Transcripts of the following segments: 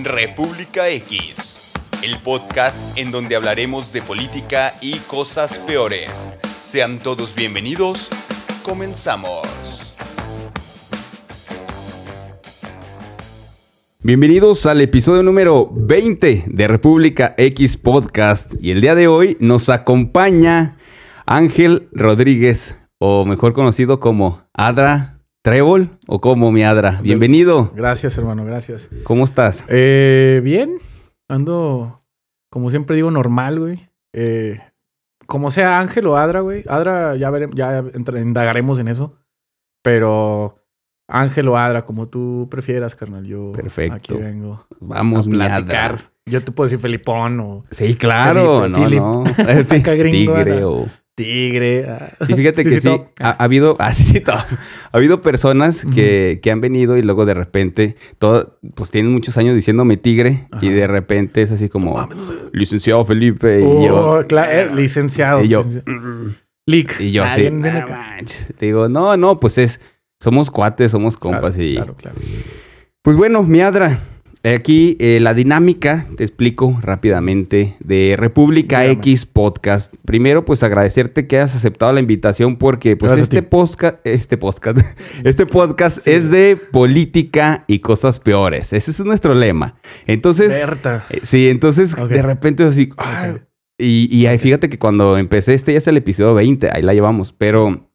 República X, el podcast en donde hablaremos de política y cosas peores. Sean todos bienvenidos, comenzamos. Bienvenidos al episodio número 20 de República X Podcast y el día de hoy nos acompaña Ángel Rodríguez, o mejor conocido como Adra Trébol o como mi Adra. Bienvenido. Gracias, hermano, gracias. ¿Cómo estás? Eh, bien, ando, como siempre digo, normal, güey. Eh, como sea Ángel o Adra, güey. Adra, ya, veremos, ya indagaremos en eso. Pero Ángel o Adra, como tú prefieras, carnal. Yo Perfecto. aquí vengo Vamos, a platicar. Adra. Yo te puedo decir Felipón o Sí, claro. Felipe, no, Philip. no. Sí, gringo, tigre o... Tigre. ah. Sí, fíjate que sí. Ha, ha habido, ah, sí, sí, top. Ha habido personas que, que han venido y luego de repente, todo, pues tienen muchos años diciéndome tigre y de repente es así como, mames, no sé. licenciado Felipe y Oh, yo, cla- eh, licenciado. y yo, licenciado. mm, Lick. y yo Ah. Te digo, no, no, pues es, somos cuates, somos compas Claro, y... Claro, claro. Pues bueno, Miadra, aquí eh, la dinámica, te explico rápidamente, de República Dígame. X Podcast. Primero, pues agradecerte que hayas aceptado la invitación porque pues Gracias este ti. podcast, este podcast, este podcast es de política y cosas peores. Ese es nuestro lema. Entonces, eh, sí, entonces de repente así, ah, y, y ahí fíjate que cuando empecé, este ya es el episodio 20, ahí la llevamos, pero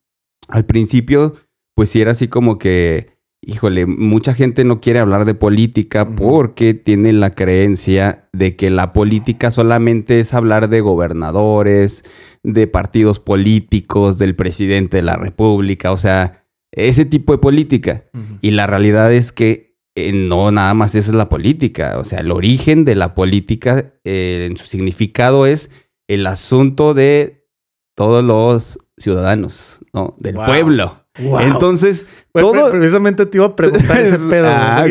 al principio, pues sí era así como que, híjole, mucha gente no quiere hablar de política porque tiene la creencia de que la política solamente es hablar de gobernadores, de partidos políticos, del presidente de la república, o sea, ese tipo de política. Y la realidad es que eh, no nada más esa es la política. O sea, el origen de la política eh, en su significado es el asunto de todos los ciudadanos, ¿no? Del Wow. pueblo. Wow. Entonces, Todo... Precisamente te iba a preguntar ese pedo. ah, ok.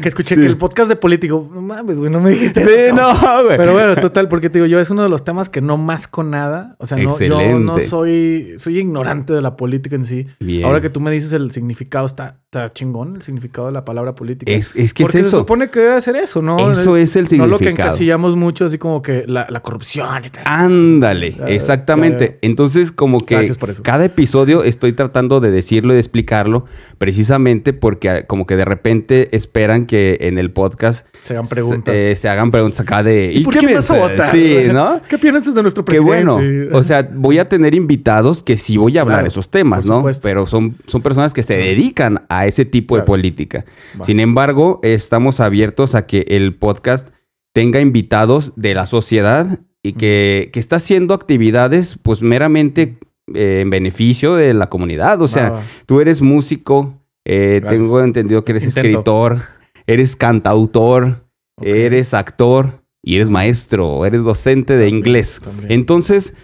Que escuché Sí. que el podcast de político. No mames, güey, no me dijiste Sí, eso, no, güey. Pero bueno, total, porque te digo, yo es uno de los temas que no masco nada. O sea, no, yo no soy, soy ignorante de la política en sí. Bien. Ahora que tú me dices el significado, está, está chingón el significado de la palabra política. Es, es que porque es se eso. supone que debe ser eso, ¿no? Eso es el No lo que significado. encasillamos mucho, así como que la, la corrupción y tal. Ándale, Ya, exactamente. ya, ya. Entonces, como que Gracias por eso. cada episodio estoy tratando de decirlo y de explicarlo, precisamente porque ah, como que de repente esperan que en el podcast Se hagan preguntas. se, eh, se hagan preguntas acá de ¿Y, por qué qué vas a piensas?" votar? Sí, ¿no? ¿Qué piensas de nuestro Qué presidente? bueno. O sea, voy a tener invitados que sí voy a hablar Claro, esos temas, por ¿no? supuesto. Pero son, son personas que se dedican a ese tipo de política. Sin embargo, estamos abiertos a que el podcast tenga invitados de la sociedad y que, que está haciendo actividades pues meramente eh, en beneficio de la comunidad. O sea, tú eres músico, eh, tengo entendido que eres Intento. escritor, eres cantautor, eres actor y eres maestro, eres docente de También, inglés. también. Entonces,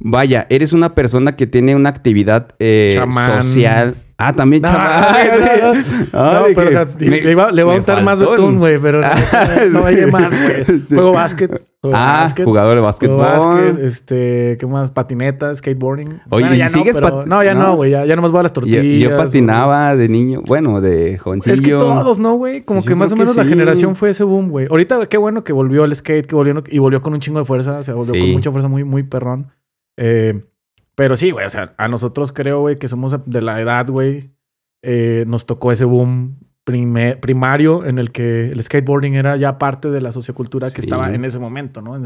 vaya, eres una persona que tiene una actividad eh, social. Ah, también No, chamán. no, no. Ah, pero o sea, me- le, iba, le voy a untar más betún, güey, pero no, no, vaya más, güey. Juego básquet. juego Ah, básquet, jugador de básquetbol. básquet, este, ¿qué más? Patineta, skateboarding. Oye, ¿y ya sigues no, pero- No, ya no? güey, ya, ya nomás voy a las tortillas. yo güey. patinaba de niño, bueno, de jovencillo. Es que todos, ¿no, güey? Como Yo que más o menos la generación fue ese boom, güey. Ahorita, qué bueno que volvió el skate, que volvió y volvió con un chingo de fuerza. O sea, volvió Sí. con mucha fuerza, muy, muy perrón. Eh, pero sí, güey, o sea, a nosotros creo, güey, que somos de la edad, güey. eh, nos tocó ese boom prime- primario en el que el skateboarding era ya parte de la sociocultura que estaba en ese momento, ¿no?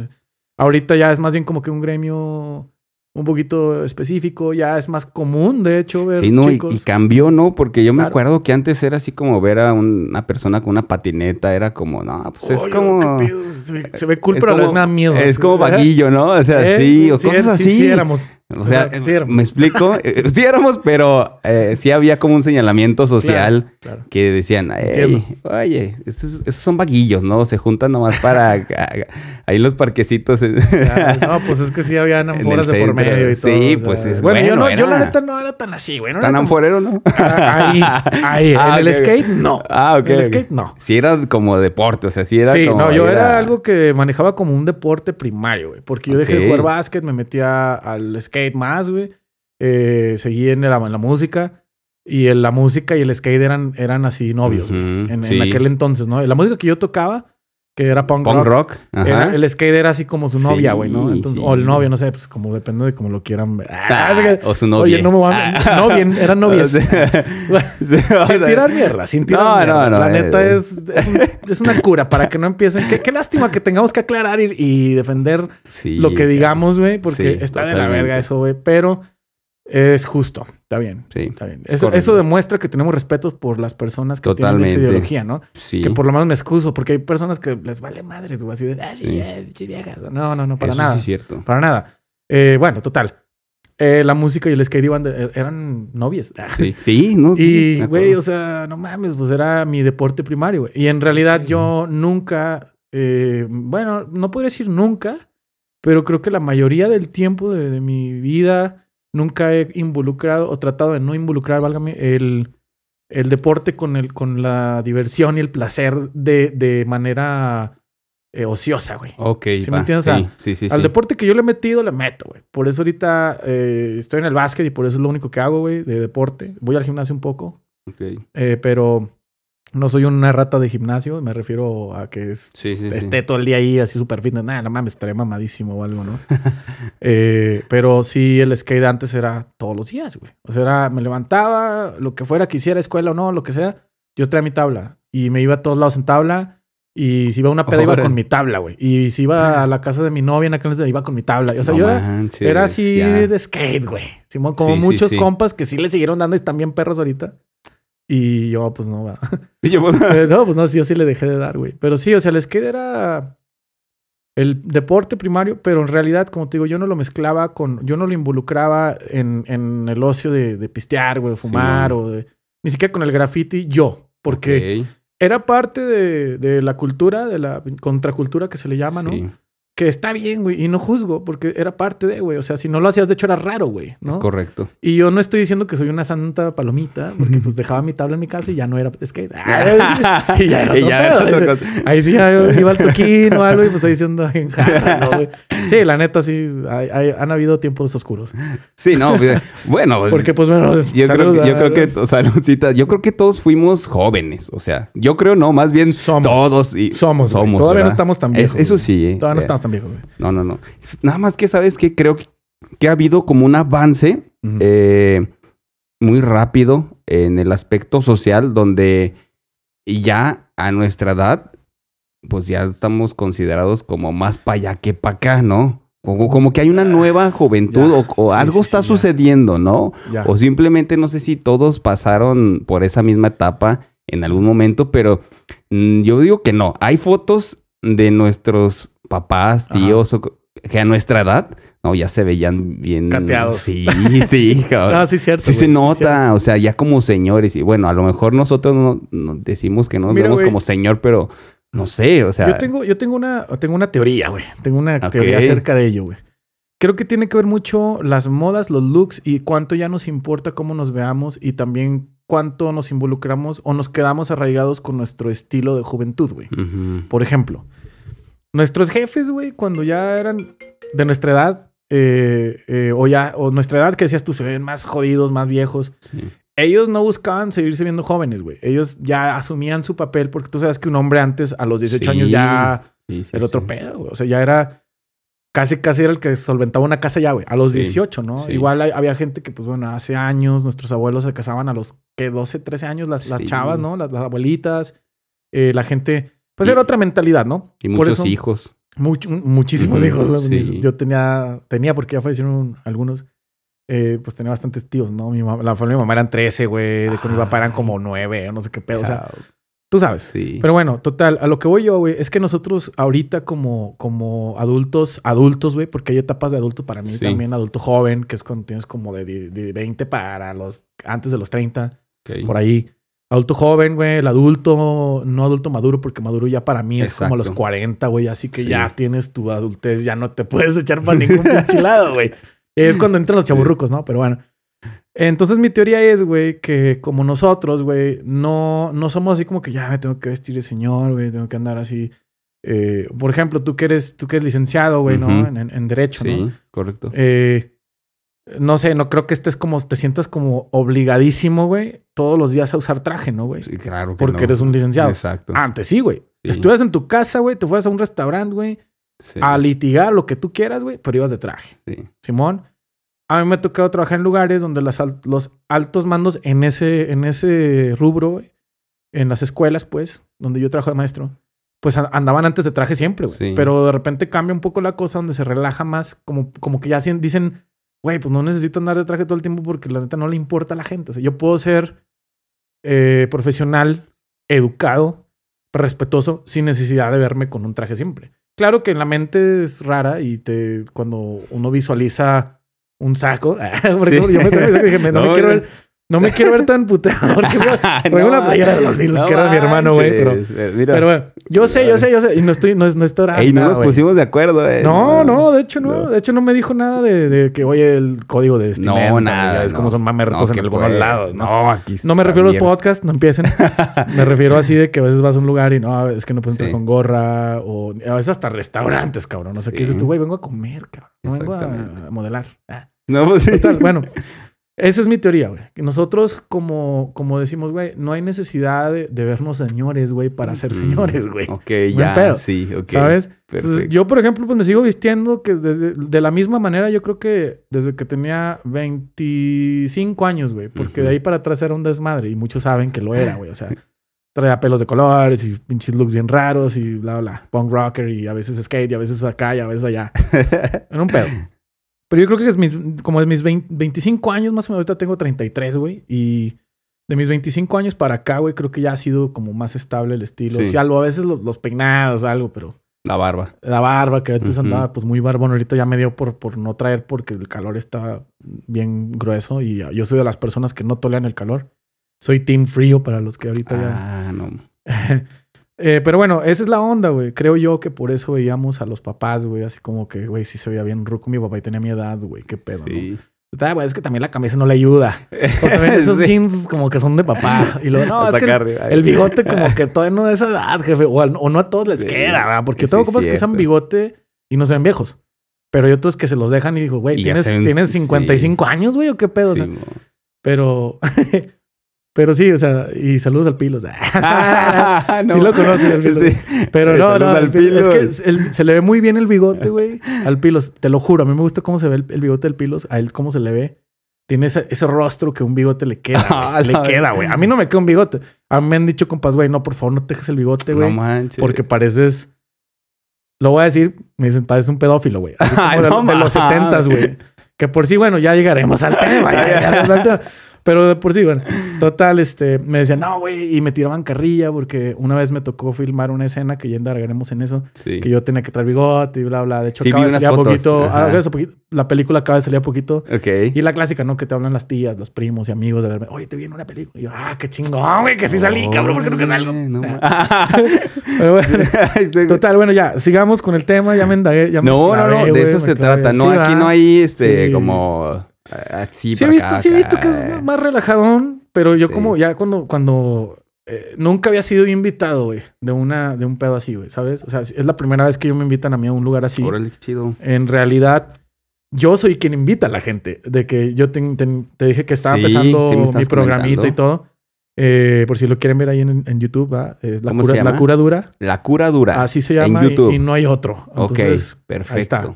Ahorita ya es más bien como que un gremio un poquito específico, ya es más común, de hecho, ver Sí, no, y, chicos. y cambió, ¿no? Porque yo me Claro. acuerdo que antes era así como ver a un- una persona con una patineta, era como, no, pues es Oye, como... Se ve, se ve cool, es pero como- me da miedo. Es como vaguillo, ¿no? O sea, ¿Eh? sí, o cosas sí, así. Sí, éramos. O sea, O sea, sí éramos. me explico. Eh, sí éramos, pero eh, sí había como un señalamiento social Claro. que decían, "Ey, Entiendo. oye, esos, esos son vaguillos, ¿no? Se juntan nomás para ahí los parquecitos. Claro, No, pues es que sí había el ánforas de por medio y todo. Sí, o sea, pues es bueno. yo, bueno, no, yo la neta no era tan así, güey. No era Tan anforero, ¿no? Ah, Ahí, ahí. Ah, en el skate, no. Ah, ok. En el skate, no. Sí era como deporte, o sea, sí era sí, como... no, yo era... algo que manejaba como un deporte primario, güey. Porque yo dejé de jugar básquet, me metía al skate más, güey. Eh, seguí en la, en la música. Y el- la música y el skate eran, eran así novios, en, sí. en aquel entonces, ¿no? La música que yo tocaba que era punk, Punk rock. rock. Era- el skate era así como su novia, güey, ¿no? Entonces, o el novio, no sé, pues como depende de cómo lo quieran ver. Ah, Ah, o su novia. Oye, no me voy a... Novia, eran novias. O sea, sin tirar mierda, sin tirar No, mierda. no, no, La eh, neta es, es, un- es una cura para que no empiecen. Qué, qué lástima que tengamos que aclarar y, y defender sí, lo que digamos, güey, porque está de la verga eso, güey. Pero es justo, está bien. Sí, Está bien. Es Eso, eso demuestra que tenemos respeto por las personas que tienen Totalmente. esa ideología, ¿no? sí. Que por lo menos me excuso, porque hay personas que les vale madres, güey, así de, "Ah, sí, eh, viejas". No, no, no, para Eso nada. sí es cierto. Para nada. Eh, bueno, total. Eh, la música y el skate iban de- eran novias. Sí, sí, no, sí, Y, güey, o sea, no mames, pues era mi deporte primario, güey. Y en realidad yo nunca, eh, bueno, no podría decir nunca, pero creo que la mayoría del tiempo de, de mi vida nunca he involucrado o tratado de no involucrar, válgame, el, el deporte con, el, con la diversión y el placer de, de manera eh, ociosa, güey. Ok, ¿Sí me va, entiendes? O sea, Sí, sí, sí. Al deporte que yo le he metido, le meto, güey. Por eso ahorita eh, estoy en el básquet y por eso es lo único que hago, güey, de deporte. Voy al gimnasio un poco, Ok. eh, pero no soy una rata de gimnasio. Me refiero a que es- Sí, sí, sí. esté todo el día ahí así súper fitness. Nada, no mames, estaré mamadísimo o algo, ¿no? Eh, pero sí, el skate antes era todos los días, güey. O sea, era, me levantaba, lo que fuera, quisiera, escuela o no, lo que sea, yo traía mi tabla y me iba a todos lados en tabla. Y si iba a una peda, iba con mi tabla, güey. Y si iba a la casa de mi novia en aquel entonces, iba con mi tabla. O sea, No yo era, manches, era así ya. de skate, güey. Simón, como muchos compas que sí le siguieron dando y están bien perros ahorita. Y yo, pues no, va. Y yo, pues, Eh, no, pues no, sí, yo sí le dejé de dar, güey. Pero sí, o sea, el skate era el deporte primario, pero en realidad, como te digo, yo no lo mezclaba con, yo no lo involucraba en, en el ocio de, de pistear, güey, de fumar o de, ni siquiera con el graffiti, yo, porque era parte de, de la cultura, de la contracultura que se le llama, ¿no? Que está bien, güey, y no juzgo, porque era parte de, güey, o sea, si no lo hacías, de hecho era raro, güey, ¿no? Es correcto. Y yo no estoy diciendo que soy una santa palomita, porque pues dejaba mi tabla en mi casa y ya no era skate. y ya era Y ya. Ahí sí iba al toquín o algo y pues ahí diciendo en jarra, ¿no, güey? Sí, la neta sí, hay- hay- han habido tiempos oscuros. Sí, no, pues, bueno, pues, Porque pues bueno, yo, creo que, yo creo que, o sea, Lucita, yo creo que todos fuimos jóvenes, o sea, yo creo no, más bien Somos. todos y somos, güey. somos, Todavía no estamos tan Es- viejos. eso sí, eh. Todavía no Eh, estamos tan güey. No, no, no. Nada más que sabes que creo que, ha habido como un avance eh, muy rápido en el aspecto social donde ya a nuestra edad, pues ya estamos considerados como más para allá que para acá, ¿no? Como, como que hay una nueva juventud Ya, o, o sí, algo sí, está sí, sucediendo, ¿no? Ya. O simplemente no sé si todos pasaron por esa misma etapa en algún momento, pero mm, yo digo que no. Hay fotos de nuestros papás, tíos, o- que a nuestra edad, no, ya se veían bien... Cateados. Sí, sí, cabrón. Ah, sí, cierto. Sí se nota, o sea, ya como señores. Y bueno, a lo mejor nosotros no, no decimos que no nos Mira, vemos güey. como señor, pero no sé, o sea... yo tengo, yo tengo una, tengo una teoría, güey. Tengo una teoría acerca de ello, güey. Creo que tiene que ver mucho las modas, los looks y cuánto ya nos importa cómo nos veamos y también cuánto nos involucramos o nos quedamos arraigados con nuestro estilo de juventud, güey. Por ejemplo, nuestros jefes, güey, cuando ya eran de nuestra edad, eh, eh, o ya, o nuestra edad que decías tú, se ven más jodidos, más viejos, Sí. ellos no buscaban seguirse viendo jóvenes, güey. Ellos ya asumían su papel porque tú sabes que un hombre antes, a los 18 Sí. años, ya Sí, era otro pedo, güey. O sea, ya era. Casi, casi era el que solventaba una casa ya, güey. A los Sí, 18, ¿no? Igual hay- había gente que, pues bueno, hace años nuestros abuelos se casaban a los que 12, 13 años, las, las chavas, ¿no? Las, las abuelitas. eh, la gente. Pues Y- era otra mentalidad, ¿no? Y muchos eso- hijos. much- muchísimos hijos, sí. Yo tenía, tenía, porque ya fallecieron algunos. eh, pues tenía bastantes tíos, ¿no? Mi mamá, la familia de mi mamá eran 13, güey. De con mi papá eran como 9, o no sé qué pedo. O sea, tú sabes. sí. Pero bueno, total, a lo que voy yo, güey, es que nosotros ahorita como, como adultos, adultos, güey, porque hay etapas de adulto para mí Sí. también, adulto joven, que es cuando tienes como de, de, de 20 para los, antes de los 30, Ok. por ahí. Adulto joven, güey, el adulto, no adulto maduro, porque maduro ya para mí es como a los Exacto. 40, güey, así que Sí. ya tienes tu adultez, ya no te puedes echar para ningún pinche lado, güey. Es cuando entran los chaburrucos, ¿no? Pero bueno. Entonces mi teoría es, güey, que como nosotros, güey, no, no somos así como que ya me tengo que vestir de señor, güey, tengo que andar así. Eh, por ejemplo, tú que eres, tú que eres licenciado, güey, ¿no? En Derecho, Sí, ¿no? correcto. Eh, no sé, no creo que estés como, te sientas como obligadísimo, güey, todos los días a usar traje, ¿no, güey? Sí, claro que porque no. eres un licenciado. Exacto. Antes sí, güey. Sí. Estuvieras en tu casa, güey, te fueras a un restaurante, güey, Sí. a litigar lo que tú quieras, güey, pero ibas de traje. sí. Simón. A mí me ha tocado trabajar en lugares donde las los altos mandos en ese, en ese rubro, güey, en las escuelas, pues, donde yo trabajo de maestro, pues andaban antes de traje siempre, güey. Sí. Pero de repente cambia un poco la cosa donde se relaja más, como, como que ya dicen, güey, pues no necesito andar de traje todo el tiempo porque la neta no le importa a la gente. O sea, yo puedo ser eh, profesional, educado, respetuoso, sin necesidad de verme con un traje siempre. Claro que en la mente es rara y te cuando uno visualiza un saco, porque Sí. yo me, dije, no, me quiero ver, no me quiero ver tan puteado porque traigo una playera de los Beatles, que era mi hermano, güey, pero- manches, pero mira. pero bueno, yo sé, yo sé, yo sé y no estoy no no es pedrada, Ey, no nos pusimos de acuerdo, eh. No, no, de hecho no. De hecho no me dijo nada de, de que, oye, el código de vestimenta. No, y nada. Es como son mamertos en algunos pues, lados, ¿no? Aquí No me refiero a los podcasts, no empiecen. me refiero así de que a veces vas a un lugar y no, es que no puedes entrar Sí. con gorra o a veces hasta restaurantes, cabrón. No sé qué Sí. dices tú, güey, vengo a comer, cabrón. No vengo a modelar. Ah. No, pues sí. Total, bueno, esa es mi teoría, güey. Nosotros, como, como decimos, güey, no hay necesidad de, de vernos señores, güey, para ser Mm, señores, güey. Ok, Buen ya, pedo. sí, ok. ¿Sabes? Entonces, yo, por ejemplo, pues me sigo vistiendo que desde, de la misma manera, yo creo que desde que tenía 25 años, güey, porque de ahí para atrás era un desmadre y muchos saben que lo era, güey. O sea, traía pelos de colores y pinches looks bien raros y bla, bla, punk rocker y a veces skate y a veces acá y a veces allá. Era un pedo. Pero yo creo que es mis, como de mis 20 25 años, más o menos, ahorita tengo 33, güey, y de mis 25 años para acá, güey, creo que ya ha sido como más estable el estilo. Sí. Algo, a veces los, los peinados, algo, pero La barba. la barba, que antes Ujú. andaba pues muy barbón, ahorita ya me dio por, por no traer porque el calor está bien grueso y yo soy de las personas que no toleran el calor. Soy team frío para los que ahorita ya... Ah, no. Eh, pero bueno, esa es la onda, güey. Creo yo que por eso veíamos a los papás, güey, así como que, güey, sí se veía bien ruco mi papá y tenía mi edad, güey, qué pedo, Sí. ¿no? Ah, güey, es que también la camisa no le ayuda. O también esos Sí. jeans como que son de papá. Y luego, no, es que el, bigote como que todavía no de esa edad, jefe. O, al- o no a todos les Sí. queda, ¿verdad? Porque tengo es compas que usan bigote y no se ven viejos. Pero hay otros que se los dejan y digo, güey, ¿tienes, ¿tienes sí. 55 años, güey? ¿O qué pedo? O sea, pero... pero sí, o sea, y saludos al Pilos. Ah, no. Sí lo conoces, el Pilos. Sí. Pero no, Saludos no, al Pilos- es que el- se le ve muy bien el bigote, güey, al Pilos. Te lo juro, a mí me gusta cómo se ve el, el bigote del Pilos, a él cómo se le ve. Tiene ese, ese rostro que un bigote le queda. Ah, le queda, güey. A mí no me queda un bigote. A mí me han dicho compas, güey, no, por favor, no te dejes el bigote, güey. No manches. porque pareces... Lo voy a decir, me dicen, pareces un pedófilo, güey. Ay, de, no de los setentas, güey. Que por sí, bueno, ya llegaremos al tema, ya llegaremos al tema. Pero de por sí, bueno. Total, este, me decían, no, güey, y me tiraban carrilla porque una vez me tocó filmar una escena que ya indagaremos en eso, Sí. que yo tenía que traer bigote y bla, bla. De hecho, Sí, acaba de salir a poquito, ah, poquito- la película acaba de salir a poquito. Ok. Y la clásica, ¿no? Que te hablan las tías, los primos y amigos de verme. Oye, te vi en una película. Y yo, ah, qué chingón, güey, que sí salí, cabrón, porque nunca salgo. No, ma- Pero bueno, total, bueno, ya, sigamos con el tema. Ya me indagué. Ya me No, no, clavé, no, de eso se clavé. trata. No, Sí, aquí no hay este como ah, así Sí he visto, acá, sí he visto que es más relajadón, pero yo Sí. como ya cuando, cuando eh, nunca había sido invitado, güey, de una, de un pedo así, güey, ¿sabes? O sea, es la primera vez que yo me invitan a mí a un lugar así. Órale, chido. En realidad, yo soy quien invita a la gente. De que yo te, te- te dije que estaba Sí, empezando sí mi programita y todo. Eh, por si lo quieren ver ahí en, en YouTube, ¿va? Es la, ¿Cómo cura, se llama? la cura dura. La cura dura. Así se llama y, YouTube. y no hay otro. Entonces, ok, perfecto. está.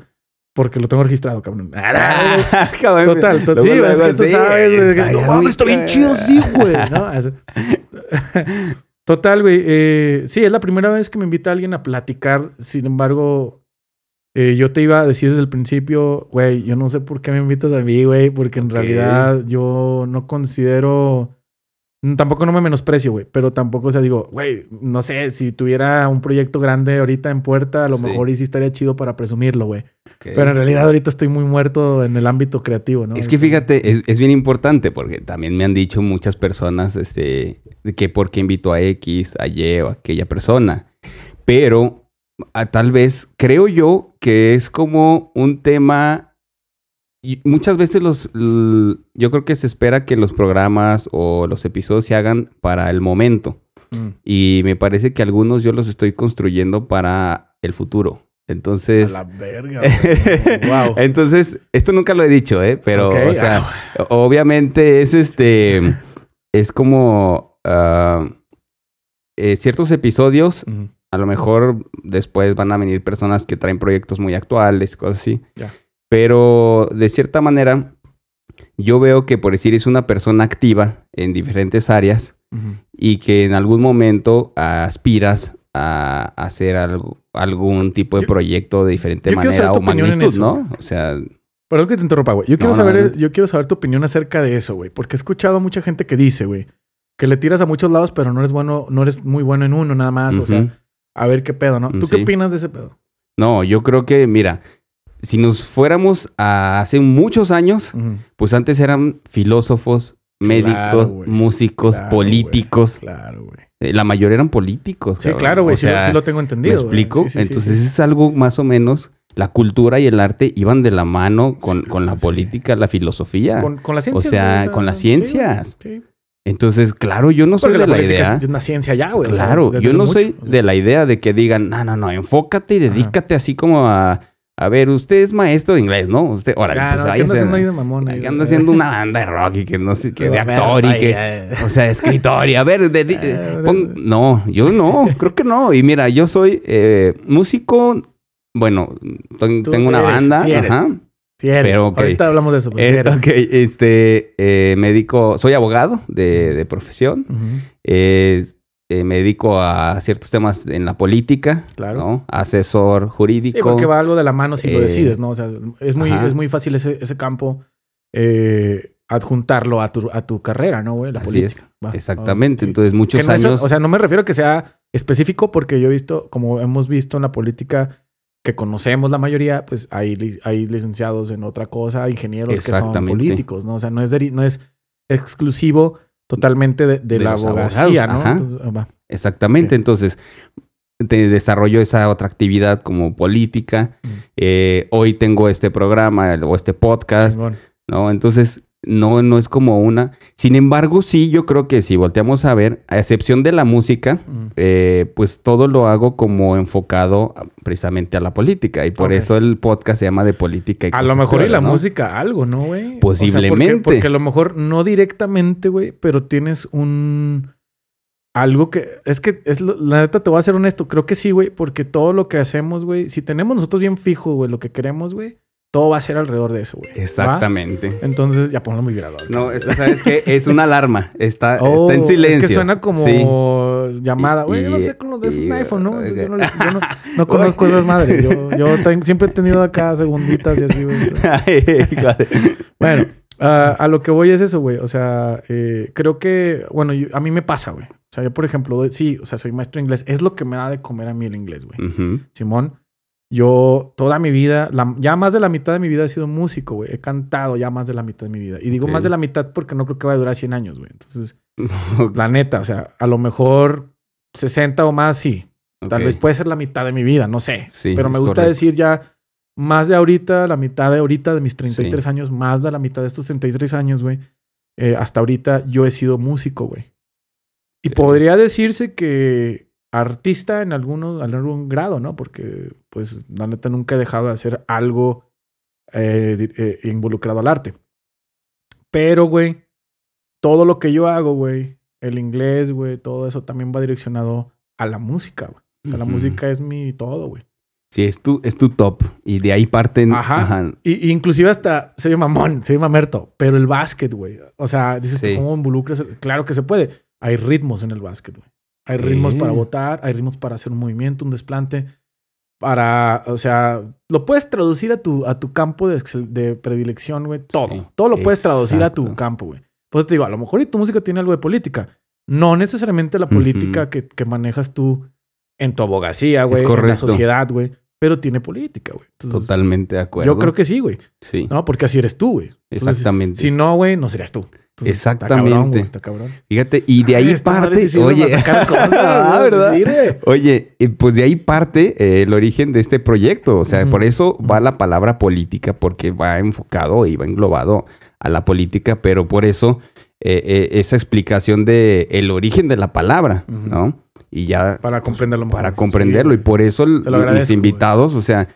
Porque lo tengo registrado, cabrón. Cabrón, Total, to- luego, sí, es que tú sí, sabes, güey. que, No mames, está bien chido, sí, güey. ¿no? Total, güey. eh, sí, es la primera vez que me invita alguien a platicar. Sin embargo, eh, yo te iba a decir desde el principio, güey, yo no sé por qué me invitas a mí, güey, porque en realidad yo no considero. Mm, Tampoco no me menosprecio, güey, pero tampoco, o sea, digo, güey, no sé, si tuviera un proyecto grande ahorita en puerta, a lo Sí. mejor y sí estaría chido para presumirlo, güey. Pero en realidad ahorita estoy muy muerto en el ámbito creativo, ¿no? Es que fíjate, es, es bien importante porque también me han dicho muchas personas este, que por qué invito a X, a Y o a aquella persona. Pero a- tal vez creo yo que es como un tema. Y muchas veces los. yo creo que se espera que los programas o los episodios se hagan para el momento. Mm. Y me parece que algunos yo los estoy construyendo para el futuro. Entonces. A la verga. wow. Entonces, esto nunca lo he dicho, ¿eh? Pero, o sea, obviamente es este. Es como. ah, eh, ciertos episodios A lo mejor después van a venir personas que traen proyectos muy actuales, cosas así. Ya. Pero de cierta manera, yo veo que por decir es una persona activa en diferentes áreas y que en algún momento aspiras a hacer algo, algún tipo de Yo- proyecto de diferente manera o magnitud. ¿no? O sea, Perdón que te interrumpa, güey. Yo, No, quiero saber, yo quiero saber tu opinión acerca de eso, güey. Porque he escuchado a mucha gente que dice, güey, que le tiras a muchos lados, pero no eres bueno, no eres muy bueno en uno nada más. O sea, a ver qué pedo, ¿no? ¿Tú qué opinas de ese pedo? no, yo creo que, mira, si nos fuéramos a hace muchos años, pues antes eran filósofos, médicos, músicos, Claro, políticos. güey. Claro, güey. Eh, La mayoría eran políticos. Sí, cabrón. claro, güey. O sea, sí lo tengo ¿Me entendido. güey. explico? Sí, sí, sí, Entonces es algo más o menos, la cultura y el arte iban de la mano con, Sí, con la sí. política, la filosofía. Con, con las ciencias. sea, güey, con las ciencias. Sí, Entonces, claro, yo no soy Porque de la idea. es una ciencia ya, güey. o sea, Claro, yo no mucho, soy o sea. de la idea de que digan, no, no, no, enfócate y Ajá. dedícate así como a, a ver, usted es maestro de inglés, ¿no? Usted, órale, Ah, pues ¿qué anda haciendo ahí de mamón? ahí, anda haciendo una banda de rock y que no sé, que de actor y que, ya. o sea, escritor y a ver, Eh, pon- no, yo no, creo que no. Y mira, yo soy eh, músico, bueno, tengo una eres, banda, sí eres. ajá. Sí eres. Pero, ok. Ahorita hablamos de eso. Pues, sí Eh, eres. ok, este, eh, me dedico, soy abogado de, de profesión. Ujú. Eh, eh, me dedico a ciertos temas en la política, Claro. ¿no? Asesor Sí, jurídico. porque va algo de la mano si lo Eh, decides, ¿no? O sea, es muy, ajá. es muy fácil ese, ese campo eh, adjuntarlo a tu, a tu carrera, ¿no, güey? La Así política. Va. Exactamente. Sí. Entonces, muchos no es- años. o sea, no me refiero a que sea específico porque yo he visto, como hemos visto en la política que conocemos la mayoría, pues hay, hay licenciados en otra cosa, ingenieros que son políticos, ¿no? O sea, no es, deri- no es exclusivo totalmente de, de De la abogacía, abogados, ¿no? Entonces, ah. Exactamente. Entonces, te desarrollo esa otra actividad como política. Mm. Eh, hoy tengo este programa o este podcast, Chingón. ¿no? Entonces, no, no es como una. Sin embargo, sí, yo creo que si volteamos a ver, a excepción de la música, Mm. eh, pues todo lo hago como enfocado precisamente a la política. Y por eso el podcast se llama de política. Y A lo mejor y la ¿no? música algo, ¿no, güey? O sea, Posiblemente. porque, porque a lo mejor no directamente, güey, pero tienes un... Algo que... Es que, es lo- la neta, te voy a ser honesto. Creo que sí, güey. Porque todo lo que hacemos, güey... Si tenemos nosotros bien fijo, güey, lo que queremos, güey... Todo va a ser alrededor de eso, güey. ¿va? Exactamente. Entonces, ya ponlo muy grabado. No, es- ¿sabes qué? Es una alarma. Está, Oh, está en silencio. Es que suena como Sí. llamada. Güey, yo no sé con lo de es un y- iPhone, ¿no? Entonces, yo no, yo no- no conozco esas madres. Yo, yo ten- siempre he tenido acá segunditas y así, güey. Bueno, ah, a lo que voy es eso, güey. O sea, eh, creo que, bueno, yo- a mí me pasa, güey. O sea, yo, por ejemplo, doy- sí, o sea, soy maestro de inglés. Es lo que me da de comer a mí el inglés, güey. Simón, yo toda mi vida, la- ya más de la mitad de mi vida he sido músico, güey. He cantado ya más de la mitad de mi vida. Y digo más de la mitad porque no creo que vaya a durar 100 años, güey. Entonces, la neta, o sea, a lo mejor 60 o más, sí. Tal vez puede ser la mitad de mi vida, no sé. Sí, Pero me gusta correcto. decir ya más de ahorita, la mitad de ahorita de mis 33 años, más de la mitad de estos 33 años, güey. eh, hasta ahorita yo he sido músico, güey. Y podría decirse que artista en alguno, en algún grado, ¿no? Porque, pues, la neta nunca he dejado de hacer algo eh, eh, involucrado al arte. Pero, güey, todo lo que yo hago, güey, el inglés, güey, todo eso también va direccionado a la música, güey. O sea, la música es mi todo, güey. Sí, es tu, es tu top. Y de ahí parten. Ajá. Y, y inclusive hasta se llama mamón, se llama Merto, pero el básquet, güey. O sea, dices, Sí. ¿cómo involucras? Claro que se puede. Hay ritmos en el básquet, güey. Hay ritmos para votar, hay ritmos para hacer un movimiento, un desplante, para, o sea, lo puedes traducir a tu, a tu campo de, de predilección, güey. Todo. Sí, Todo lo puedes traducir a tu campo, güey. Pues te digo, a lo mejor y tu música tiene algo de política. No necesariamente la política que, que manejas tú en tu abogacía, güey, en la sociedad, güey. Pero tiene política, güey. Entonces, Totalmente de acuerdo. yo creo que sí, güey. Sí, No, porque así eres tú, güey. Entonces, exactamente. Si no, güey, no serías tú. Entonces, Exactamente. Está cabrón, güey, está cabrón. Fíjate, y de ahí Ay, parte. oye, para sacar cosas, ah, ¿verdad? Oye, eh, pues de ahí parte eh, el origen de este proyecto. O sea, por eso va la palabra política, porque va enfocado y va englobado a la política, pero por eso eh, eh, esa explicación de el origen de la palabra. ¿no? Y ya Para comprenderlo para comprenderlo. Sí, y por eso el- Te lo mis invitados, o sea,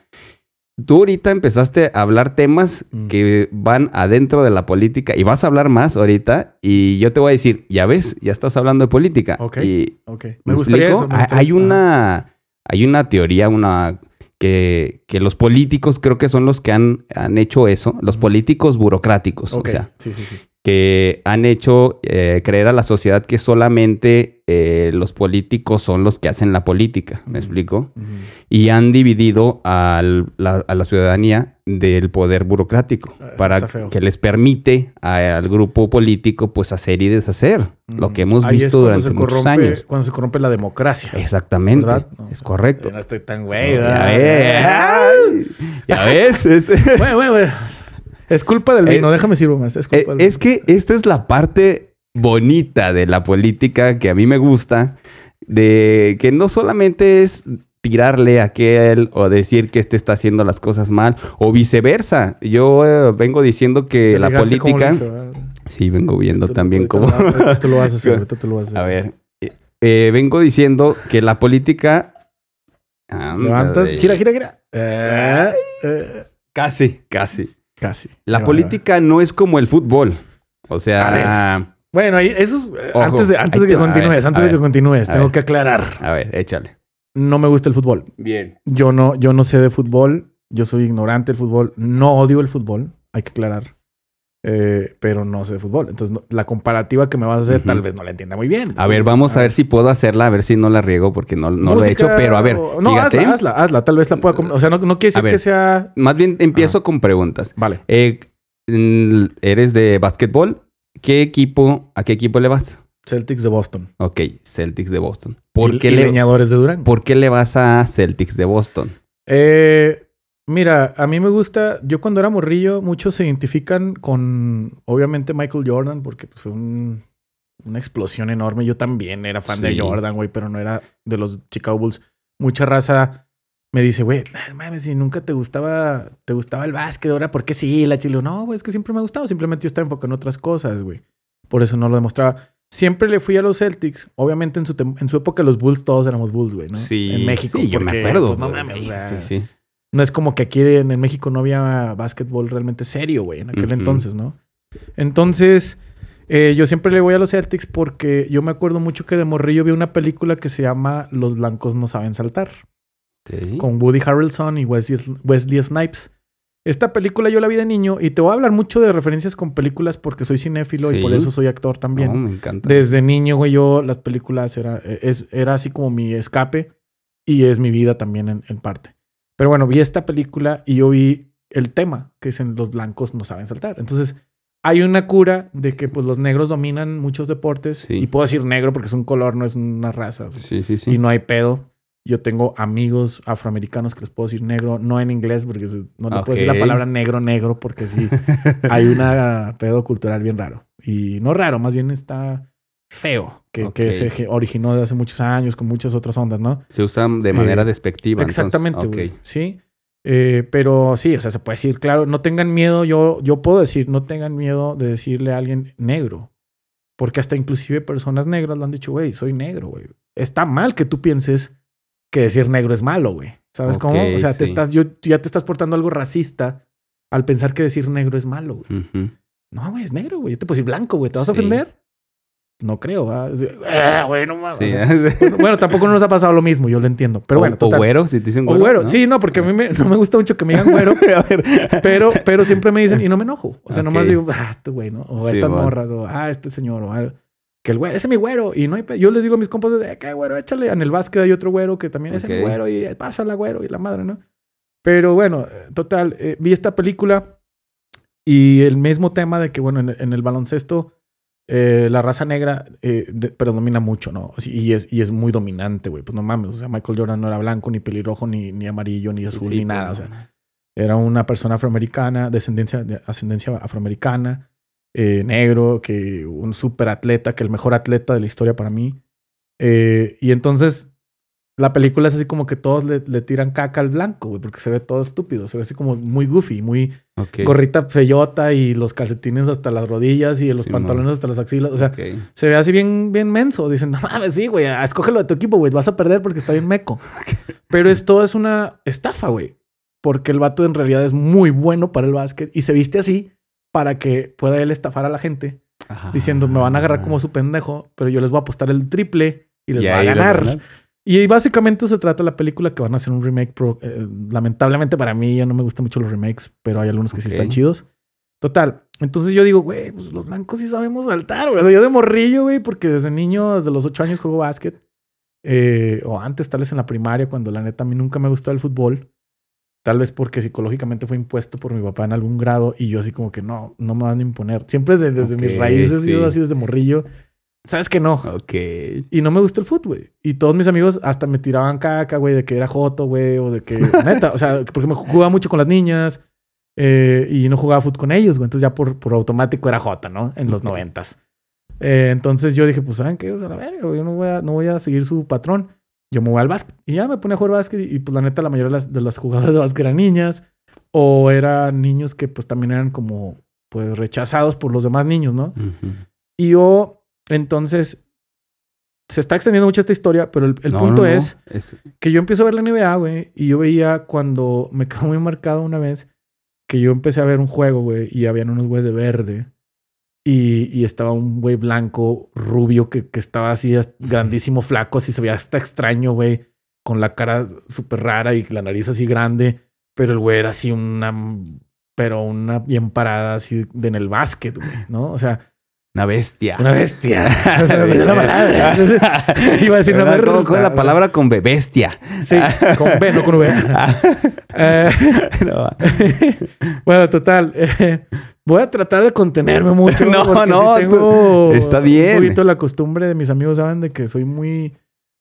tú ahorita empezaste a hablar temas Mm. que van adentro de la política y vas a hablar más ahorita y yo te voy a decir, ya ves, ya estás hablando de política. Ok. Y. ¿me Me gustaría eso. me Hay- gustaría Hay eso. una, hay una teoría, una que, que los políticos creo que son los que han, han hecho eso, los políticos burocráticos, o sea, sí, sí, sí. Que han hecho eh, creer a la sociedad que solamente eh, los políticos son los que hacen la política, ¿me explico? Y han dividido al- la- a la ciudadanía del poder burocrático Ah, eso para que les permite a- al grupo político pues hacer y deshacer lo que hemos Ahí visto durante muchos corrompe- años. Cuando se corrompe la democracia. Exactamente. No, es correcto. No estoy tan güey. Ya ¿verdad? ves, ay, ya ves, este- Güey, güey, güey. Es culpa del vino, Eh, déjame sirvo más. Es, Eh, culpa del es que esta es la parte bonita de la política que a mí me gusta, de que no solamente es tirarle a aquel o decir que este está haciendo las cosas mal o viceversa. Yo eh, vengo diciendo que la política... Sí, vengo viendo también cómo... te lo hacer, ahorita te lo vas a ver, eh, eh, vengo diciendo que la política... Levantas, gira, gira, gira. Eh, eh, Casi, casi. Casi. La política no es como el fútbol. O sea... Bueno, ahí- eso es, eh, Ojo, antes de, antes de que continúes, antes de que continúes, tengo ver. que aclarar. A ver, échale. No me gusta el fútbol. Bien. Yo no, yo no sé de fútbol. Yo soy ignorante del fútbol. No odio el fútbol. Hay que aclarar. Eh, pero no sé de fútbol. Entonces, no- la comparativa que me vas a hacer tal vez no la entienda muy bien. A ver, vamos a ver si puedo hacerla, a ver si no la riego porque no, no lo he hecho, pero a ver, o- No, fíjate. hazla, hazla, hazla. Tal vez la pueda... O sea, no, no quiere decir ver. que sea... Más bien empiezo con preguntas. Vale. Eh, mm, ¿Eres de básquetbol? ¿Qué equipo, a qué equipo le vas? Celtics de Boston. Ok, Celtics de Boston. ¿Por, y, qué, y le, Leñadores de Durango. ¿Por qué le vas a Celtics de Boston? Eh, mira, a mí me gusta, yo cuando era morrillo, muchos se identifican con, obviamente, Michael Jordan, porque pues, fue un- una explosión enorme. Yo también era fan Sí. de Jordan, güey, pero no era de los Chicago Bulls. Mucha raza me dice, güey, mames, si nunca te gustaba, te gustaba el básquet, ahora, ¿por qué sí? La chile, no, güey, es que siempre me ha gustado, simplemente yo estaba enfocado en otras cosas, güey. Por eso no lo demostraba. Siempre le fui a los Celtics. Obviamente en su, en su época los Bulls todos éramos Bulls, güey, ¿no? Sí, En México. Sí, yo me porque, acuerdo. pues, no mames, o sea, Sí, sí. No es como que aquí en, en México no había básquetbol realmente serio, güey, en aquel entonces, ¿no? Entonces, eh, yo siempre le voy a los Celtics porque yo me acuerdo mucho que de morrillo vi una película que se llama Los blancos no saben saltar, con Woody Harrelson y Wesley, Wesley Snipes. Esta película yo la vi de niño y te voy a hablar mucho de referencias con películas porque soy cinéfilo y por eso soy actor también. No, me encanta. Desde niño, güey, yo las películas era, eh, es, era así como mi escape y es mi vida también en, en parte. Pero bueno, vi esta película y yo vi el tema, que es en los blancos no saben saltar. Entonces, hay una cura de que pues los negros dominan muchos deportes Sí. y puedo decir negro porque es un color, no es una raza. o sea, Sí, sí, sí. Y no hay pedo. Yo tengo amigos afroamericanos que les puedo decir negro, no en inglés porque no le puedo decir la palabra negro, negro, porque sí, hay una pedo cultural bien raro. Y no raro, más bien está feo, que, se originó de hace muchos años con muchas otras ondas, ¿no? Se usan de manera Eh, despectiva. entonces. Exactamente, güey. Sí. Eh, pero sí, o sea, se puede decir, claro, no tengan miedo, yo, yo puedo decir, no tengan miedo de decirle a alguien negro. Porque hasta inclusive personas negras lo han dicho, güey, soy negro, güey. Está mal que tú pienses que decir negro es malo, güey. ¿Sabes cómo? O sea, te estás, yo, ya te estás portando algo racista al pensar que decir negro es malo, güey. No, güey, es negro, güey. Yo te puedo decir blanco, güey. ¿Te vas a ofender? No creo, ¿va? Es de, "Ah, güey, no mames". Sí. O sea, bueno, tampoco nos ha pasado lo mismo, yo lo entiendo. Pero O- bueno, o, total. güero, si te dicen O güero. güero. ¿no? Sí, no, porque a mí me- no me gusta mucho que me digan güero, a ver. pero, pero siempre me dicen y no me enojo. O sea, Ok. nomás digo, ah, este güey, ¿no? O Sí, estas bueno. morras, o ah, este señor, o algo. Que el güero, ese es mi güero. Y no hay pe- Yo les digo a mis compas, de, ¿qué güero? Échale. En el básquet hay otro güero que también es Ok. el güero y eh, pasa la güero y la madre, ¿no? Pero bueno, eh, total, eh, vi esta película y el mismo tema de que, bueno, en, en el baloncesto, eh, la raza negra eh, de- predomina mucho, ¿no? Y es, y es muy dominante, güey. Pues no mames, o sea, Michael Jordan no era blanco, ni pelirrojo, ni, ni amarillo, ni azul, Sí, ni nada. O sea, era una persona afroamericana, descendencia, de ascendencia afroamericana, eh, negro, que un súper atleta, que el mejor atleta de la historia para mí. Eh, y entonces la película es así como que todos le, le tiran caca al blanco, güey, porque se ve todo estúpido, se ve así como muy goofy, muy ok. gorrita feyota y los calcetines hasta las rodillas y los Sí, pantalones hasta las axilas. O sea, se ve así bien, bien menso. Dicen, no mames, sí, güey, ah, escógelo de tu equipo, güey, vas a perder porque está bien meco. Pero esto es una estafa, güey. Porque el vato en realidad es muy bueno para el básquet y se viste así para que pueda él estafar a la gente diciendo, me van a agarrar como su pendejo, pero yo les voy a apostar el triple y les voy a ganar. Y básicamente se trata de la película que van a hacer un remake. pro- eh, lamentablemente para mí, yo no me gustan mucho los remakes, pero hay algunos que sí Ok. están chidos. Total. Entonces yo digo, güey, pues los blancos sí sabemos saltar, güey. O sea, yo de morrillo, güey, porque desde niño, desde los ocho años juego básquet. Eh, o antes, tal vez en la primaria, cuando la neta a mí nunca me gustó el fútbol. Tal vez porque psicológicamente fue impuesto por mi papá en algún grado y yo así como que no, no me van a imponer. Siempre desde, desde mis Ok, raíces, sí. yo así desde morrillo. ¿Sabes que no? Ok. Y no me gustó el fútbol, güey. Y todos mis amigos hasta me tiraban caca, güey, de que era joto, güey, o de que, neta, o sea, porque me jugaba mucho con las niñas eh, y no jugaba fútbol con ellos, güey. Entonces ya por, por automático era jota, ¿no? En los noventas. Eh, entonces yo dije, pues, ¿saben qué? O sea, güey, yo no voy, a, no voy a seguir su patrón. Yo me voy al básquet. Y ya me pone a jugar básquet y, y, pues, la neta, la mayoría de las, de las jugadoras de básquet eran niñas o eran niños que, pues, también eran como, pues, rechazados por los demás niños, ¿no? Ujú. Y yo, entonces, se está extendiendo mucho esta historia, pero el, el No, punto no, no. es Es- que yo empiezo a ver la NBA, güey, y yo veía cuando me quedó muy marcado una vez que yo empecé a ver un juego, güey, y habían unos güeyes de verde. Y, y estaba un güey blanco, rubio, que, que estaba así as- grandísimo, flaco, así se veía hasta extraño, güey, con la cara súper rara y la nariz así grande. Pero el güey era así una, pero una bien parada así de en el básquet, güey, ¿no? O sea, Una bestia. una bestia. O sea, me olvidé la palabra. Iba a decir una ¿Cómo- berruta. cómo la palabra con B? Bestia. Sí, con B, no con V. Eh, No. bueno, total. eh, voy a tratar de contenerme mucho. No, sí no, tengo tú- está bien. Un poquito la costumbre de mis amigos, saben, de que soy muy.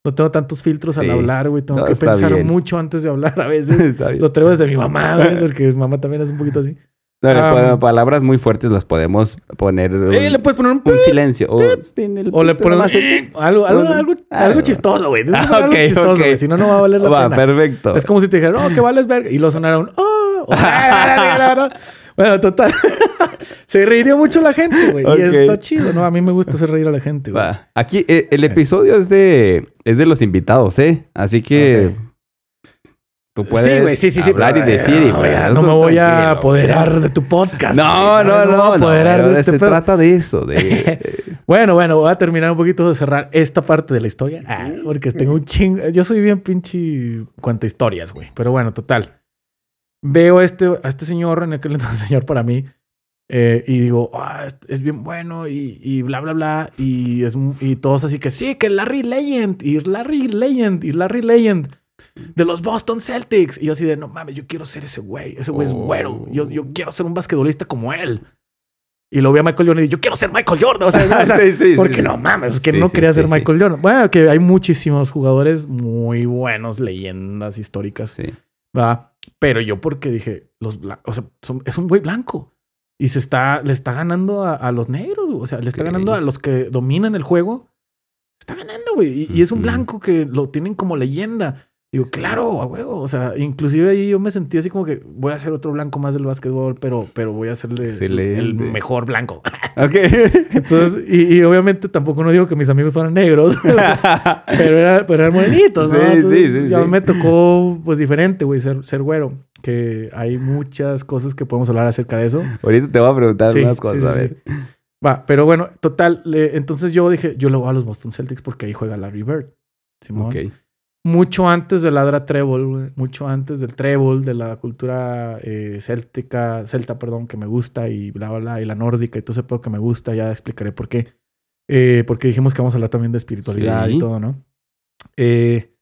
No tengo tantos filtros al hablar, güey. Tengo No, que pensar bien. mucho antes de hablar a veces. Está bien. Lo traigo desde mi mamá, güey, porque mi mamá también es un poquito así. No, Ah, podemos- palabras muy fuertes las podemos poner un, Eh, le puedes poner un. un silencio. O, O le pones pones algo, algo, algo, algo Algo. chistoso, güey. Ah, poner algo chistoso, ok. güey. Si no, no va a valer la Va, pena. perfecto. Es como si te dijeran, oh, que vales verga. Y lo sonara un, oh. bueno, total. Se reiría mucho la gente, güey. Ok. Y está chido, ¿no? A mí me gusta hacer reír a la gente, güey. Aquí eh, el episodio es de es de los invitados, ¿eh? Así que tú puedes sí, güey, sí, sí, sí. hablar pero, y decir. eh, y, no, güey, tú no me voy a apoderar de tu podcast. No, no, no, no. apoderar de pero este se pedo. trata de eso, de Bueno, bueno, voy a terminar un poquito de cerrar esta parte de la historia. Ah, porque tengo un chingo. Yo soy bien pinche cuenta historias, güey. Pero bueno, total. Veo a este, a este señor, en aquel entonces señor para mí, eh, y digo, ah, es, bien bueno y, y bla, bla, bla. Y, es, y todos así que sí, que Larry Legend, y Larry Legend, y Larry Legend. De los Boston Celtics. Y yo así de, no mames, yo quiero ser ese güey. Ese güey es Oh. güero. Yo, yo quiero ser un basquetbolista como él. Y lo vi a Michael Jordan y yo quiero ser Michael Jordan. O sea, Sí, sí, porque sí, no mames, es que no quería ser. Michael Jordan. Bueno, que hay muchísimos jugadores muy buenos, leyendas históricas, Sí. ¿va? Pero yo porque dije, los o sea, son- es un güey blanco. Y se está, le está ganando a, a los negros, o sea, le está ganando a los que dominan el juego. Está ganando, güey. Y, y es un blanco que lo tienen como leyenda. Digo, claro, a huevo. O sea, inclusive ahí yo me sentí así como que voy a ser otro blanco más del básquetbol, pero, pero voy a hacerle el, Excelente. el mejor blanco. Ok. Entonces, y, y obviamente tampoco no digo que mis amigos fueran negros, pero, era- pero eran morenitos, ¿no? Sí, Entonces, sí, sí, Ya sí. me tocó, pues, diferente, güey, ser, ser güero. Que hay muchas cosas que podemos hablar acerca de eso. Ahorita te voy a preguntar Sí, unas sí, cosas, sí, a ver. Va, pero bueno, total. le- entonces yo dije, yo le voy a los Boston Celtics porque ahí juega Larry Bird. Simón. Ok. Mucho antes de la era Trébol, güey. Mucho antes del Trébol, de la cultura eh, céltica, celta, perdón, que me gusta y bla, bla, bla, y la nórdica y todo ese pedo que me gusta. Ya explicaré por qué. Eh, porque dijimos que vamos a hablar también de espiritualidad Sí. y todo, ¿no? Eh,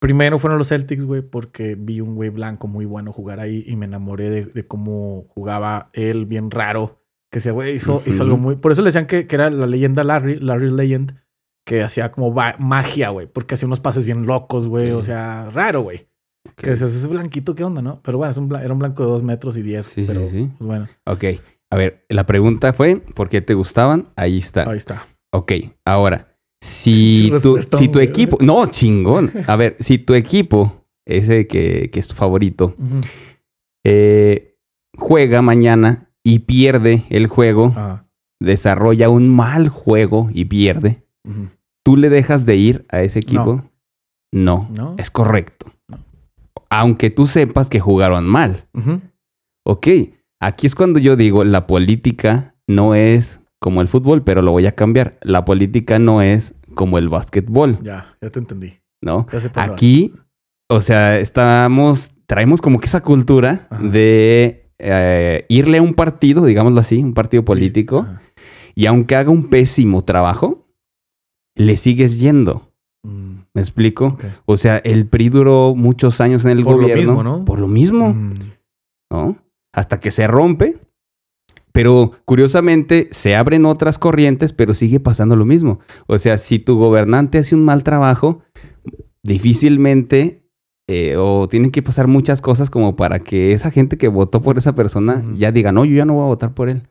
primero fueron los Celtics, güey, porque vi un güey blanco muy bueno jugar ahí y me enamoré de, de cómo jugaba él, bien raro. Que ese güey hizo, hizo algo muy... Por eso le decían que, que era la leyenda Larry, Larry Legend, que hacía como magia, güey, porque hacía unos pases bien locos, güey, Sí. o sea, raro, güey. Que decías, ese blanquito, ¿qué onda, no? Pero bueno, es un bla- era un blanco de dos metros y diez, Sí, sí, pero sí. pues bueno, Ok. A ver, la pregunta fue, ¿por qué te gustaban? Ahí está. ahí está. Ok, ahora, si tu, respuesta, si tu equipo... No, chingón. A ver, si tu equipo, ese que, que es tu favorito, eh, juega mañana y pierde el juego, Ah, desarrolla un mal juego y pierde, ¿tú le dejas de ir a ese equipo? No, No. es correcto. No. Aunque tú sepas que jugaron mal. Ujú. Ok, aquí es cuando yo digo, la política no es como el fútbol, pero lo voy a cambiar. La política no es como el básquetbol. Ya, ya te entendí. ¿no? Aquí, o sea, estamos, traemos como que esa cultura Ajá. de eh, irle a un partido, digámoslo así, un partido político, Ajá. y aunque haga un pésimo trabajo, le sigues yendo. Mm, ¿Me explico? O sea, el PRI duró muchos años en el Por lo gobierno. mismo, ¿no? Por lo mismo, Mm, ¿no? Hasta que se rompe. Pero curiosamente se abren otras corrientes, pero sigue pasando lo mismo. O sea, si tu gobernante hace un mal trabajo, difícilmente eh, o tienen que pasar muchas cosas como para que esa gente que votó por esa persona ya diga, no, yo ya no voy a votar por él.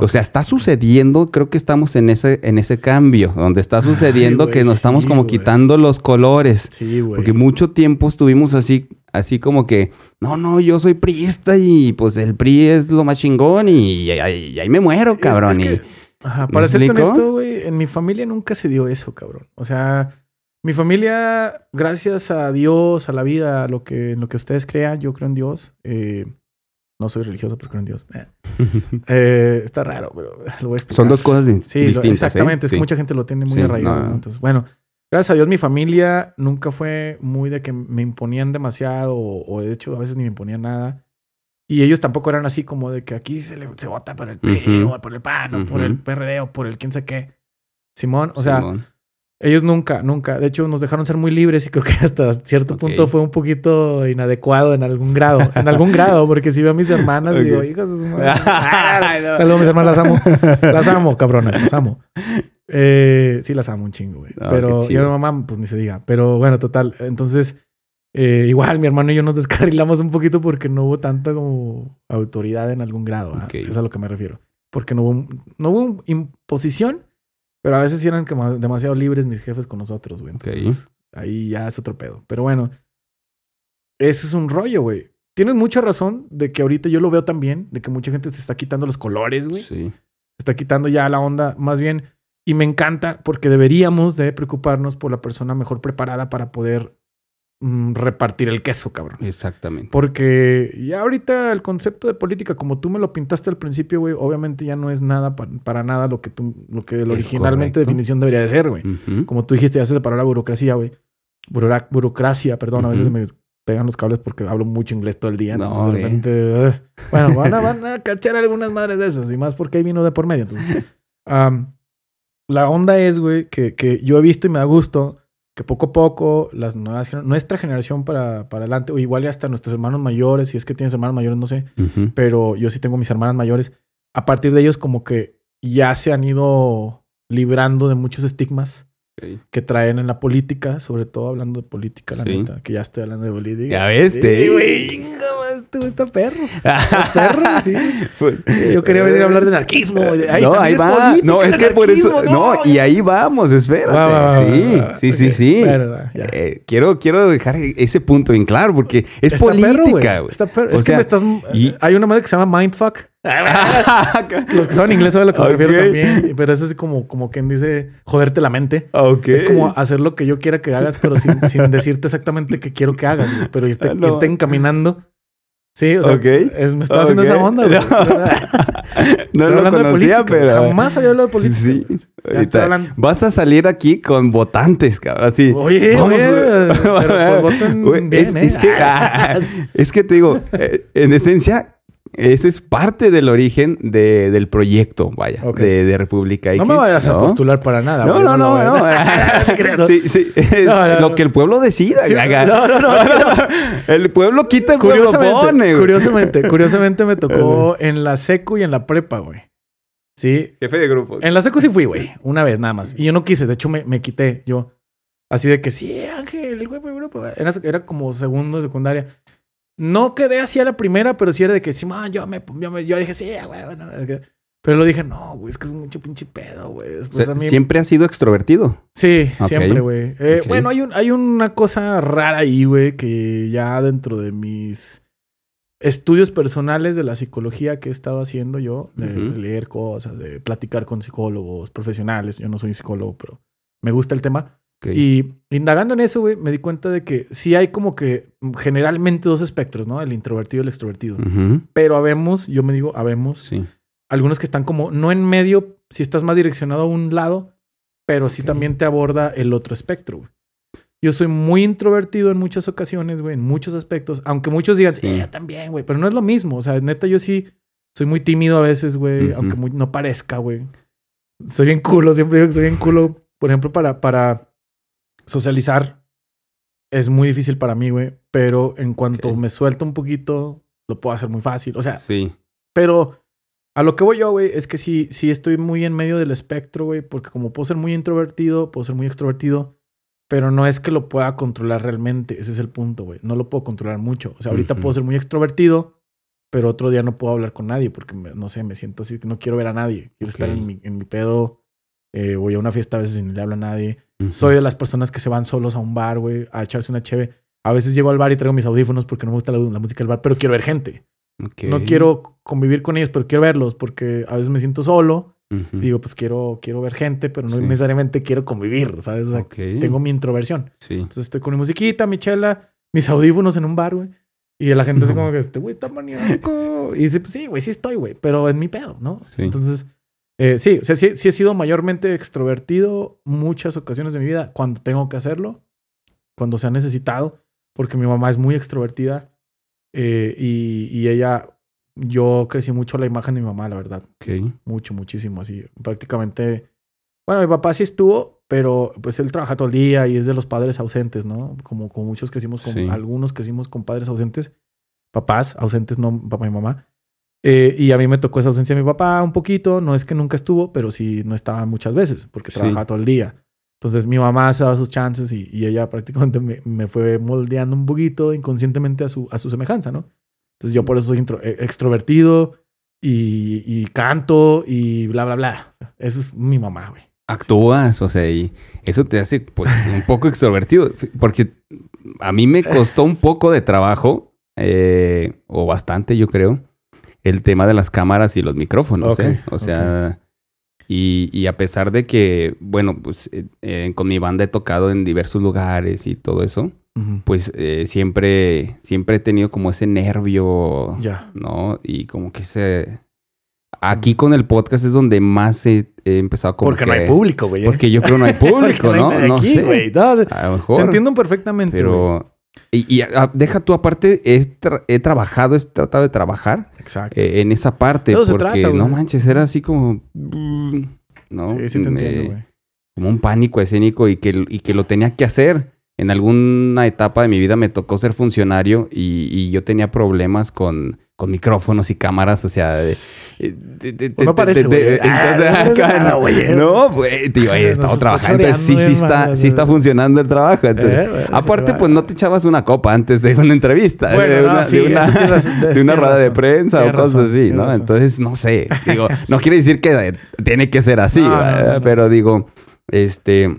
O sea, está sucediendo, creo que estamos en ese, en ese cambio, donde está sucediendo que nos estamos como quitando los colores. Sí, güey. Porque mucho tiempo estuvimos así, así como que, no, no, yo soy priista y pues el PRI es lo más chingón y, y ahí y ahí me muero, cabrón. es que- y- Ajá, ¿Me para explico? honesto, güey, en mi familia nunca se dio eso, cabrón. O sea, mi familia, gracias a Dios, a la vida, a lo que, en lo que ustedes crean, yo creo en Dios. Eh, no soy religioso, pero creo en Dios. Eh, eh, está raro, pero lo voy a explicar. Son dos cosas di- Sí, distintas. ¿eh? exactamente. Es que Sí. mucha gente lo tiene muy Sí, arraigado. Entonces, bueno, gracias a Dios mi familia nunca fue muy de que me imponían demasiado o, o de hecho a veces ni me imponían nada. Y ellos tampoco eran así como de que aquí se, le, se vota por el PRI o por el PAN o por el. PRD o por el quién sé qué. Simón, o sea, Simón. Ellos nunca, nunca. De hecho, nos dejaron ser muy libres y creo que hasta cierto punto fue un poquito inadecuado en algún grado. En algún grado, porque si veo a mis hermanas y digo, hijas de su madre. Saludos, mis hermanas, las amo. Las amo, cabronas, las amo. Eh, sí, las amo un chingo, güey. Ah, Pero yo a mi mamá, pues ni se diga. Pero bueno, total. Entonces, eh, igual mi hermano y yo nos descarrilamos un poquito porque no hubo tanta como autoridad en algún grado. ¿ah? Es a lo que me refiero. Porque no hubo, no hubo imposición, pero a veces sí eran como demasiado libres mis jefes con nosotros, güey. Entonces, ahí ya es otro pedo. Pero bueno, eso es un rollo, güey. Tienes mucha razón de que ahorita yo lo veo también, de que mucha gente se está quitando los colores, güey Sí. se está quitando ya la onda más bien y me encanta porque deberíamos de preocuparnos por la persona mejor preparada para poder repartir el queso, cabrón. Exactamente. Porque ya ahorita el concepto de política, como tú me lo pintaste al principio, güey, obviamente ya no es nada pa- para nada lo que tú, lo que originalmente correcto. definición debería de ser, güey. Ujú. Como tú dijiste, ya se separó la burocracia, güey. Burora- burocracia, perdón, a veces me pegan los cables porque hablo mucho inglés todo el día. No, de güey. repente, ugh. bueno, van a, van a cachar algunas madres de esas y más porque hay vino de por medio. entonces. Am, la onda es, güey, que, que yo he visto y me da gusto que poco a poco las nuevas, nuestra generación para, para adelante, o igual y hasta nuestros hermanos mayores, si es que tienes hermanos mayores, no sé, pero yo sí tengo mis hermanas mayores, a partir de ellos como que ya se han ido librando de muchos estigmas Que traen en la política, sobre todo hablando de política, la Sí. neta, que ya estoy hablando de política. Ya ves, te- güey, tú está perro. Estás perro, sí. Pues, Yo quería venir a hablar de anarquismo. de- ay, no, ahí es va. política No, es que por eso. anarquismo, No, y ahí vamos, espérate. Sí, sí, sí, sí. Eh, quiero, quiero dejar ese punto bien claro porque es Está política, güey. Está perro. O Es sea, que me estás. y- Hay una madre que se llama Mindfuck. Los que saben inglés saben lo que me refiero también. Pero es como, como quien dice joderte la mente. ok. Es como hacer lo que yo quiera que hagas, pero sin, sin decirte exactamente qué quiero que hagas, güey, pero irte, Ah, no. irte encaminando. Sí, o sea, es- me está haciendo esa onda, güey. No, no lo de conocía, política. pero. Jamás había hablado de política. Sí. Ahorita hablando. Vas a salir aquí con votantes, cabrón. Así. Oye, Vamos, oye, güey. pero pues voten bien, es, ¿eh? es que, ah, es que te digo, eh, en esencia, ese es parte del origen de- del proyecto, vaya, de, de República X. No me vayas a postular para nada. No, güey, no, no, no. ¿no? Sí, sí. Es lo que el pueblo decida. Sí, haga. no, no, no. El pueblo quita, el pueblo Curiosamente, pone. güey. curiosamente, curiosamente me tocó en la secu y en la prepa, güey. Sí. Jefe de grupo. En la secu sí fui, güey. Una vez nada más. Y yo no quise. De hecho, me, me quité yo. Así de que sí, Ángel, el güey, grupo. Era, era como segundo de secundaria. No quedé así a la primera, pero sí era de que sí, man, yo me, yo, me- yo dije, sí, güey, bueno. Pero lo dije, no, güey, es que es mucho pinche pedo, güey. O sea, mí- Siempre ha sido extrovertido. Sí, siempre, güey. Eh. Bueno, hay, un, hay una cosa rara ahí, güey, que ya dentro de mis estudios personales de la psicología que he estado haciendo yo, de, de leer cosas, de platicar con psicólogos profesionales. Yo no soy psicólogo, pero me gusta el tema. Y indagando en eso, güey, me di cuenta de que sí hay como que generalmente dos espectros, ¿no? El introvertido y el extrovertido. Pero habemos, yo me digo, habemos Sí. algunos que están como no en medio, si estás más direccionado a un lado, pero sí también te aborda el otro espectro. güey. yo soy muy introvertido en muchas ocasiones, güey, en muchos aspectos. Aunque muchos digan, sí, yo también, güey. Pero no es lo mismo. O sea, neta, yo sí soy muy tímido a veces, güey. Aunque no parezca, güey. Soy bien culo, siempre digo que soy bien culo. Por ejemplo, para, para socializar es muy difícil para mí, güey. Pero en cuanto me suelto un poquito, lo puedo hacer muy fácil. O sea, sí. Pero a lo que voy yo, güey, es que sí, sí estoy muy en medio del espectro, güey, porque como puedo ser muy introvertido, puedo ser muy extrovertido, pero no es que lo pueda controlar realmente. Ese es el punto, güey. No lo puedo controlar mucho. O sea, ahorita puedo ser muy extrovertido, pero otro día no puedo hablar con nadie porque, no sé, me siento así que no quiero ver a nadie. Quiero estar en mi, en mi pedo. Eh, voy a una fiesta a veces y no le hablo a nadie. Soy de las personas que se van solos a un bar, güey, a echarse una cheve. A veces llego al bar y traigo mis audífonos porque no me gusta la, la música del bar, pero quiero ver gente. No quiero convivir con ellos, pero quiero verlos porque a veces me siento solo. Digo, pues quiero, quiero ver gente, pero no necesariamente quiero convivir, ¿sabes? Tengo mi introversión. Entonces estoy con mi musiquita, mi chela, mis audífonos en un bar, güey. Y la gente se como que, este güey está maníaco. Y dice, pues sí, güey, sí estoy, güey, pero es mi pedo, ¿no? Entonces, eh, sí, o sea, sí, sí he sido mayormente extrovertido muchas ocasiones de mi vida cuando tengo que hacerlo, cuando se ha necesitado, porque mi mamá es muy extrovertida eh, y, y, ella, yo crecí mucho la imagen de mi mamá, la verdad. Mucho, muchísimo, así. Prácticamente, bueno, mi papá sí estuvo, pero pues él trabaja todo el día y es de los padres ausentes, ¿no? Como, como muchos crecimos con, algunos crecimos con padres ausentes, papás ausentes, no papá y mamá. Eh, y a mí me tocó esa ausencia de mi papá un poquito, no es que nunca estuvo, pero sí no estaba muchas veces porque trabajaba todo el día. Entonces mi mamá se daba sus chances y, ella prácticamente me, fue moldeando un poquito inconscientemente a su, a su semejanza, ¿no? Entonces yo por eso soy eh, extrovertido y, canto y bla, bla, bla. Eso es mi mamá, güey. Actúas, o sea, y eso te hace pues un poco extrovertido, porque a mí me costó un poco de trabajo, eh, o bastante yo creo, el tema de las cámaras y los micrófonos, ¿eh? O sea, y, a pesar de que, bueno, pues eh, eh, con mi banda he tocado en diversos lugares y todo eso, pues eh, siempre, siempre he tenido como ese nervio, ¿no? Y como que ese... Aquí con el podcast es donde más he, empezado como Porque no hay público, güey. Porque yo creo no hay público, ¿no? No, sé. a lo mejor. Te entiendo perfectamente, Pero... Y, deja tú aparte, he, trabajado, he tratado de trabajar eh, en esa parte. porque no manches, era así como. ¿no? Sí, sí te entiendo, güey. Como un pánico escénico y que, y que lo tenía que hacer. En alguna etapa de mi vida me tocó ser funcionario y yo tenía problemas con con micrófonos y cámaras, o sea, de, no parece, no, güey, tío, ahí estaba trabajando, entonces sí, sí está, sí está funcionando el trabajo. Eh, aparte, pues no te echabas una copa antes de una entrevista, de una, de una, rueda de prensa o cosas así, ¿no? Entonces, no sé, digo, no quiere decir que tiene que ser así, pero digo, este,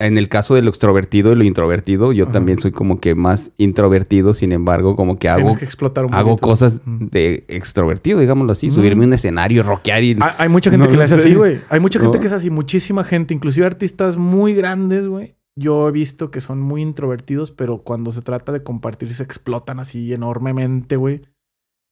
en el caso de lo extrovertido y lo introvertido, yo también soy como que más introvertido, sin embargo, como que hago, que explotar un hago cosas de extrovertido, digámoslo así, subirme a un escenario, rockear y... Hay, mucha gente que lo hace así, güey. Hay mucha gente que es así, muchísima gente, inclusive artistas muy grandes, güey. Yo he visto que son muy introvertidos, pero cuando se trata de compartir se explotan así enormemente, güey.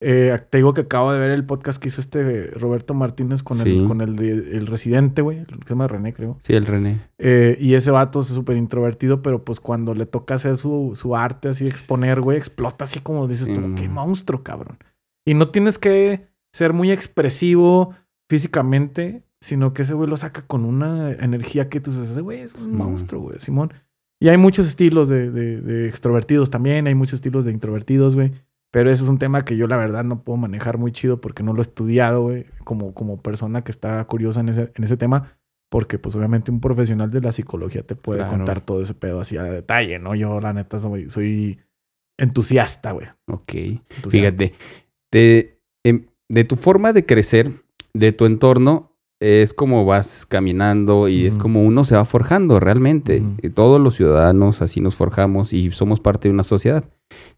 Eh, te digo que acabo de ver el podcast que hizo este Roberto Martínez con el, con el, el residente, güey. Que se llama René, creo. Sí, el René. Eh, y ese vato es súper introvertido, pero pues cuando le toca hacer su, su arte así, exponer, güey, explota así como dices tú, qué monstruo, cabrón. Y no tienes que ser muy expresivo físicamente, sino que ese güey lo saca con una energía que tú dices, güey, es un monstruo, güey, Simón. Y hay muchos estilos de, de, de extrovertidos también, hay muchos estilos de introvertidos, güey. Pero ese es un tema que yo la verdad no puedo manejar muy chido porque no lo he estudiado, güey, como, como persona que está curiosa en ese, en ese tema. Porque pues obviamente un profesional de la psicología te puede contar todo ese pedo así a detalle, ¿no? Yo la neta soy, soy entusiasta, güey. Ok. Fíjate, de, em, de tu forma de crecer, de tu entorno, es como vas caminando y es como uno se va forjando realmente. Todos los ciudadanos así nos forjamos y somos parte de una sociedad.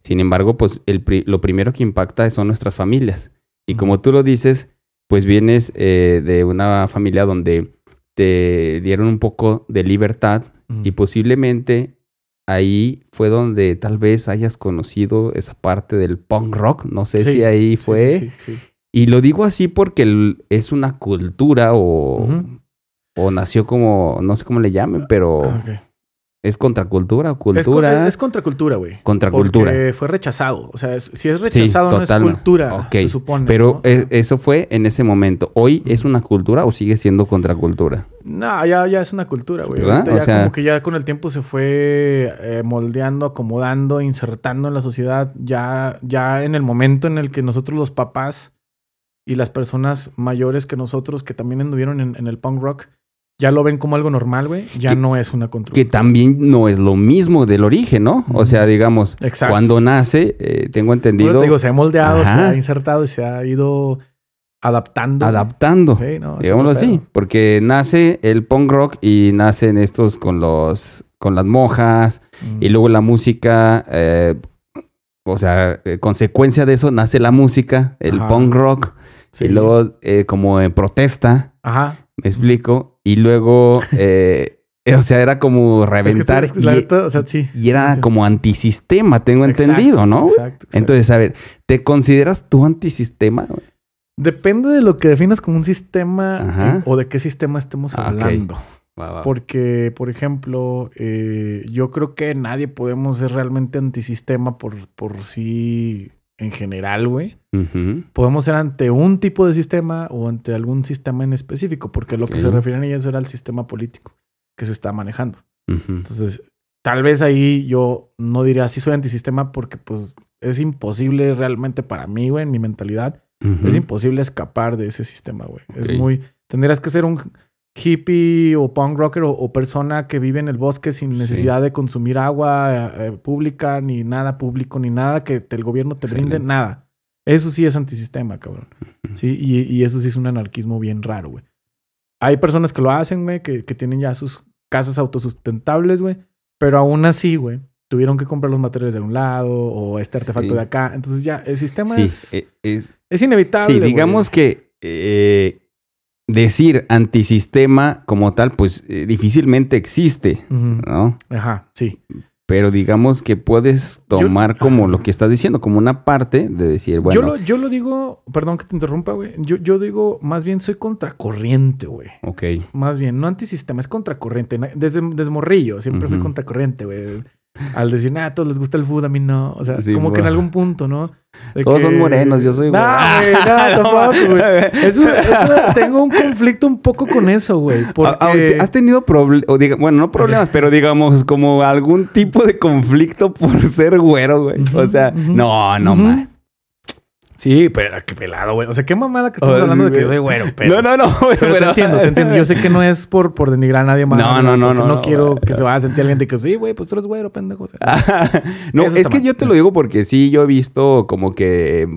Sin embargo, pues el lo primero que impacta son nuestras familias. Y como tú lo dices, pues vienes eh, de una familia donde te dieron un poco de libertad y posiblemente ahí fue donde tal vez hayas conocido esa parte del punk rock. No sé si ahí fue. Y lo digo así porque es una cultura o, o nació como, no sé cómo le llamen, pero... Ah, ¿Es contracultura o cultura? es contracultura, güey. Contracultura. Porque fue rechazado. O sea, es- si es rechazado, no es cultura, Ok, se supone. Pero ¿no? eh, eso fue en ese momento. ¿Hoy es una cultura o sigue siendo contracultura? No, ya, ya es una cultura, güey. Ya sea- como que ya con el tiempo se fue eh, moldeando, acomodando, insertando en la sociedad. Ya, ya en el momento en el que nosotros los papás y las personas mayores que nosotros que también anduvieron en, en el punk rock, ya lo ven como algo normal, güey. Ya Que- no es una Que contracultura. también no es lo mismo del origen, ¿no? O sea, digamos, Exacto. cuando nace, eh, tengo entendido, te digo, se ha moldeado, se ha insertado y se ha ido adaptando. adaptando. Sí, no, digámoslo así, porque nace el punk rock y nacen estos con los con las monjas Mm. y luego la música, eh, o sea, eh, consecuencia de eso nace la música, el Ajá. punk rock Sí. y luego eh, como en protesta, Ajá. me explico, y luego, eh, eh, o sea, era como reventar Es que, es que la y, neta, o sea, sí. y era Sí. como antisistema, tengo Exacto, entendido, ¿no? Exacto, exacto. Entonces, a ver, ¿te consideras tú antisistema? güey? Depende de lo que definas como un sistema Ajá. o de qué sistema estemos Ah, hablando. Porque, por ejemplo, eh, yo creo que nadie podemos ser realmente antisistema por, por sí en general, güey. Podemos ser ante un tipo de sistema o ante algún sistema en específico, porque lo que se refieren a ellos era el sistema político que se está manejando. Entonces, tal vez ahí yo no diría sí soy antisistema porque pues es imposible realmente para mí, güey, en mi mentalidad. Es imposible escapar de ese sistema, güey. Es muy... Tendrías que ser un hippie o punk rocker o, o persona que vive en el bosque sin necesidad de consumir agua eh, eh, pública, ni nada público, ni nada que te- el gobierno te brinde, nada. Eso sí es antisistema, cabrón. Sí, y, y eso sí es un anarquismo bien raro, güey. Hay personas que lo hacen, güey, que, que tienen ya sus casas autosustentables, güey. Pero aún así, güey, tuvieron que comprar los materiales de un lado o este artefacto Sí. de acá. Entonces ya, el sistema Sí, es, es, es inevitable. sí, güey. digamos que eh, decir antisistema como tal, pues eh, difícilmente existe. ¿no? Ajá, sí. Pero digamos que puedes Yo- tomar como lo que estás diciendo, como una parte de decir, bueno, Yo, lo, yo lo digo, perdón que te interrumpa, güey. Yo, yo digo, más bien soy contracorriente, güey. ok, Más bien, no antisistema, es contracorriente. Desde, desde morrillo, siempre fui Ujú. contracorriente, güey. Al decir, nada, a todos les gusta el food, a mí no. O sea, Sí, como que en algún punto, ¿no? De Todos son morenos, yo soy No, güey. güey, no, tampoco, güey. Eso, eso- tengo un conflicto un poco con eso, güey. Porque... ¿Has tenido problemas, bueno, no problemas, pero digamos como algún tipo de conflicto por ser güero, güey? O sea, no, no, ujú. ma. Sí, pero qué pelado, güey. O sea, qué mamada que estamos Oh, hablando sí, de que soy güero, pero... No, no, no, güey, Pero te entiendo, te entiendo. Yo sé que no es por, por denigrar a nadie más. No, no, no, no, No quiero güey. que se vaya a sentir alguien de que, sí, güey, pues tú eres güero, pendejo. O sea, no, es que mal. yo te lo digo porque sí, yo he visto como que,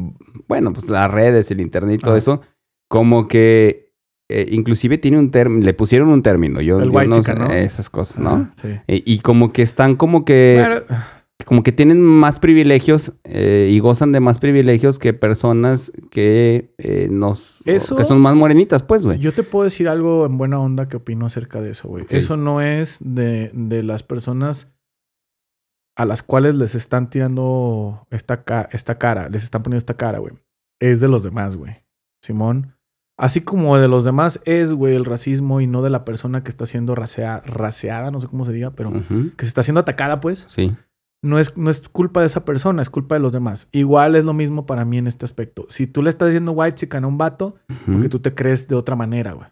bueno, pues las redes, el internet y todo eso, como que eh, inclusive tiene un término, le pusieron un término, yo, El yo no whitezican, sé, ¿no? esas cosas, ¿no? Sí. Eh, y como que están como que, como que tienen más privilegios eh, y gozan de más privilegios que personas que eh, nos, Eso- que son más morenitas, pues, güey. yo te puedo decir algo en buena onda que opino acerca de eso, güey. Eso no es de, de las personas a las cuales les están tirando esta, ca- esta cara, les están poniendo esta cara, güey. Es de los demás, güey. Simón. Así como de los demás es, güey, el racismo y no de la persona que está siendo racea- raseada, no sé cómo se diga, pero que se está siendo atacada, pues. Sí. No es, no es culpa de esa persona, es culpa de los demás. Igual es lo mismo para mí en este aspecto. Si tú le estás diciendo white chican a un vato, porque tú te crees de otra manera, güey.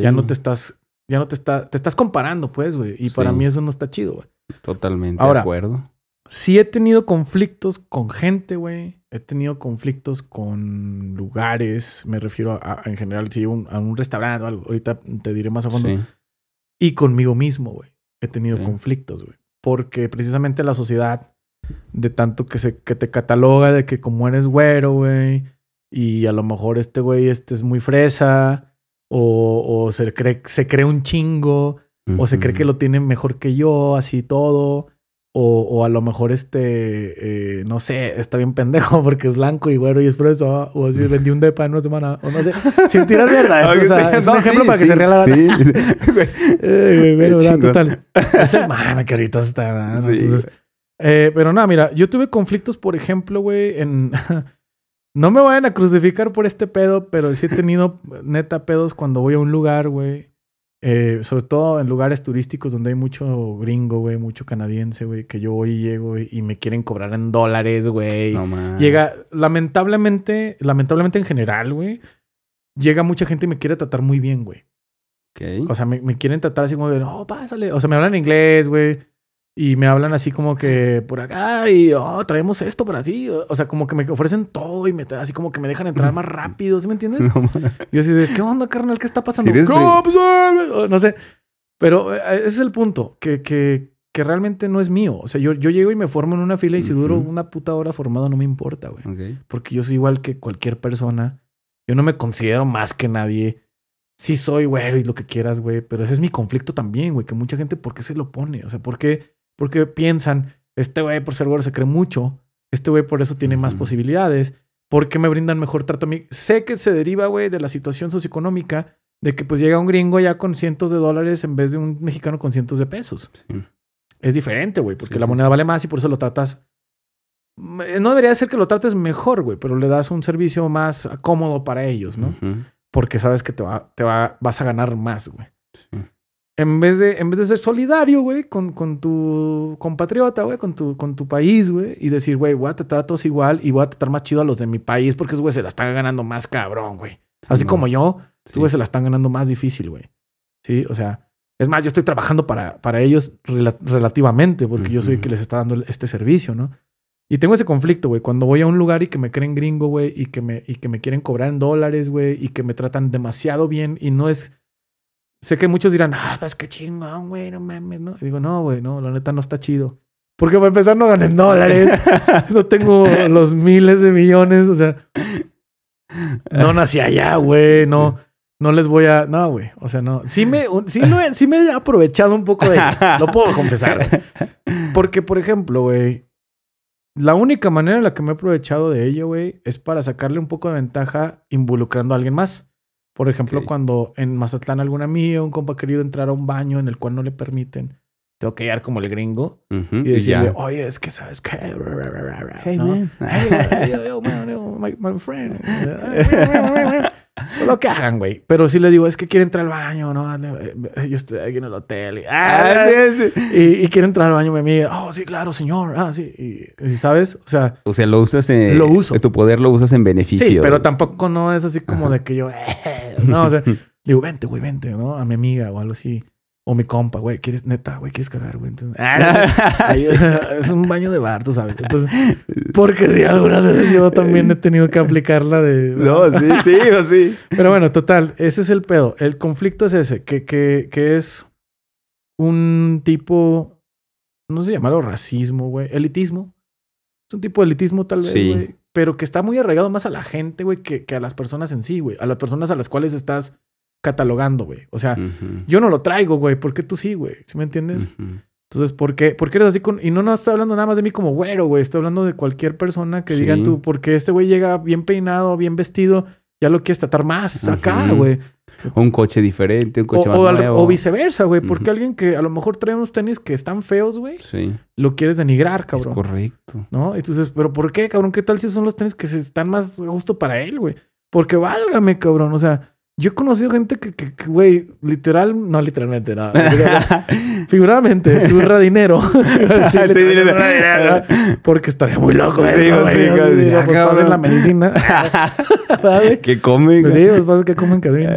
Ya no te estás, ya no te está, te estás comparando, pues, güey. Y para Sí. mí eso no está chido, güey. Totalmente Ahora, de acuerdo. Sí he tenido conflictos con gente, güey. He tenido conflictos con lugares. Me refiero a, a- en general, si un, a un restaurante o algo. Ahorita te diré más a fondo. Sí. Y conmigo mismo, güey. He tenido conflictos, güey. Porque precisamente la sociedad, de tanto que, se, que te cataloga de que como eres güero, güey, y a lo mejor este güey este es muy fresa, o, o se, cree, se cree un chingo, o se cree que lo tiene mejor que yo, así todo. O, o a lo mejor este, eh, no sé, está bien pendejo porque es blanco y güero y es fresa. O así vendí un depa en una semana. O no sé, sin tirar mierda. Es, o sea, es un No, ejemplo sí, para que sí, se ría la sí. Eh, güey, bueno, total. Es el mame que ahorita está. ¿verdad? Sí. Entonces, eh, pero nada, mira, yo tuve conflictos, por ejemplo, güey, en. no me vayan a crucificar por este pedo, pero sí he tenido neta pedos cuando voy a un lugar, güey. Eh, sobre todo en lugares turísticos donde hay mucho gringo, güey, mucho canadiense, güey, que yo hoy llego y me quieren cobrar en dólares, güey. No. Llega, lamentablemente, lamentablemente en general, güey, llega mucha gente y me quiere tratar muy bien, güey. Ok. O sea, me, me quieren tratar así como de, no, pásale. O sea, me hablan inglés, güey. Y me hablan así como que por acá y, oh, traemos esto para así. O sea, como que me ofrecen todo y me, así como que me dejan entrar más rápido, ¿sí me entiendes? No yo así de, ¿qué onda, carnal? ¿Qué está pasando? Si eres ¿Qué de- pues, eh, No sé. Pero eh, ese es el punto, que, que, que realmente no es mío. O sea, yo, yo llego y me formo en una fila y si duro una puta hora formado no me importa, güey. Ok. Porque yo soy igual que cualquier persona. Yo no me considero más que nadie. Sí soy, güey, y lo que quieras, güey. Pero ese es mi conflicto también, güey. Que mucha gente, ¿por qué se lo pone? O sea, ¿por qué, por qué piensan, este güey por ser güey se cree mucho? Este güey por eso tiene más posibilidades. ¿Por qué me brindan mejor trato a mí? Sé que se deriva, güey, de la situación socioeconómica. De que pues llega un gringo ya con cientos de dólares en vez de un mexicano con cientos de pesos. Sí. Es diferente, güey, porque Sí, la sí, moneda vale más y por eso lo tratas. Eh, No debería ser que lo trates mejor, güey, pero le das un servicio más cómodo para ellos, ¿no? Porque sabes que te, va, te va, vas a ganar más, güey. En vez de, en vez de ser solidario, güey, con, con tu compatriota, güey, con tu, con tu país, güey, y decir, güey, voy a tratar a todos igual y voy a tratar más chido a los de mi país porque esos güey se la están ganando más cabrón, güey. Así como yo, Sí. Tú, güey, se la están ganando más difícil, güey. Sí, o sea, es más, yo estoy trabajando para, para ellos rela- relativamente, porque yo soy el que les está dando este servicio, ¿no? Y tengo ese conflicto, güey. Cuando voy a un lugar y que me creen gringo, güey, y que me, y que me quieren cobrar en dólares, güey, y que me tratan demasiado bien, y no es. Sé que muchos dirán, ah, pues qué chingón, güey, no mames, ¿no? Y digo, no, güey, no, la neta no está chido. Porque para empezar no ganen dólares, no tengo los miles de millones, o sea, no nací allá, güey, no, no les voy a, no, güey, o sea, no, sí me, sí, lo he, sí me he aprovechado un poco de ello, lo puedo confesar. Porque, por ejemplo, güey, la única manera en la que me he aprovechado de ello, güey, es para sacarle un poco de ventaja involucrando a alguien más. Por ejemplo, cuando en Mazatlán alguna amiga, un compa querido entrar a un baño en el cual no le permiten, tengo que llegar como el gringo y Y decirle, oye, es que sabes qué. Hey, ¿no? man. Hey, yo, yo, man, yo, my, my friend. Lo que hagan, güey. Pero si le digo, es que quiere entrar al baño, ¿no? Yo estoy aquí en el hotel. Y, Ah, sí, sí. y, y quiere entrar al baño mi amiga. Oh, sí, claro, señor. Ah, sí. Y, y, ¿sabes? O sea, O sea, lo usas en... Lo uso. Tu poder lo usas en beneficio. sí, pero tampoco no es así como de que yo... eh, no, o sea, digo, vente, güey, vente, ¿no? A mi amiga o algo así. O mi compa, güey, ¿quieres, neta, güey, quieres cagar, güey? Entonces, ah, ahí- es un baño de bar, tú sabes. Entonces, porque sí, algunas veces yo también he tenido que aplicarla de... No, sí, sí, o sí. Pero bueno, total, ese es el pedo. El conflicto es ese, que, que, que es un tipo, no sé llamarlo racismo, güey, elitismo. Es un tipo de elitismo tal vez, Sí. güey. Pero que está muy arraigado más a la gente, güey, que, que a las personas en sí, güey. A las personas a las cuales estás catalogando, güey. O sea, yo no lo traigo, güey. ¿Por qué tú sí, güey? ¿Sí me entiendes? Entonces, ¿por qué, ¿por qué eres así con.? Y no, no estoy hablando nada más de mí como güero, güey. Estoy hablando de cualquier persona que Sí. digan tú, porque este güey llega bien peinado, bien vestido, ya lo quieres tratar más acá, güey. Un coche diferente, un O, coche más o nuevo. o viceversa, güey. Porque Ujú. alguien que a lo mejor trae unos tenis que están feos, güey, Sí, lo quieres denigrar, es cabrón. correcto. ¿No? Entonces, ¿pero por qué, cabrón? ¿Qué tal si son los tenis que están más a gusto para él, güey? Porque válgame, cabrón. O sea, yo he conocido gente que, que, que, güey, literal, no literalmente, no. Figuradamente, zurra dinero. Sí, dinero. Porque estaría muy loco, Sí, eso, pues, güey. sí, no, ah, pues, pasen la medicina. ¿Sabes? ¿Qué come? Pues sí, pues pasa que comen cadrín.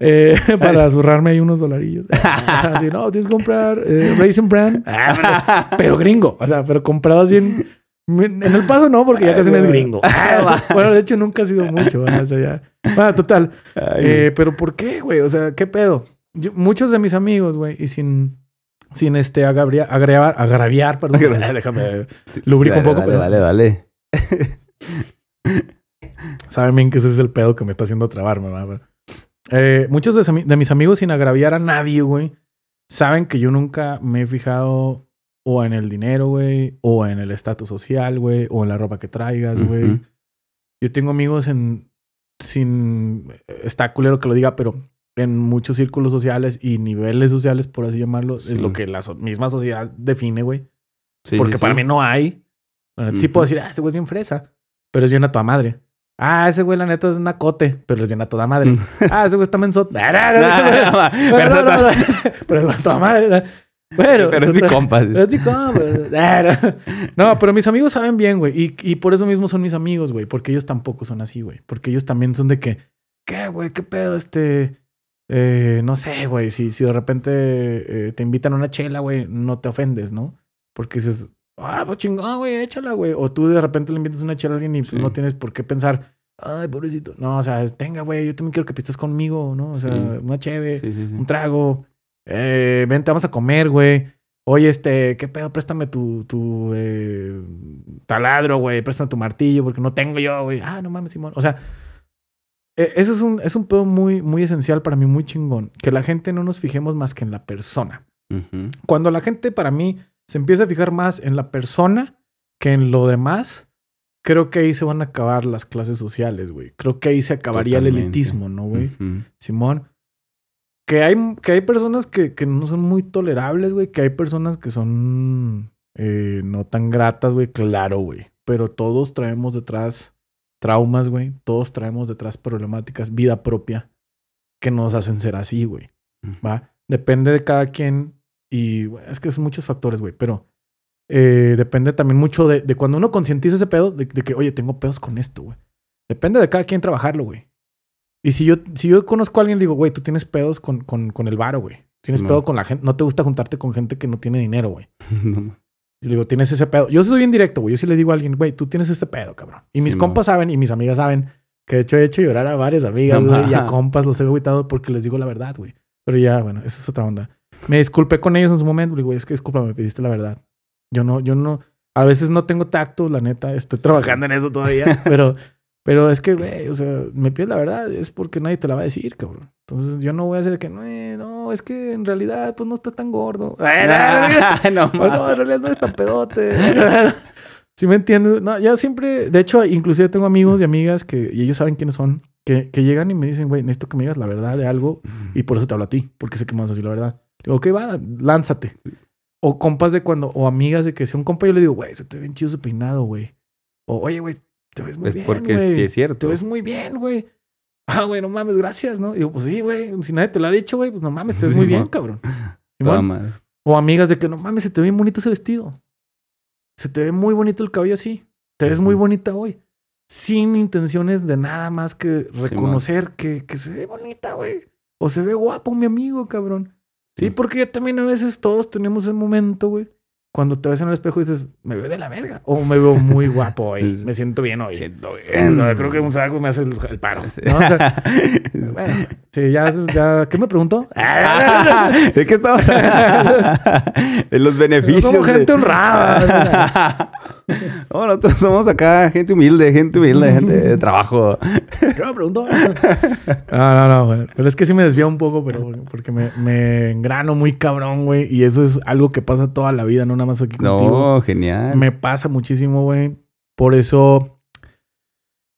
Eh, para zurrarme ahí unos dolarillos. Así, no, tienes que comprar eh, Raisin Brand. Ah, pero, pero gringo. O sea, pero comprado así en... En el paso no, porque ya casi no es gringo. bueno, de hecho nunca ha sido mucho. ¿verdad? O sea, ya... Bueno, total. Ay, Eh, pero ¿por qué, güey? O sea, ¿qué pedo? Yo- muchos de mis amigos, güey, y sin... Sin este agravia- agrevar, agraviar, perdón. Agraviar. Déjame... sí, lubrico un dale, poco, Dale, pero- dale, dale. Saben bien que ese es el pedo que me está haciendo trabarme, ¿verdad? Eh, muchos de mis amigos, sin agraviar a nadie, güey, saben que yo nunca me he fijado o en el dinero, güey, o en el estatus social, güey, o en la ropa que traigas, güey. Yo tengo amigos en. Sin. Está culero que lo diga, pero en muchos círculos sociales y niveles sociales, por así llamarlo, Sí. es lo que la so- misma sociedad define, güey. Sí, Porque sí, para mí no hay. Bueno, Sí puedo decir, ah, ese güey es bien fresa, pero es bien a tu madre. Ah, ese güey, la neta, es una cote, pero es bien a toda madre. ah, ese güey está menso. pero, pero es a toda madre. Pero, pero es mi compa. Es mi compa. no, pero mis amigos saben bien, güey. Y, y por eso mismo son mis amigos, güey. Porque ellos tampoco son así, güey. Porque ellos también son de que, ¿qué, güey? ¿Qué pedo? Este. Eh, no sé, güey. Si, si de repente eh, te invitan a una chela, güey, no te ofendes, ¿no? Porque dices, ah, pues chingón, güey, échala, güey. O tú de repente le invitas una chela a alguien y pues, no tienes por qué pensar, ay, pobrecito. No, o sea, tenga, güey, yo también quiero que pistes conmigo, ¿no? O sea, una cheve, un trago. Eh, vente, vamos a comer, güey. Oye, este, ¿qué pedo? Préstame tu, tu eh, taladro, güey. Préstame tu martillo porque no tengo yo, güey. Ah, no mames, Simón. O sea, e, eso es un, es un pedo muy, muy esencial para mí, muy chingón. Que la gente no nos fijemos más que en la persona. Cuando la gente, para mí, se empieza a fijar más en la persona que en lo demás, creo que ahí se van a acabar las clases sociales, güey. Creo que ahí se acabaría el elitismo, ¿no, güey? Simón. Que hay, que hay personas que, que no son muy tolerables, güey. Que hay personas que son eh, no tan gratas, güey. Claro, güey. Pero todos traemos detrás traumas, güey. Todos traemos detrás problemáticas, vida propia, que nos hacen ser así, güey. ¿Va? Depende de cada quien. Y es que son muchos factores, güey. Pero eh, depende también mucho de, de cuando uno concientiza ese pedo, de, de, que, oye, tengo pedos con esto, güey. Depende de cada quien trabajarlo, güey. Y si yo, si yo conozco a alguien, digo, güey, tú tienes pedos con, con, con el varo, güey. Tienes pedo con la gente. No te gusta juntarte con gente que no tiene dinero, güey. no. Y le digo, tienes ese pedo. Yo soy bien directo, güey. Yo sí le digo a alguien, güey, tú tienes este pedo, cabrón. Y mis compas saben y mis amigas saben que de hecho he hecho llorar a varias amigas, güey. y a compas los he agüitado porque les digo la verdad, güey. Pero ya, bueno, esa es otra onda. Me disculpé con ellos en su momento. Le digo, güey, es que disculpa, me pediste la verdad. Yo no, yo no. A veces no tengo tacto, la neta. Estoy trabajando en eso todavía. pero pero es que, güey, o sea, me pides la verdad, es porque nadie te la va a decir, cabrón. Entonces yo no voy a hacer que, no, eh, no, es que en realidad, pues no estás tan gordo. no, no, en realidad no eres tan pedote. ¿Sí me entiendes? No, ya siempre, de hecho, inclusive tengo amigos y amigas que, y ellos saben quiénes son, que, que llegan y me dicen, güey, necesito que me digas la verdad de algo y por eso te hablo a ti, porque sé que me vas a decir la verdad. Digo, ok, va, lánzate. O compas de cuando, o amigas de que si un compa yo le digo, güey, se te ve bien chido ese peinado, güey. O, oye, güey, te ves muy es bien. Porque sí es cierto. Te ves muy bien, güey. Ah, güey, no mames, gracias, ¿no? Y digo, pues sí, güey. Si nadie te lo ha dicho, güey, pues no mames, te ves muy bien, cabrón. o amigas de que no mames, se te ve bien bonito ese vestido. Se te ve muy bonito el cabello así. Te ves muy bonita hoy. Sin intenciones de nada más que reconocer que, que se ve bonita, güey. O se ve guapo mi amigo, cabrón. Sí, porque también a veces todos tenemos el momento, güey, cuando te ves en el espejo y dices, me veo de la verga. O me veo muy guapo hoy. me siento bien hoy. Siento bien. creo que un saco me hace el, paro. ¿no? O sea, bueno, sí, ya, ya. ¿Qué me preguntó? ¿De qué estamos hablando? de los beneficios. Somos gente honrada. No, nosotros somos acá gente humilde, gente humilde, gente de trabajo. ¿Qué me preguntó? No, no, no, Pero es que sí me desvía un poco, pero porque me, me engrano muy cabrón, güey. Y eso es algo que pasa toda la vida, no nada más aquí contigo. No, genial. Me pasa muchísimo, güey. Por eso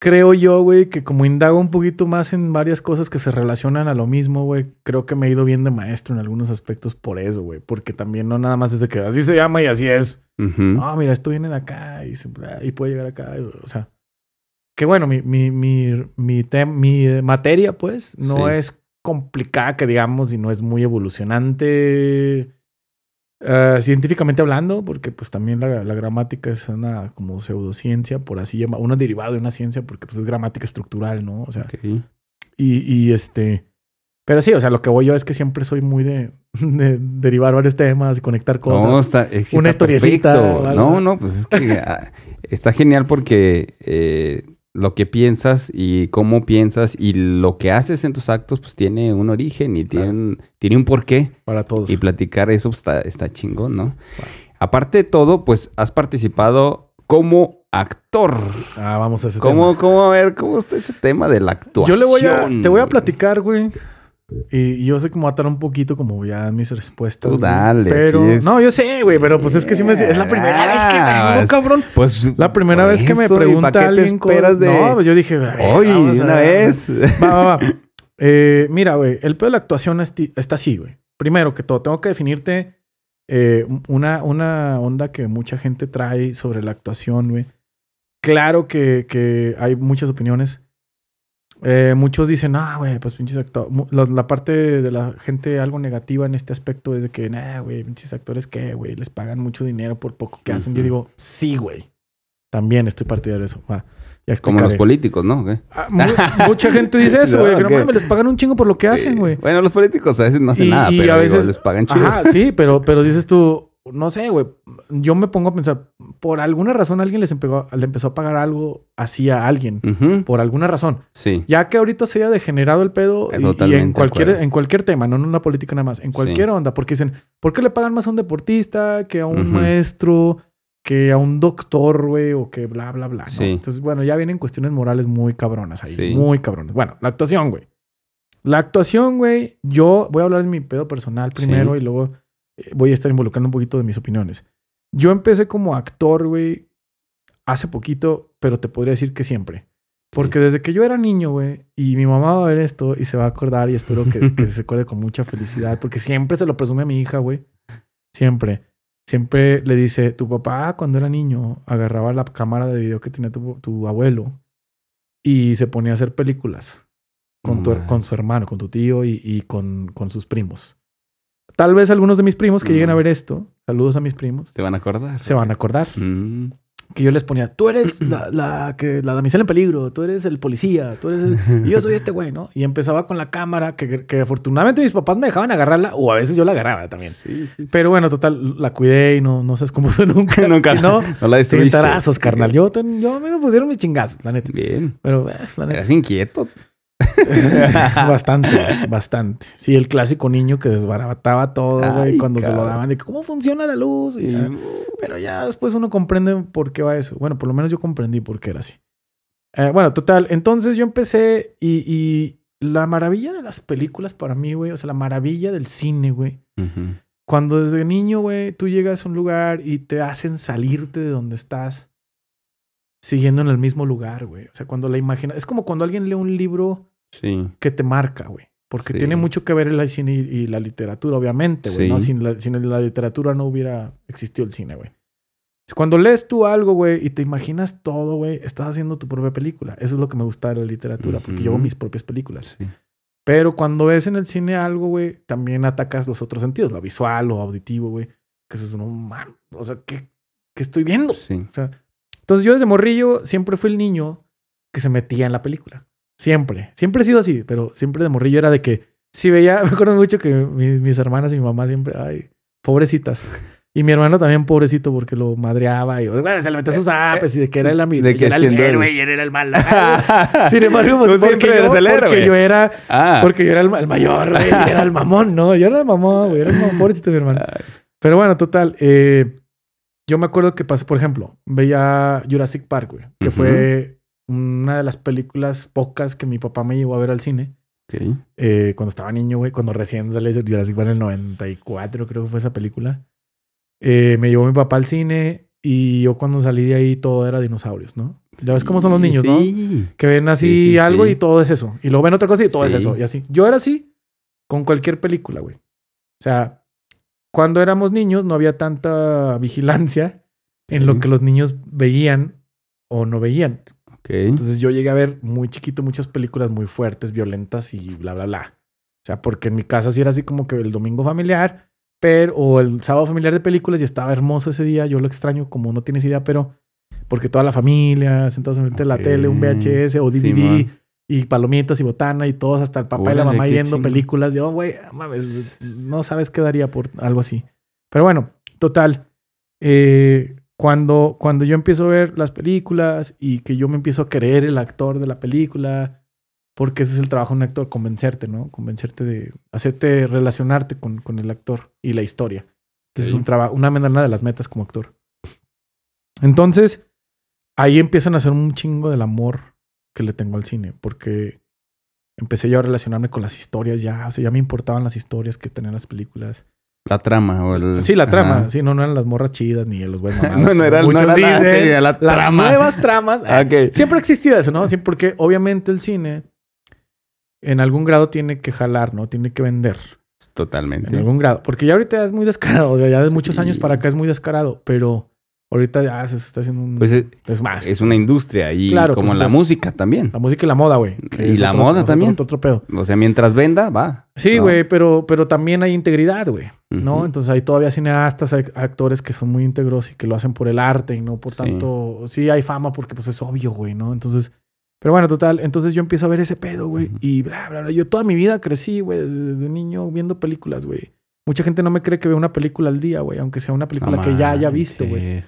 creo yo, güey, que como indago un poquito más en varias cosas que se relacionan a lo mismo, güey, creo que me he ido bien de maestro en algunos aspectos por eso, güey. Porque también no nada más es de que así se llama y así es. No, mira, esto viene de acá y, y puede llegar acá. O sea, que bueno, mi, mi, mi, mi, mi materia, pues, no es complicada, que digamos, y no es muy evolucionante eh, científicamente hablando, porque pues también la, gramática es una como pseudociencia, por así llamar, una derivada de una ciencia, porque pues es gramática estructural, ¿no? O sea, y, y este, pero sí, o sea, lo que voy yo es que siempre soy muy de, derivar varios temas y conectar cosas. No, está, una historiecita. No, no, pues es que ah, está genial porque eh, lo que piensas y cómo piensas y lo que haces en tus actos, pues tiene un origen y tiene, un, tiene un porqué. Para todos. Y platicar eso pues, está, está chingón, ¿no? Aparte de todo, pues has participado como actor. Ah, vamos a ese ¿Cómo, tema. ¿Cómo, a ver, cómo está ese tema de la actuación? Yo le voy a, te voy a platicar, güey. Y yo sé cómo atar un poquito como ya mis respuestas. Tú dale. Pero, no, yo sé, güey, pero pues es que sí me... Es la primera vez que vengo, ah, cabrón. Pues la primera vez que me pregunta alguien... Te esperas de... No, pues yo dije... Oye, una vez. Va, va, va. Eh, mira, güey, el pedo de la actuación está así, güey. Primero que todo, tengo que definirte eh, una, una onda que mucha gente trae sobre la actuación, güey. claro que, que hay muchas opiniones. Eh, muchos dicen, ah, güey, pues pinches actores. La, la parte de la gente algo negativa en este aspecto es de que, nah, güey, pinches actores que, güey, les pagan mucho dinero por poco que hacen. Yo digo, sí, güey. También estoy partidario de eso. Va, ya Como los políticos, ¿no? Ah, mu- mucha gente dice eso, güey. No, que no mames, les pagan un chingo por lo que hacen, Sí. güey. Bueno, los políticos a veces no hacen Y- nada, y pero a digo, veces- les pagan chido. Ajá, sí, pero, pero dices tú, no sé, güey. Yo me pongo a pensar, por alguna razón alguien les empezó, le empezó a pagar algo así a alguien. Por alguna razón. Sí. Ya que ahorita se haya degenerado el pedo Eh, y- en cualquier, acuerdo. en cualquier tema, no en una política nada más, en cualquier onda, porque dicen, ¿por qué le pagan más a un deportista que a un maestro, que a un doctor, güey, o que bla, bla, bla? ¿no? Sí. Entonces, bueno, ya vienen cuestiones morales muy cabronas ahí, Sí. muy cabronas. Bueno, la actuación, güey. La actuación, güey, yo voy a hablar de mi pedo personal primero Sí. y luego eh, voy a estar involucrando un poquito de mis opiniones. Yo empecé como actor, güey, hace poquito, pero te podría decir que siempre. Porque desde que yo era niño, güey, y mi mamá va a ver esto y se va a acordar y espero que, que se acuerde con mucha felicidad, porque siempre se lo presume a mi hija, güey. Siempre. Siempre le dice, tu papá cuando era niño agarraba la cámara de video que tenía tu, tu abuelo y se ponía a hacer películas con, tu, con su hermano, con tu tío y, y con, con sus primos. Tal vez algunos de mis primos que lleguen a ver esto, saludos a mis primos, ¿Te van a acordar? se van a acordar Mm. que yo les ponía, tú eres la, la, que, la damisela en peligro, tú eres el policía, tú eres el... Y yo soy este güey, ¿no? Y empezaba con la cámara, que, que afortunadamente mis papás me dejaban agarrarla, o a veces yo la agarraba también. Sí. Pero bueno, total, la cuidé y no, no sé cómo fue nunca. Nunca. Si no, No la destruiste. tarazos, carnal. Yo, yo me pusieron mis chingazos, la neta. Bien. Pero, eh, la neta. Eras inquieto. bastante, bastante. Sí, el clásico niño que desbarataba todo, güey, cuando se lo daban. De ¿cómo funciona la luz? Y, Pero ya después uno comprende por qué va eso. Bueno, por lo menos yo comprendí por qué era así. Eh, bueno, total. Entonces yo empecé y, y la maravilla de las películas para mí, güey, o sea, la maravilla del cine, güey. Cuando desde niño, güey, tú llegas a un lugar y te hacen salirte de donde estás siguiendo en el mismo lugar, güey. O sea, cuando la imagina... Es como cuando alguien lee un libro Sí. que te marca, güey. Porque Sí. tiene mucho que ver el cine y, y la literatura, obviamente, güey. ¿no? Sí. Sin, la, sin la literatura no hubiera existido el cine, güey. Cuando lees tú algo, güey, y te imaginas todo, güey, estás haciendo tu propia película. Eso es lo que me gusta de la literatura, porque yo hago mis propias películas. Sí. Pero cuando ves en el cine algo, güey, también atacas los otros sentidos, lo visual, lo auditivo, güey. Que eso es un man. O sea, ¿qué, qué estoy viendo? Sí. O sea, entonces yo desde morrillo siempre fui el niño que se metía en la película. Siempre. Siempre he sido así, pero siempre de morrillo era de que si veía, me acuerdo mucho que mis, mis hermanas y mi mamá siempre, ay, pobrecitas. Y mi hermano también pobrecito porque lo madreaba y bueno, se le metía sus apes y de que era el amigo. De que era el héroe y él era el malo. Sin embargo, pues, Tú porque, yo, el porque héroe. yo era Ah. porque yo era el, ma- el mayor, güey. y Era el mamón, ¿no? Yo era el mamón, güey. Era el mamón, pobrecito mi hermano. Pero bueno, total. eh, yo me acuerdo que pasé, por ejemplo, veía Jurassic Park, güey. Que fue una de las películas pocas que mi papá me llevó a ver al cine. Ok. eh, cuando estaba niño, güey. Cuando recién salió Jurassic Park en el 94, creo que fue esa película. Eh, me llevó mi papá al cine y yo cuando salí de ahí todo era dinosaurios, ¿no? Ya ves cómo son los niños, ¿no? Sí. Que ven así Sí, sí, algo y todo es eso. Y luego ven otra cosa y todo es eso. Y así. Yo era así con cualquier película, güey. O sea, cuando éramos niños no había tanta vigilancia en lo que los niños veían o no veían. Entonces yo llegué a ver muy chiquito muchas películas muy fuertes, violentas y bla, bla, bla. O sea, porque en mi casa sí era así como que el domingo familiar, pero, o el sábado familiar de películas y estaba hermoso ese día. Yo lo extraño como no tienes idea, pero porque toda la familia sentados enfrente de la tele, un VHS o DVD y palomitas y botana y todos, hasta el papá y la mamá viendo chingo. películas. Yo, güey, mames, no sabes qué daría por algo así. Pero bueno, total. eh, cuando, cuando yo empiezo a ver las películas y que yo me empiezo a creer el actor de la película, porque ese es el trabajo de un actor, convencerte, ¿no? Convencerte de hacerte relacionarte con, con el actor y la historia. Ese es un trabajo, una, una de las metas como actor. Entonces, ahí empiezan a hacer un chingo del amor que le tengo al cine, porque empecé yo a relacionarme con las historias ya, o sea, ya me importaban las historias que tenían las películas. La trama o el... Sí, la trama, Ajá. sí, no, no eran las morras chidas ni los güeyes mamados. No, no era- como no muchos era la- dicen. sí, la las trama. nuevas tramas. Ah, ok. Siempre ha existido eso, ¿no? Siempre porque obviamente el cine en algún grado tiene que jalar, ¿no? Tiene que vender. Totalmente. En algún grado. Porque ya ahorita es muy descarado. O sea, ya de muchos Sí. años para acá es muy descarado. Pero Ahorita ya se está haciendo un Pues es, desmadre. es una industria y Claro, como la música también. La música y la moda, güey. Y es la otro- moda también. Otro, otro pedo. O sea, mientras venda, va. Sí, ¿no? güey, pero, pero también hay integridad, güey. ¿No? Entonces hay todavía cineastas, hay actores que son muy íntegros y que lo hacen por el arte y no por Sí. tanto. Sí, hay fama porque pues es obvio, güey, ¿no? Entonces. Pero bueno, total. Entonces yo empiezo a ver ese pedo, güey. Y bla, bla, bla. Yo toda mi vida crecí, güey, desde de niño viendo películas, güey. Mucha gente no me cree que vea una película al día, güey, aunque sea una película No que ya haya visto, güey.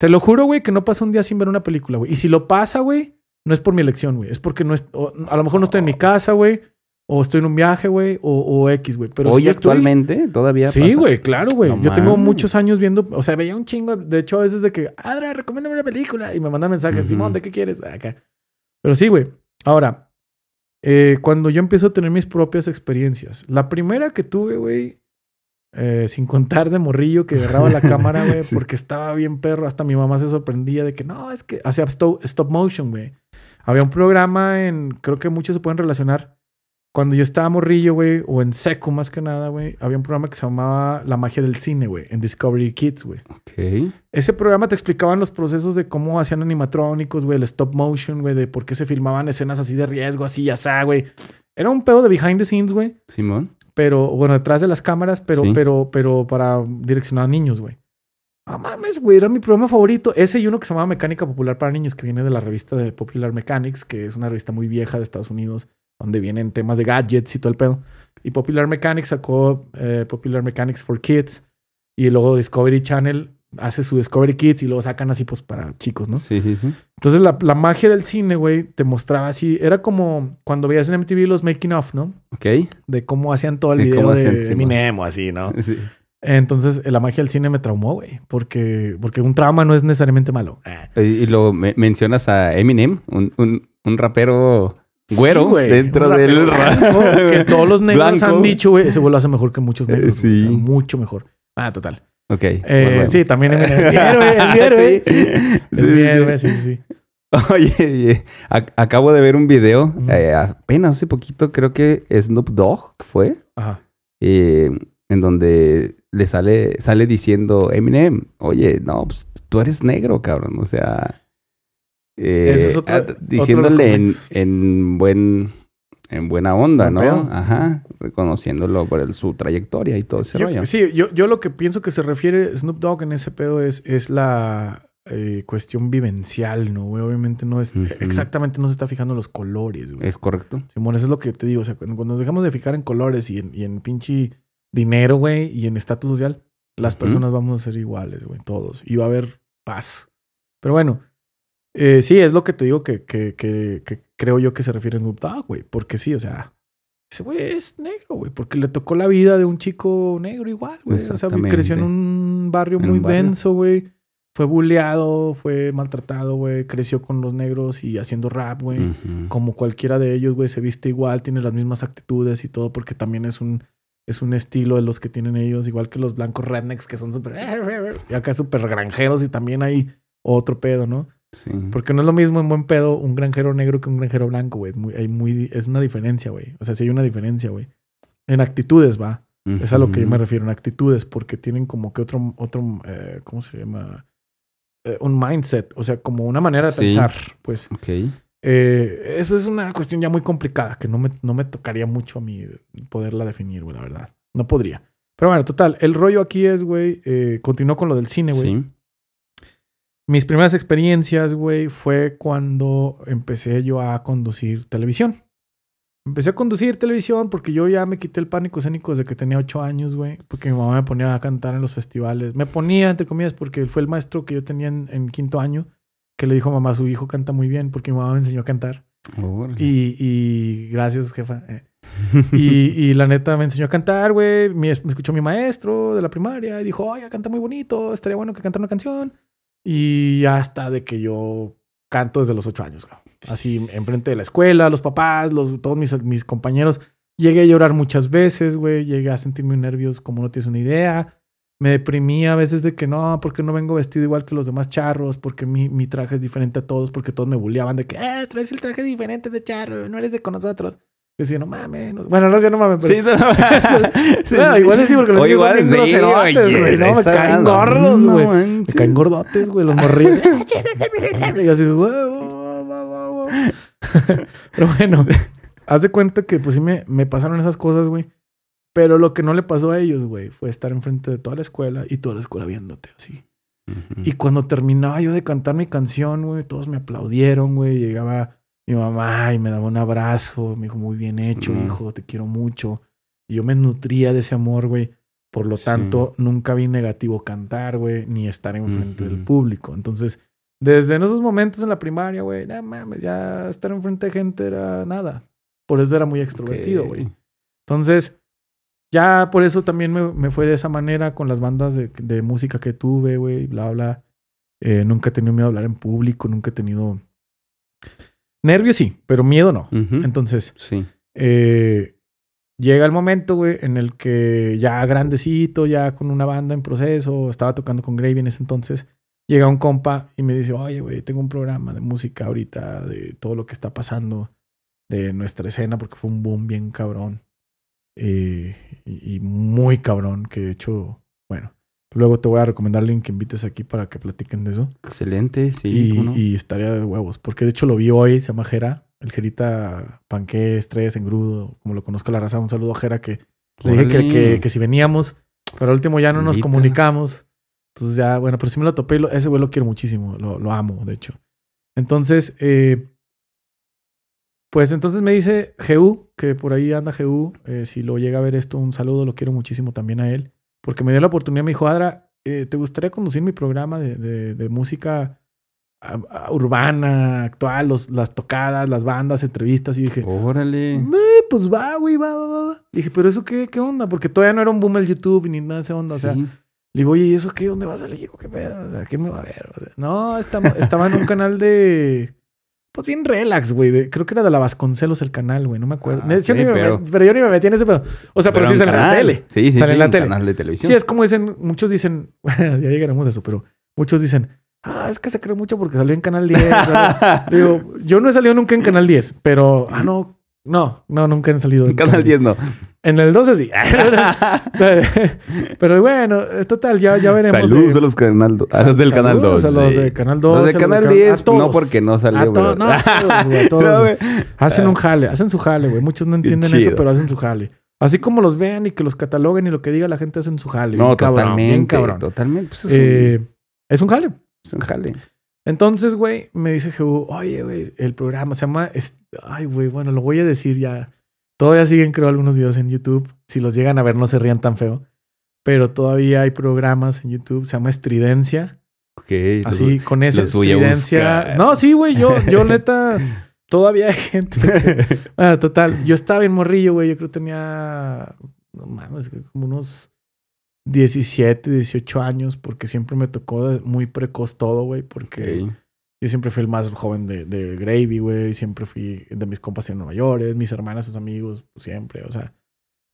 Te lo juro, güey, que no pasa un día sin ver una película, güey. Y si lo pasa, güey, no es por mi elección, güey. Es porque no es, o- a lo mejor no estoy en mi casa, güey. O estoy en un viaje, güey. O, o X, güey. Pero Hoy si estoy- actualmente todavía Sí, güey, claro, güey. No yo tengo muchos años viendo, o sea, veía un chingo. De hecho, a veces de que, Adra, recomiéndame una película. Y me mandan mensajes. Simón, ¿de qué quieres? Acá. Pero sí, güey. Ahora, eh, cuando yo empiezo a tener mis propias experiencias, la primera que tuve, güey, eh, sin contar de morrillo que agarraba la cámara, güey, Sí. porque estaba bien perro. Hasta mi mamá se sorprendía de que no, es que hacía stop, stop motion, güey. Había un programa en, creo que muchos se pueden relacionar. Cuando yo estaba morrillo, güey, o en seco más que nada, güey, había un programa que se llamaba La magia del cine, güey, en Discovery Kids, güey. Ok. Ese programa te explicaban los procesos de cómo hacían animatrónicos, güey, el stop motion, güey, de por qué se filmaban escenas así de riesgo, así, asá, güey. Era un pedo de behind the scenes, güey, Simón. pero, bueno, detrás de las cámaras, pero, Sí. pero, pero para direccionar a niños, güey. No mames, güey, era mi programa favorito. Ese y uno que se llamaba Mecánica Popular para Niños, que viene de la revista de Popular Mechanics, que es una revista muy vieja de Estados Unidos, donde vienen temas de gadgets y todo el pedo. Y Popular Mechanics sacó eh, Popular Mechanics for Kids, y luego Discovery Channel hace su Discovery Kids y luego sacan así, pues, para chicos, ¿no? Sí, sí, sí. Entonces la, la magia del cine, güey, te mostraba así. Era como cuando veías en MTV los making of, ¿no? Ok. De cómo hacían todo el Sí, video cómo de hacían, sí, Eminem o así, ¿no? Sí. Entonces eh, la magia del cine me traumó, güey. Porque, porque un trauma no es necesariamente malo. Ah. Y, y luego me- mencionas a Eminem, un, un, un rapero güero Sí, güey, dentro del blanco, que todos los negros Blanco. han dicho, güey, ese güey lo hace mejor que muchos Eh, negros. güey, o sea, sí. mucho mejor. Ah, total. Ok. Eh, sí, también. Es héroe, es héroe. Sí, Sí, sí, sí, sí. sí, sí, sí. Oye, oye, ac- acabo de ver un video, eh, apenas hace poquito, creo que Snoop Dogg fue, Ajá. eh, en donde le sale, sale diciendo Eminem, oye, no, pues tú eres negro, cabrón, o sea, eh, Ese es otro- ah, otro de los diciéndole en, en buen, en buena onda, ¿no? pedo. Ajá, reconociéndolo por el- su trayectoria y todo ese Yo- rollo. sí, yo, yo lo que pienso que se refiere Snoop Dogg en ese pedo es, es la eh, cuestión vivencial, ¿no? güey? Obviamente no es... Exactamente no se está fijando en los colores, güey. ¿Es correcto? Simón, eso es lo que te digo. O sea, cuando, cuando nos dejamos de fijar en colores y en, y en pinche dinero, güey, y en estatus social, las personas vamos a ser iguales, güey, todos. Y va a haber paz. Pero bueno, eh, sí, es lo que te digo que, que, que, que creo yo que se refiere a Snoop Dogg, güey. Porque sí, o sea, ese güey es negro, güey. Porque le tocó la vida de un chico negro igual, güey. O sea, creció en un barrio En muy un barrio. denso, güey. Fue bulleado, fue maltratado, güey. Creció con los negros y haciendo rap, güey como cualquiera de ellos, güey, se viste igual, tiene las mismas actitudes y todo, porque también es un, es un estilo de los que tienen ellos, igual que los blancos rednecks que son súper... Y acá súper granjeros y también hay otro pedo, ¿no? Sí. Porque no es lo mismo en buen pedo un granjero negro que un granjero blanco, güey. Es, muy, hay muy, es una diferencia, güey. O sea, sí hay una diferencia, güey. En actitudes, va. Es a lo que yo me refiero, en actitudes, porque tienen como que otro, otro eh, ¿cómo se llama? Eh, un mindset, o sea, como una manera de Sí. pensar, pues. Ok. Eh, eso es una cuestión ya muy complicada que no me, no me tocaría mucho a mí poderla definir, güey, la verdad. No podría. Pero bueno, total, el rollo aquí es, güey, eh, continuó con lo del cine, güey. Sí. Mis primeras experiencias, güey, fue cuando empecé yo a conducir televisión. Empecé a conducir televisión porque yo ya me quité el pánico escénico desde que tenía ocho años, güey. Porque mi mamá me ponía a cantar en los festivales. Me ponía, entre comillas, porque fue el maestro que yo tenía en, en quinto año. Que le dijo a mamá, su hijo canta muy bien porque mi mamá me enseñó a cantar. Y, y gracias, jefa. Eh. Y, y la neta me enseñó a cantar, güey. Me escuchó mi maestro de la primaria y dijo, oye, canta muy bonito, estaría bueno que cantara una canción. Y hasta de que yo canto desde los ocho años, güey. Así, enfrente de la escuela, los papás, los, todos mis, mis compañeros. Llegué a llorar muchas veces, güey. Llegué a sentirme nervios como no tienes una idea. Me deprimía a veces de que no, porque no vengo vestido igual que los demás charros, porque mi, mi traje es diferente a todos, porque todos me bulleaban de que, eh, traes el traje diferente de charro, no eres de con nosotros. Decía, no mames. no- Bueno, no sé, no mames, pero... Sí, no. Sí, Bueno, sí. igual sí, porque los niños son igual bien groserotes, güey. No, me caen no, gordos, no güey. Me manches. caen gordotes, güey, los morrillos. y yo así, "Guau, guau, guau, guau, guau". Pero bueno, haz de cuenta que pues sí me, me pasaron esas cosas, güey. Pero lo que no le pasó a ellos, güey, fue estar enfrente de toda la escuela y toda la escuela viéndote así. Ujú. Y cuando terminaba yo de cantar mi canción, güey, todos me aplaudieron, güey. Llegaba mi mamá y me daba un abrazo. Me dijo, muy bien hecho, hijo, te quiero mucho. Y yo me nutría de ese amor, güey. Por lo Sí. tanto, nunca vi negativo cantar, güey, ni estar enfrente del Ujú. público. Entonces, desde en esos momentos en la primaria, güey, no mames, ya estar enfrente de gente era nada. Por eso era muy extrovertido, güey. Entonces, ya por eso también me, me fue de esa manera con las bandas de, de música que tuve, güey, bla, bla. Eh, nunca he tenido miedo a hablar en público, nunca he tenido... Nervios sí, pero miedo no. Entonces, Sí. eh, llega el momento, güey, en el que ya grandecito, ya con una banda en proceso, estaba tocando con Gravy en ese entonces, llega un compa y me dice, oye, güey, tengo un programa de música ahorita, de todo lo que está pasando, de nuestra escena, porque fue un boom bien cabrón. eh, y, y muy cabrón, que de hecho, luego te voy a recomendar a alguien que invites aquí para que platiquen de eso. Excelente, sí. y, ¿cómo no? y estaría de huevos, porque de hecho lo vi hoy, se llama Jera, el Jerita Panqué, Estrés, Engrudo, como lo conozco la raza, un saludo a Jera que le dije que, que, que si veníamos, pero al último ya no nos comunicamos. Entonces ya, bueno, pero sí me lo topé y lo- ese güey lo quiero muchísimo, lo, lo amo, de hecho. Entonces, eh, pues entonces me dice GU, que por ahí anda GU, eh, si lo llega a ver esto, un saludo, lo quiero muchísimo también a él, porque me dio la oportunidad, me dijo, Adra, eh, ¿te gustaría conducir mi programa de, de- de música urbana, actual, los, las tocadas, las bandas, entrevistas? Y dije, Órale. "Eh, pues va, güey, va, va, va. Dije, pero eso qué, qué onda? Porque todavía no era un boom el YouTube ni nada de esa onda. O sea, Sí. le digo, oye, ¿y eso qué? ¿Dónde va a? ¿O ¿Qué pedo? O sea, ¿quién me va a ver? O sea, no, estaba, estaba en un canal de. Pues bien relax, güey. Creo que era de la Vasconcelos el canal, güey. No me acuerdo. Ah, sí, pero- pero yo ni me metí en ese pedo. O sea, pero, sí sale en la tele. Sí, sí, Sale sí, en la tele. canal de televisión. Sí, es como dicen, muchos dicen, ya llegaremos a eso, pero muchos dicen, ah, es que se cree mucho porque salió en Canal 10. ¿verdad? Digo, yo no he salido nunca en Canal 10, pero, ah, no, no, no, nunca he salido En Canal 10 no. En el 12 sí. pero bueno, es total, ya, ya veremos. Saludos eh, a los, canal do- a los del Canal 2. saludos a los sí. de Canal 2. Los de Canal can- 10, a todos. no porque no salió, no, a todos, güey, No. Hacen un jale, hacen su jale, güey. Muchos no entienden eso, pero hacen su jale. Así como los vean y que los cataloguen y lo que diga la gente hacen su jale. No, bien cabrón, bien totalmente. cabrón. Totalmente. Pues es, Eh, un, es un jale. es un jale. Entonces, güey, me dice Jehu, oye, güey, el programa se llama... Ay, güey, bueno, lo voy a decir ya. Todavía siguen, creo, algunos videos en YouTube. Si los llegan a ver, no se rían tan feo. Pero todavía hay programas en YouTube. Se llama Estridencia. Ok. los- Así, con esa los voy a estridencia. No, sí, güey, yo, yo neta... Todavía hay gente. que- Bueno, total. Yo estaba bien morrillo, güey. Yo creo que tenía... No mames, como unos 17, 18 años. Porque siempre me tocó muy precoz todo, güey. Porque... Yo siempre fui el más joven de, de Gravy, güey. Siempre fui de mis compas en Nueva York, mis hermanas, sus amigos, pues, siempre, o sea.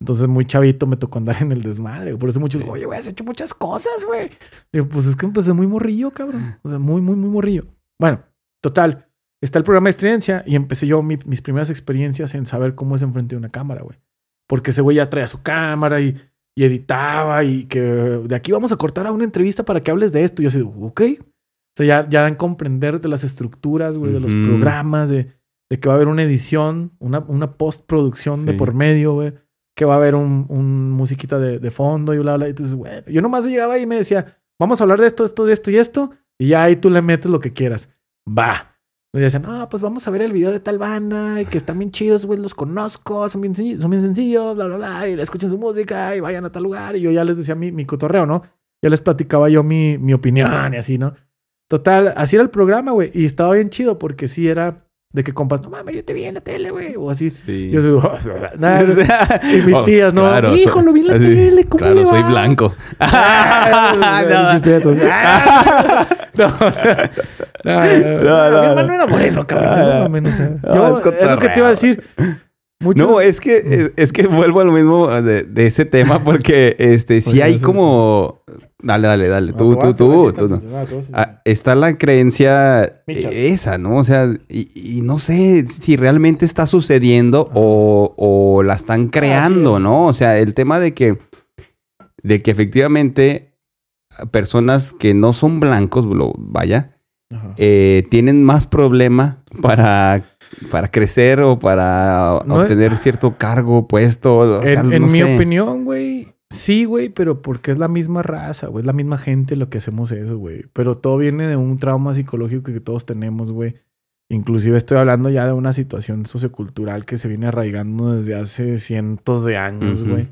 Entonces, muy chavito me tocó andar en el desmadre. Por eso muchos, oye, güey, has hecho muchas cosas, güey. Digo, pues es que empecé muy morrillo, cabrón. O sea, muy, muy, muy morrillo. Bueno, total. Está el programa de estridencia y empecé yo mi- mis primeras experiencias en saber cómo es enfrente de una cámara, güey. Porque ese güey ya traía su cámara y, y editaba y que de aquí vamos a cortar a una entrevista para que hables de esto. Y yo así, ok. Sea, ya, ya dan comprender de las estructuras, güey, de los programas, de, de que va a haber una edición, una, una postproducción de por medio, güey. Que va a haber un, un musiquita de, de fondo y bla, bla. Entonces, bueno, yo nomás llegaba y me decía, vamos a hablar de esto, esto, de esto y esto. Y ya ahí tú le metes lo que quieras. Va. Y decían, no, pues vamos a ver el video de tal banda y que están bien chidos, güey, los conozco, son bien, sencillos, son bien sencillos, bla, bla, bla, y escuchen su música y vayan a tal lugar. Y yo ya les decía mi, mi cotorreo, ¿no? Ya les platicaba yo mi, mi opinión y así, ¿no? Total, así era el programa, güey. Y estaba bien chido porque sí era de que compas, no mames, yo te vi en la tele, güey. O así. Sí. Yo digo, nada, y mis Oh, tías, ¿no? claro, Hijo, soy- lo vi en la así, tele, ¿cómo Claro, le soy va? blanco. Ah, No. Ah, No, no, no, no, No, no, Mi hermano no. era moreno, cabrón. Ah, No mames, o sea, no, yo, es es lo No, es que, Mm. es, es que vuelvo a lo mismo de, de ese tema porque este, sí hay como... Dale, dale, dale. Tú, tú, tú, tú. no. Ah, está la creencia eh, esa, ¿no? O sea, y, y no sé si realmente está sucediendo o, o la están creando. ¿no? O sea, el tema de que, de que efectivamente personas que no son blancos, vaya, eh, tienen más problema para, para crecer o para No obtener cierto cargo, puesto. O sea, en mi opinión, güey, sí, güey, pero porque es la misma raza, güey, es la misma gente lo que hacemos eso, güey. Pero todo viene de un trauma psicológico que todos tenemos, güey. Inclusive estoy hablando ya de una situación sociocultural que se viene arraigando desde hace cientos de años, güey.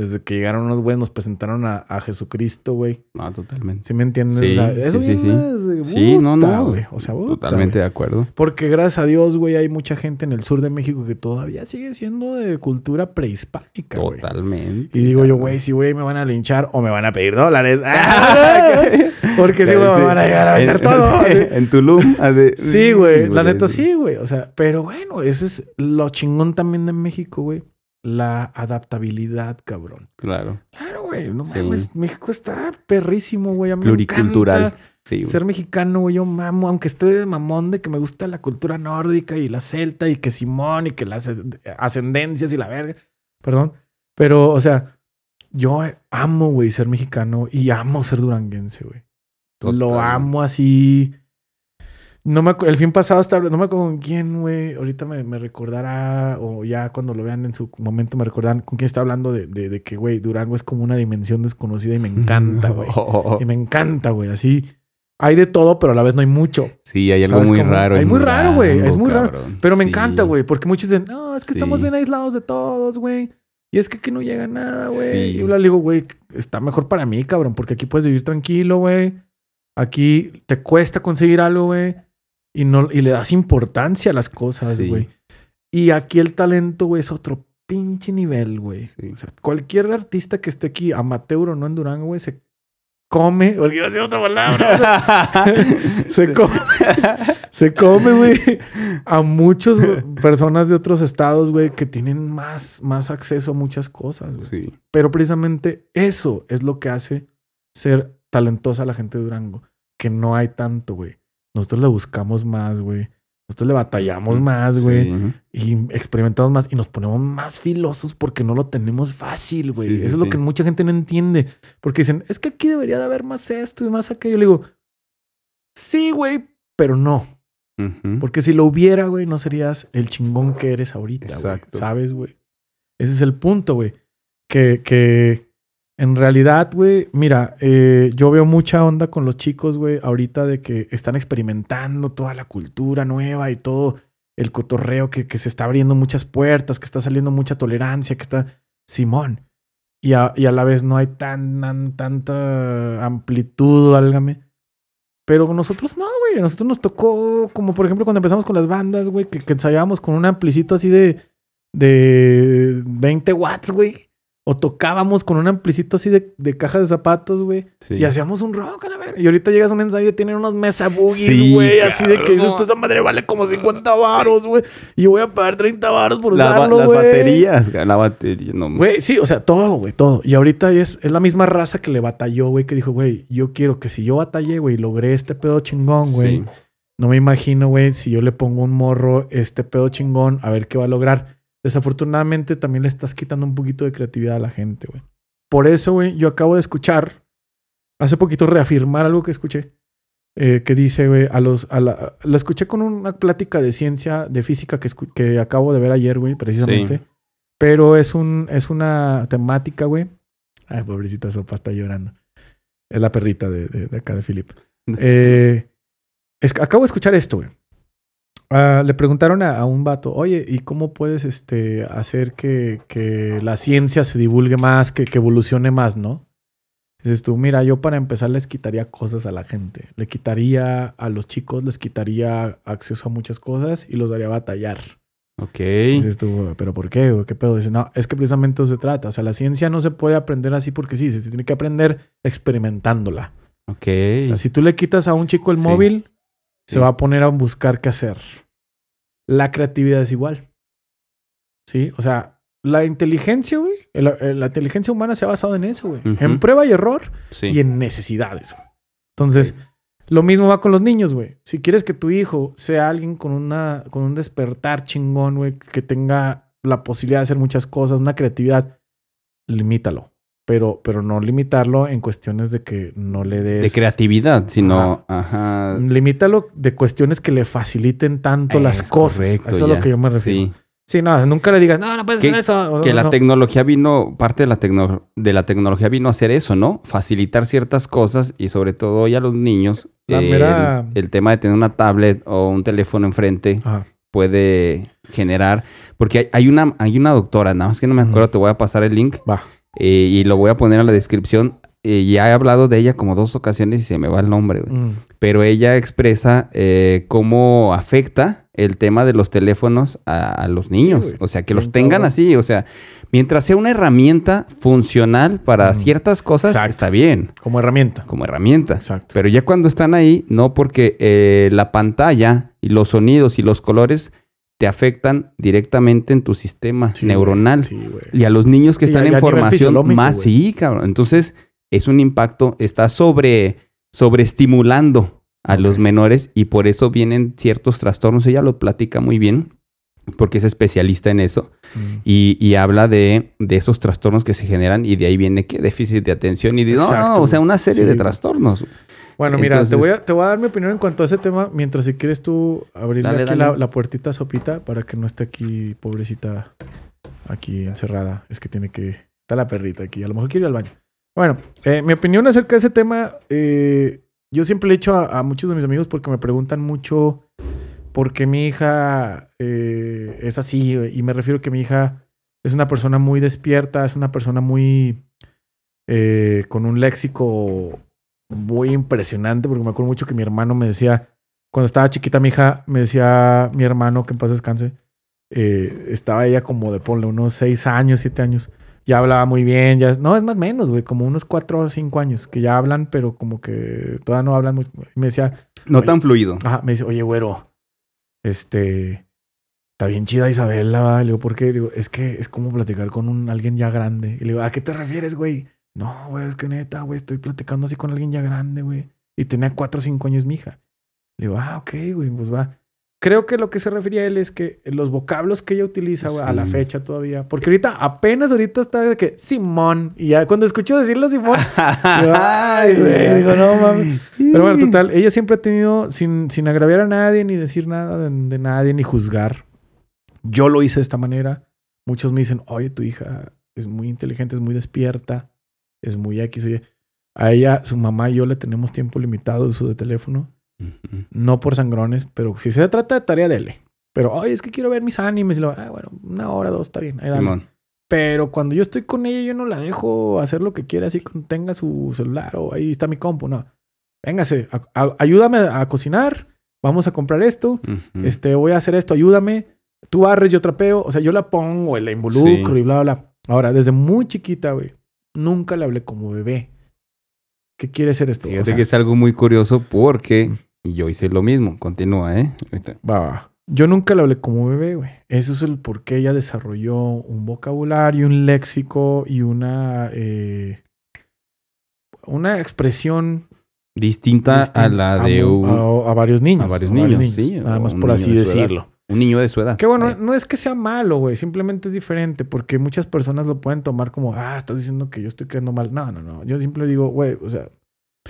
Desde que llegaron unos güeyes, nos presentaron a, a Jesucristo, güey. No, totalmente. ¿Sí me entiendes? Sí, o sea, eso sí, sí, sí. no, no. güey. O sea, puta, Totalmente güey. de acuerdo. Porque gracias a Dios, güey, hay mucha gente en el sur de México que todavía sigue siendo de cultura prehispánica, güey. Totalmente. Y digo yo, güey, si güey me van a linchar o me van a pedir dólares. Porque si, güey, me van a llegar a vender En- todo. En Tulum. así. Sí, güey, la neta sí, güey. O sea, pero bueno, ese es lo chingón también de México, güey. La adaptabilidad, cabrón. Claro. Claro, güey, no Sí. mames. México está perrísimo, güey. A mí me Pluricultural. encanta Sí, ser mexicano, güey. Yo mamo, aunque esté de mamón de que me gusta la cultura nórdica y la celta y que Simón y que las ascendencias y la verga. Perdón. Pero, o sea, yo amo, güey, ser mexicano y amo ser duranguense, güey. Lo amo así. No me el fin pasado estaba, no me acuerdo con quién, güey. Ahorita me, me recordará, o ya cuando lo vean en su momento me recordarán con quién está hablando de, de, de que, güey, Durango es como una dimensión desconocida y me encanta, güey. Y me encanta, güey. Así hay de todo, pero a la vez no hay mucho. Sí, hay algo ¿Sabes muy raro. Hay muy raro, güey, es muy raro. cabrón. Pero me Sí. encanta, güey, porque muchos dicen, no, es que estamos bien aislados de todos, güey. Y es que aquí no llega nada, güey. Sí. Y yo le digo, güey, está mejor para mí, cabrón, porque aquí puedes vivir tranquilo, güey. Aquí te cuesta conseguir algo, güey. Y, no, y le das importancia a las cosas, Sí. güey. Y aquí el talento, güey, es otro pinche nivel, güey. Sí. O sea, cualquier artista que esté aquí, amateur o no en Durango, güey, se come. Porque iba a decir otra palabra. Se come. Se come, güey, a muchas personas de otros estados, güey, que tienen más, más acceso a muchas cosas, güey. Sí. Pero precisamente eso es lo que hace ser talentosa la gente de Durango. Que no hay tanto, güey. Nosotros le buscamos más, güey. Nosotros le batallamos más, güey. Sí. Y experimentamos más y nos ponemos más filosos porque no lo tenemos fácil, güey. Sí, sí, Eso es lo que mucha gente no entiende. Porque dicen, es que aquí debería de haber más esto y más aquello. Yo le digo, sí, güey, pero no. Porque si lo hubiera, güey, no serías el chingón que eres ahorita, güey. ¿Sabes, güey? Ese es el punto, güey. Que, que en realidad, güey, mira, eh, yo veo mucha onda con los chicos, güey, ahorita de que están experimentando toda la cultura nueva y todo el cotorreo que, que se está abriendo muchas puertas, que está saliendo mucha tolerancia, que está Simón. Y a, y a la vez no hay tan, tan- tanta amplitud, válgame. Pero nosotros no, güey. A nosotros nos tocó, como por ejemplo cuando empezamos con las bandas, güey, que, que ensayábamos con un amplicito así de, de 20 watts, güey. O tocábamos con un amplicito así de, de caja de zapatos, güey. Sí. Y hacíamos un rock a la verga. Y ahorita llegas a un ensayo y tienen unos mesa boogies, Sí, güey. así de que dices, "Tú, esa madre vale como 50 varos, güey. Y voy a pagar 30 varos por La usarlo, las güey. baterías, la batería, no. Güey, sí, o sea, todo, güey, todo. Y ahorita es, es la misma raza que le batalló, güey, que dijo, güey, yo quiero que si yo batallé, güey, logré este pedo chingón, güey. Sí. No me imagino, güey, si yo le pongo un morro este pedo chingón, a ver qué va a lograr. Desafortunadamente también le estás quitando un poquito de creatividad a la gente, güey. Por eso, güey, yo acabo de escuchar, hace poquito reafirmar algo que escuché, eh, que dice, güey, a los, a la, lo escuché con una plática de ciencia, de física que, que acabo de ver ayer, güey, precisamente. Sí. Pero es un, es una temática, güey. Ay, pobrecita sopa, está llorando. Es la perrita de, de- de acá de Philip. Eh, es- acabo de escuchar esto, güey. Ah, le preguntaron a, a un vato, oye, ¿y cómo puedes este, hacer que, que la ciencia se divulgue más, que, que evolucione más, no? Dices tú, mira, yo para empezar les quitaría cosas a la gente. Le quitaría a los chicos, les quitaría acceso a muchas cosas y los daría a batallar. Ok. Dices tú, ¿pero por qué? güey? ¿Qué pedo? Dice, no, es que precisamente eso se trata. O sea, la ciencia no se puede aprender así porque sí, se tiene que aprender experimentándola. Ok. O sea, si tú le quitas a un chico el Sí. móvil, se va a poner a buscar qué hacer. La creatividad es igual. ¿sí? O sea, la inteligencia, güey, la inteligencia humana se ha basado en eso, güey. En prueba y error Sí. y en necesidades. güey. Entonces, lo mismo va con los niños, güey. Si quieres que tu hijo sea alguien con una con un despertar chingón, güey, que tenga la posibilidad de hacer muchas cosas, una creatividad, limítalo. Pero, pero no limitarlo en cuestiones de que no le des... De creatividad, sino, ajá. Limítalo de cuestiones que le faciliten tanto las cosas. correcto, Eso es lo que yo me refiero. Sí. Sí, no, nunca le digas, no, no puedes Que- hacer eso. Que no, la no. tecnología vino, parte de la, tecno- de la tecnología vino a hacer eso, ¿no? Facilitar ciertas cosas y sobre todo hoy a los niños, La eh, mera- el, el tema de tener una tablet o un teléfono enfrente Ajá. puede generar, porque hay, hay una, hay una doctora, nada más que no me acuerdo, te voy a pasar el link Va. Eh, y lo voy a poner en la descripción. Eh, ya he hablado de ella como dos ocasiones y se me va el nombre, güey. Mm. pero ella expresa eh, cómo afecta el tema de los teléfonos a, a los niños. o sea, que Bien los tengan así. O sea, mientras sea una herramienta funcional para Ujú. ciertas cosas, Exacto. está bien, Como herramienta. como herramienta. Exacto. Pero ya cuando están ahí, no porque eh, la pantalla y los sonidos y los colores te afectan directamente en tu sistema Sí, neuronal. Sí. Y a los niños que Sí, están ya- en ya formación más, sí, cabrón. Entonces, es un impacto, está sobre, sobreestimulando a los menores y por eso vienen ciertos trastornos. Ella lo platica muy bien porque es especialista en eso Mm. y, y habla de, de esos trastornos que se generan y de ahí viene que déficit de atención y de, no, Exacto, o sea, una serie de trastornos. Bueno, mira, Entonces- te, voy a, te voy a dar mi opinión en cuanto a ese tema, mientras si quieres tú abrirle Dale, aquí dale. La, la puertita a Sopita para que no esté aquí, pobrecita, aquí encerrada. Es que tiene que... Está la perrita aquí, a lo mejor quiere ir al baño. Bueno, eh, mi opinión acerca de ese tema, eh, yo siempre le he dicho a, a muchos de mis amigos porque me preguntan mucho por qué mi hija eh, es así, y me refiero que mi hija es una persona muy despierta, es una persona muy... con un léxico muy impresionante, porque me acuerdo mucho que mi hermano me decía, cuando estaba chiquita mi hija, me decía mi hermano, que en paz descanse, eh, estaba ella como de ponle unos seis años, siete años, ya hablaba muy bien, ya, no, es más o menos, güey, como unos cuatro o cinco años, que ya hablan, pero como que todavía no hablan mucho. Y me decía, No tan fluido. Ajá, me dice, oye, güero, este, está bien chida Isabela, ¿va? Le digo, ¿por qué? Le digo, es que es como platicar con un, alguien ya grande. Y le digo, ¿a qué te refieres, güey? No, güey, es que neta, güey, estoy platicando así con alguien ya grande, güey. Y tenía cuatro o cinco años mi hija. Le digo, ah, ok, güey, pues va. Creo que lo que se refería a él es que los vocablos que ella utiliza, güey, a la fecha todavía. Porque ahorita, apenas ahorita está de que Simón. Y ya cuando escucho decirlo Simón, digo, ay, güey, digo, no mames. Pero bueno, total, ella siempre ha tenido, sin, sin agraviar a nadie, ni decir nada de, de nadie, ni juzgar. Yo lo hice de esta manera. Muchos me dicen, oye, tu hija es muy inteligente, es muy despierta, es muy X. Oye, a ella, su mamá y yo le tenemos tiempo limitado de uso de teléfono. No por sangrones, pero si se trata de tarea, dele. Pero, oye, es que quiero ver mis animes. Y lo, ah, bueno, una hora, dos, está bien. ahí dale". Simón. Pero cuando yo estoy con ella, yo no la dejo hacer lo que quiera, así que tenga su celular o ahí está mi compu, no. Véngase, a- a- ayúdame a cocinar, vamos a comprar esto, este, voy a hacer esto, ayúdame. Tú barres, yo trapeo, o sea, yo la pongo, la involucro Sí. y bla, bla. Ahora, desde muy chiquita, güey, nunca le hablé como bebé. ¿Qué quiere ser esto? O Fíjate sea, que es algo muy curioso porque yo hice lo mismo. Continúa, ¿eh? Va, va. Yo nunca le hablé como bebé, güey. Eso es el por qué ella desarrolló un vocabulario, un léxico y una eh, una expresión Distinta, a la de mu- un, a, a varios niños. a varios niños, sí, Nada más por así de decirlo. Un niño de su edad. Que bueno, Vaya. no es que sea malo, güey. Simplemente es diferente porque muchas personas lo pueden tomar como, ah, estás diciendo que yo estoy creando mal. No, no, no. Yo siempre digo, güey, o sea,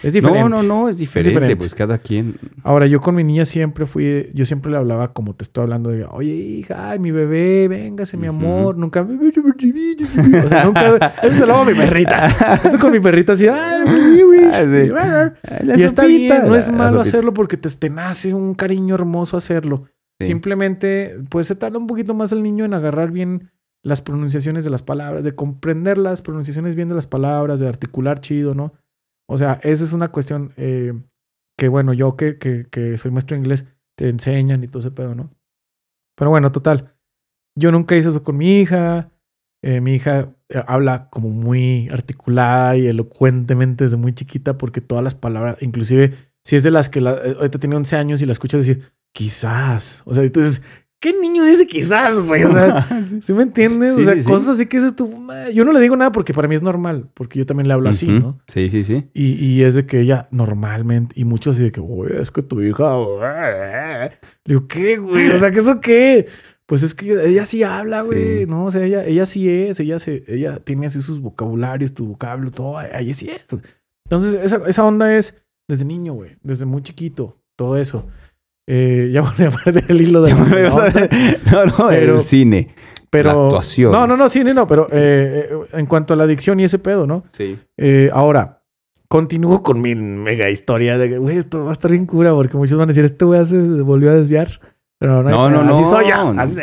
es diferente. No, no, no, es diferente, diferente. Pues cada quien. Ahora, yo con mi niña siempre fui, yo siempre le hablaba como te estoy hablando de, oye, hija, ay, mi bebé, véngase, mi amor, nunca, o sea, nunca, eso se lo hago a mi perrita, eso con mi perrita así, "Ay, Ah, sí. y está bien, no es malo hacerlo porque te, te nace un cariño hermoso hacerlo. Simplemente, pues se tarda un poquito más el niño en agarrar bien las pronunciaciones de las palabras, de comprender las pronunciaciones bien de las palabras, de articular chido, ¿no? O sea, esa es una cuestión eh, que, bueno, yo que, que, que soy maestro de inglés, te enseñan y todo ese pedo, ¿no? Pero bueno, total. Yo nunca hice eso con mi hija. Eh, mi hija eh, habla como muy articulada y elocuentemente desde muy chiquita porque todas las palabras, inclusive si es de las que la, ahorita tiene 11 años y la escuchas decir, quizás. O sea, entonces ¿Qué niño dice quizás, güey? O sea, ¿sí, me entiendes? Sí, o sea, sí, sí. cosas así que dices tú. Yo no le digo nada porque para mí es normal, porque yo también le hablo así, Ujú. ¿no? Sí, sí, sí. Y, y es de que ella normalmente, y muchos así de que, güey, es que tu hija. güey". Le digo, ¿qué, güey? O sea, ¿qué eso qué? Pues es que ella sí habla, güey. Sí. No, o sea, ella, ella sí es, ella se, ella tiene así sus vocabularios, tu vocablo, todo, ella sí es. Entonces, esa, esa onda es desde niño, güey, desde muy chiquito, todo eso. Eh, ya voy a perder el hilo de. No, no, Pero- el cine. Pero, La actuación. No, no, no, sí, no, pero eh, eh, en cuanto a la adicción y ese pedo, ¿no? Sí. Eh, ahora, continúo con mi mega historia de que, güey, esto va a estar bien cura porque muchos van a decir, este güey se volvió a desviar. Pero no, No, no, así no, soy yo, no. así.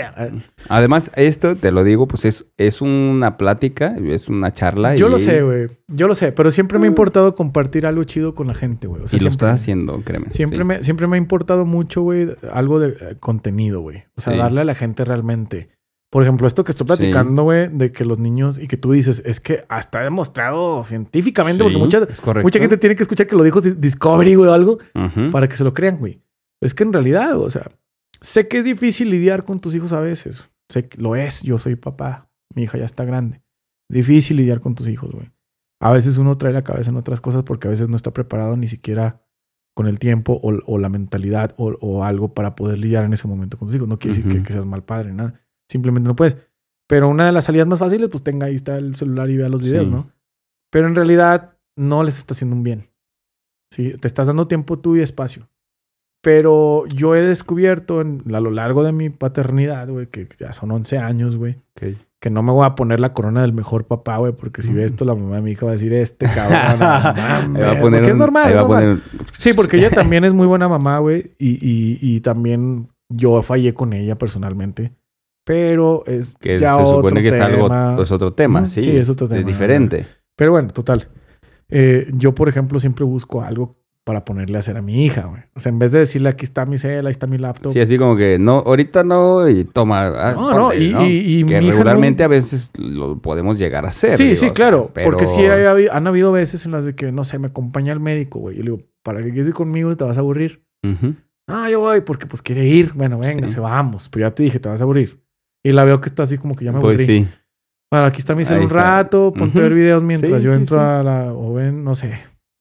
Además, esto, te lo digo, pues es, es una plática, es una charla. Yo y, lo sé, güey. Yo lo sé, pero siempre me ha importado compartir algo chido con la gente, güey. O sea, y lo estás haciendo, créeme. Siempre, sí. me, siempre me ha importado mucho, güey, algo de eh, contenido, güey. O sea, Sí. darle a la gente realmente. Por ejemplo, esto que estoy platicando, güey, de que los niños y que tú dices, es que hasta demostrado científicamente, porque mucha, mucha gente tiene que escuchar que lo dijo Dis- Discovery, güey, o algo, para que se lo crean, güey. Es que en realidad, o sea, sé que es difícil lidiar con tus hijos a veces. Sé que lo es. Yo soy papá. Mi hija ya está grande. Difícil lidiar con tus hijos, güey. A veces uno trae la cabeza en otras cosas porque a veces no está preparado ni siquiera con el tiempo o, o la mentalidad o, o algo para poder lidiar en ese momento con tus hijos. No quiere decir que, seas mal padre, nada. Simplemente no puedes. Pero una de las salidas más fáciles, pues tenga ahí está el celular y vea los videos, Sí. ¿no? Pero en realidad no les está haciendo un bien. Sí, te estás dando tiempo tú y espacio. Pero yo he descubierto en- a lo largo de mi paternidad, güey, que ya son 11 años, güey, que no me voy a poner la corona del mejor papá, güey, porque si ve esto, la mamá de mi hija va a decir, este cabrón, no mames", Ahí va a poner porque es normal. es va a normal. poner- Sí, porque ella también es muy buena mamá, güey, y, y, y también yo fallé con ella personalmente. Pero es Que ya se supone que es algo, es otro tema, sí. sí, es otro tema. diferente. Pero bueno, total. Eh, yo, por ejemplo, siempre busco algo para ponerle a hacer a mi hija, güey. O sea, en vez de decirle aquí está mi cel, ahí está mi laptop. Sí, así como que no, ahorita no, y toma. ah, no, no, ponte, y, y- y que mi hija regularmente no- a veces lo podemos llegar a hacer. Sí, digo, sí, claro. pero- Porque sí hay han habido veces en las de que, no sé, me acompaña el médico, güey. Yo le digo, ¿para qué quieres ir conmigo? Te vas a aburrir. Ujú. Ah, yo voy porque pues quiere ir. Bueno, venga, Sí. se vamos. Pero ya te dije, te vas a aburrir. Y la veo que está así como que ya me Pues aburrí. sí. Bueno, aquí está mi cel un rato, ponte a ver videos mientras Sí, yo entro a la... O ven, no sé.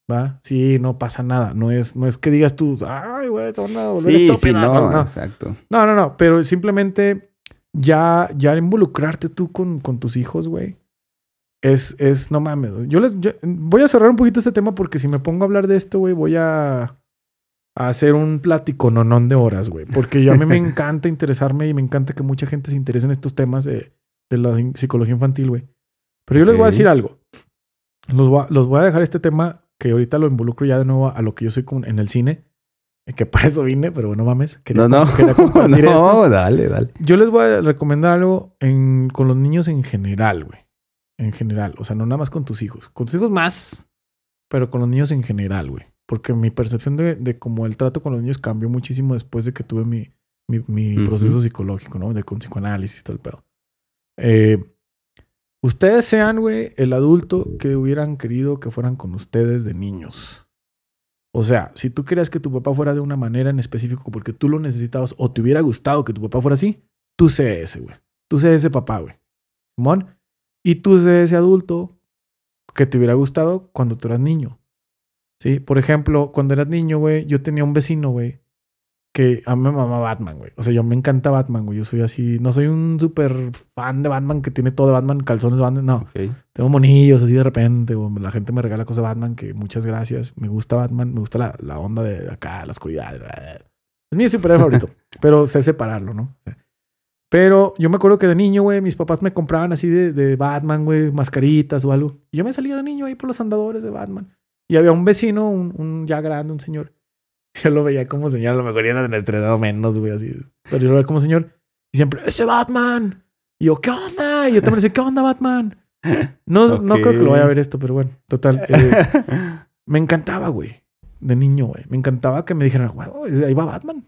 ¿Va? Sí, no pasa nada. No es, no es que digas tú, ay, güey, se van a volver Sí, sí, estúpidas", no, no. exacto. No, no, no. Pero simplemente ya, ya involucrarte tú con, con tus hijos, güey. Es, es, no mames. Yo les yo- voy a cerrar un poquito este tema porque si me pongo a hablar de esto, güey, voy a, a hacer un plático nonón de horas, güey. Porque yo a mí me encanta interesarme y me encanta que mucha gente se interese en estos temas de, de la psicología infantil, güey. Pero yo les voy a decir algo. Los los voy a dejar este tema que ahorita lo involucro ya de nuevo a lo que yo soy con- en el cine. eh, Que para eso vine, pero bueno, mames. Quería, No, no. quería compartir esto. no, dale, dale. Yo les voy a recomendar algo en- con los niños en general, güey. En general. O sea, no nada más con tus hijos. Con tus hijos más, pero con los niños en general, güey. Porque mi percepción de, de cómo el trato con los niños cambió muchísimo después de que tuve mi, mi, proceso psicológico, ¿no? De con psicoanálisis y todo el pedo. Eh, ustedes sean, güey, el adulto que hubieran querido que fueran con ustedes de niños. O sea, si tú querías que tu papá fuera de una manera en específico porque tú lo necesitabas o te hubiera gustado que tu papá fuera así, tú sé ese, güey. Tú sé ese papá, güey. Simón. Y tú sé ese adulto que te hubiera gustado cuando tú eras niño. Sí, por ejemplo, cuando eras niño, güey, yo tenía un vecino, güey, que a mí me mamaba Batman, güey. O sea, yo me encanta Batman, güey. Yo soy así, no soy un súper fan de Batman que tiene todo de Batman, calzones de Batman, no. Tengo monillos así de repente, o la gente me regala cosas de Batman que muchas gracias. Me gusta Batman, me gusta la, la onda de acá, la oscuridad. Es mi superhéroe favorito, pero sé separarlo, ¿no? Pero yo me acuerdo que de niño, güey, mis papás me compraban así de, de Batman, güey, mascaritas o algo. Y yo me salía de niño ahí por los andadores de Batman. Y había un vecino, un, un ya grande, un señor. Yo lo veía como señor, a lo mejor era de nuestra edad o menos, güey, así. Pero yo lo veía como señor. Y siempre, ¡ese Batman! Y yo, ¿qué onda? Y yo también decía, ¿qué onda, Batman? No, no creo que lo vaya a ver esto, pero bueno, total. eh, me encantaba, güey. De niño, güey. Me encantaba que me dijeran, güey, ahí va Batman.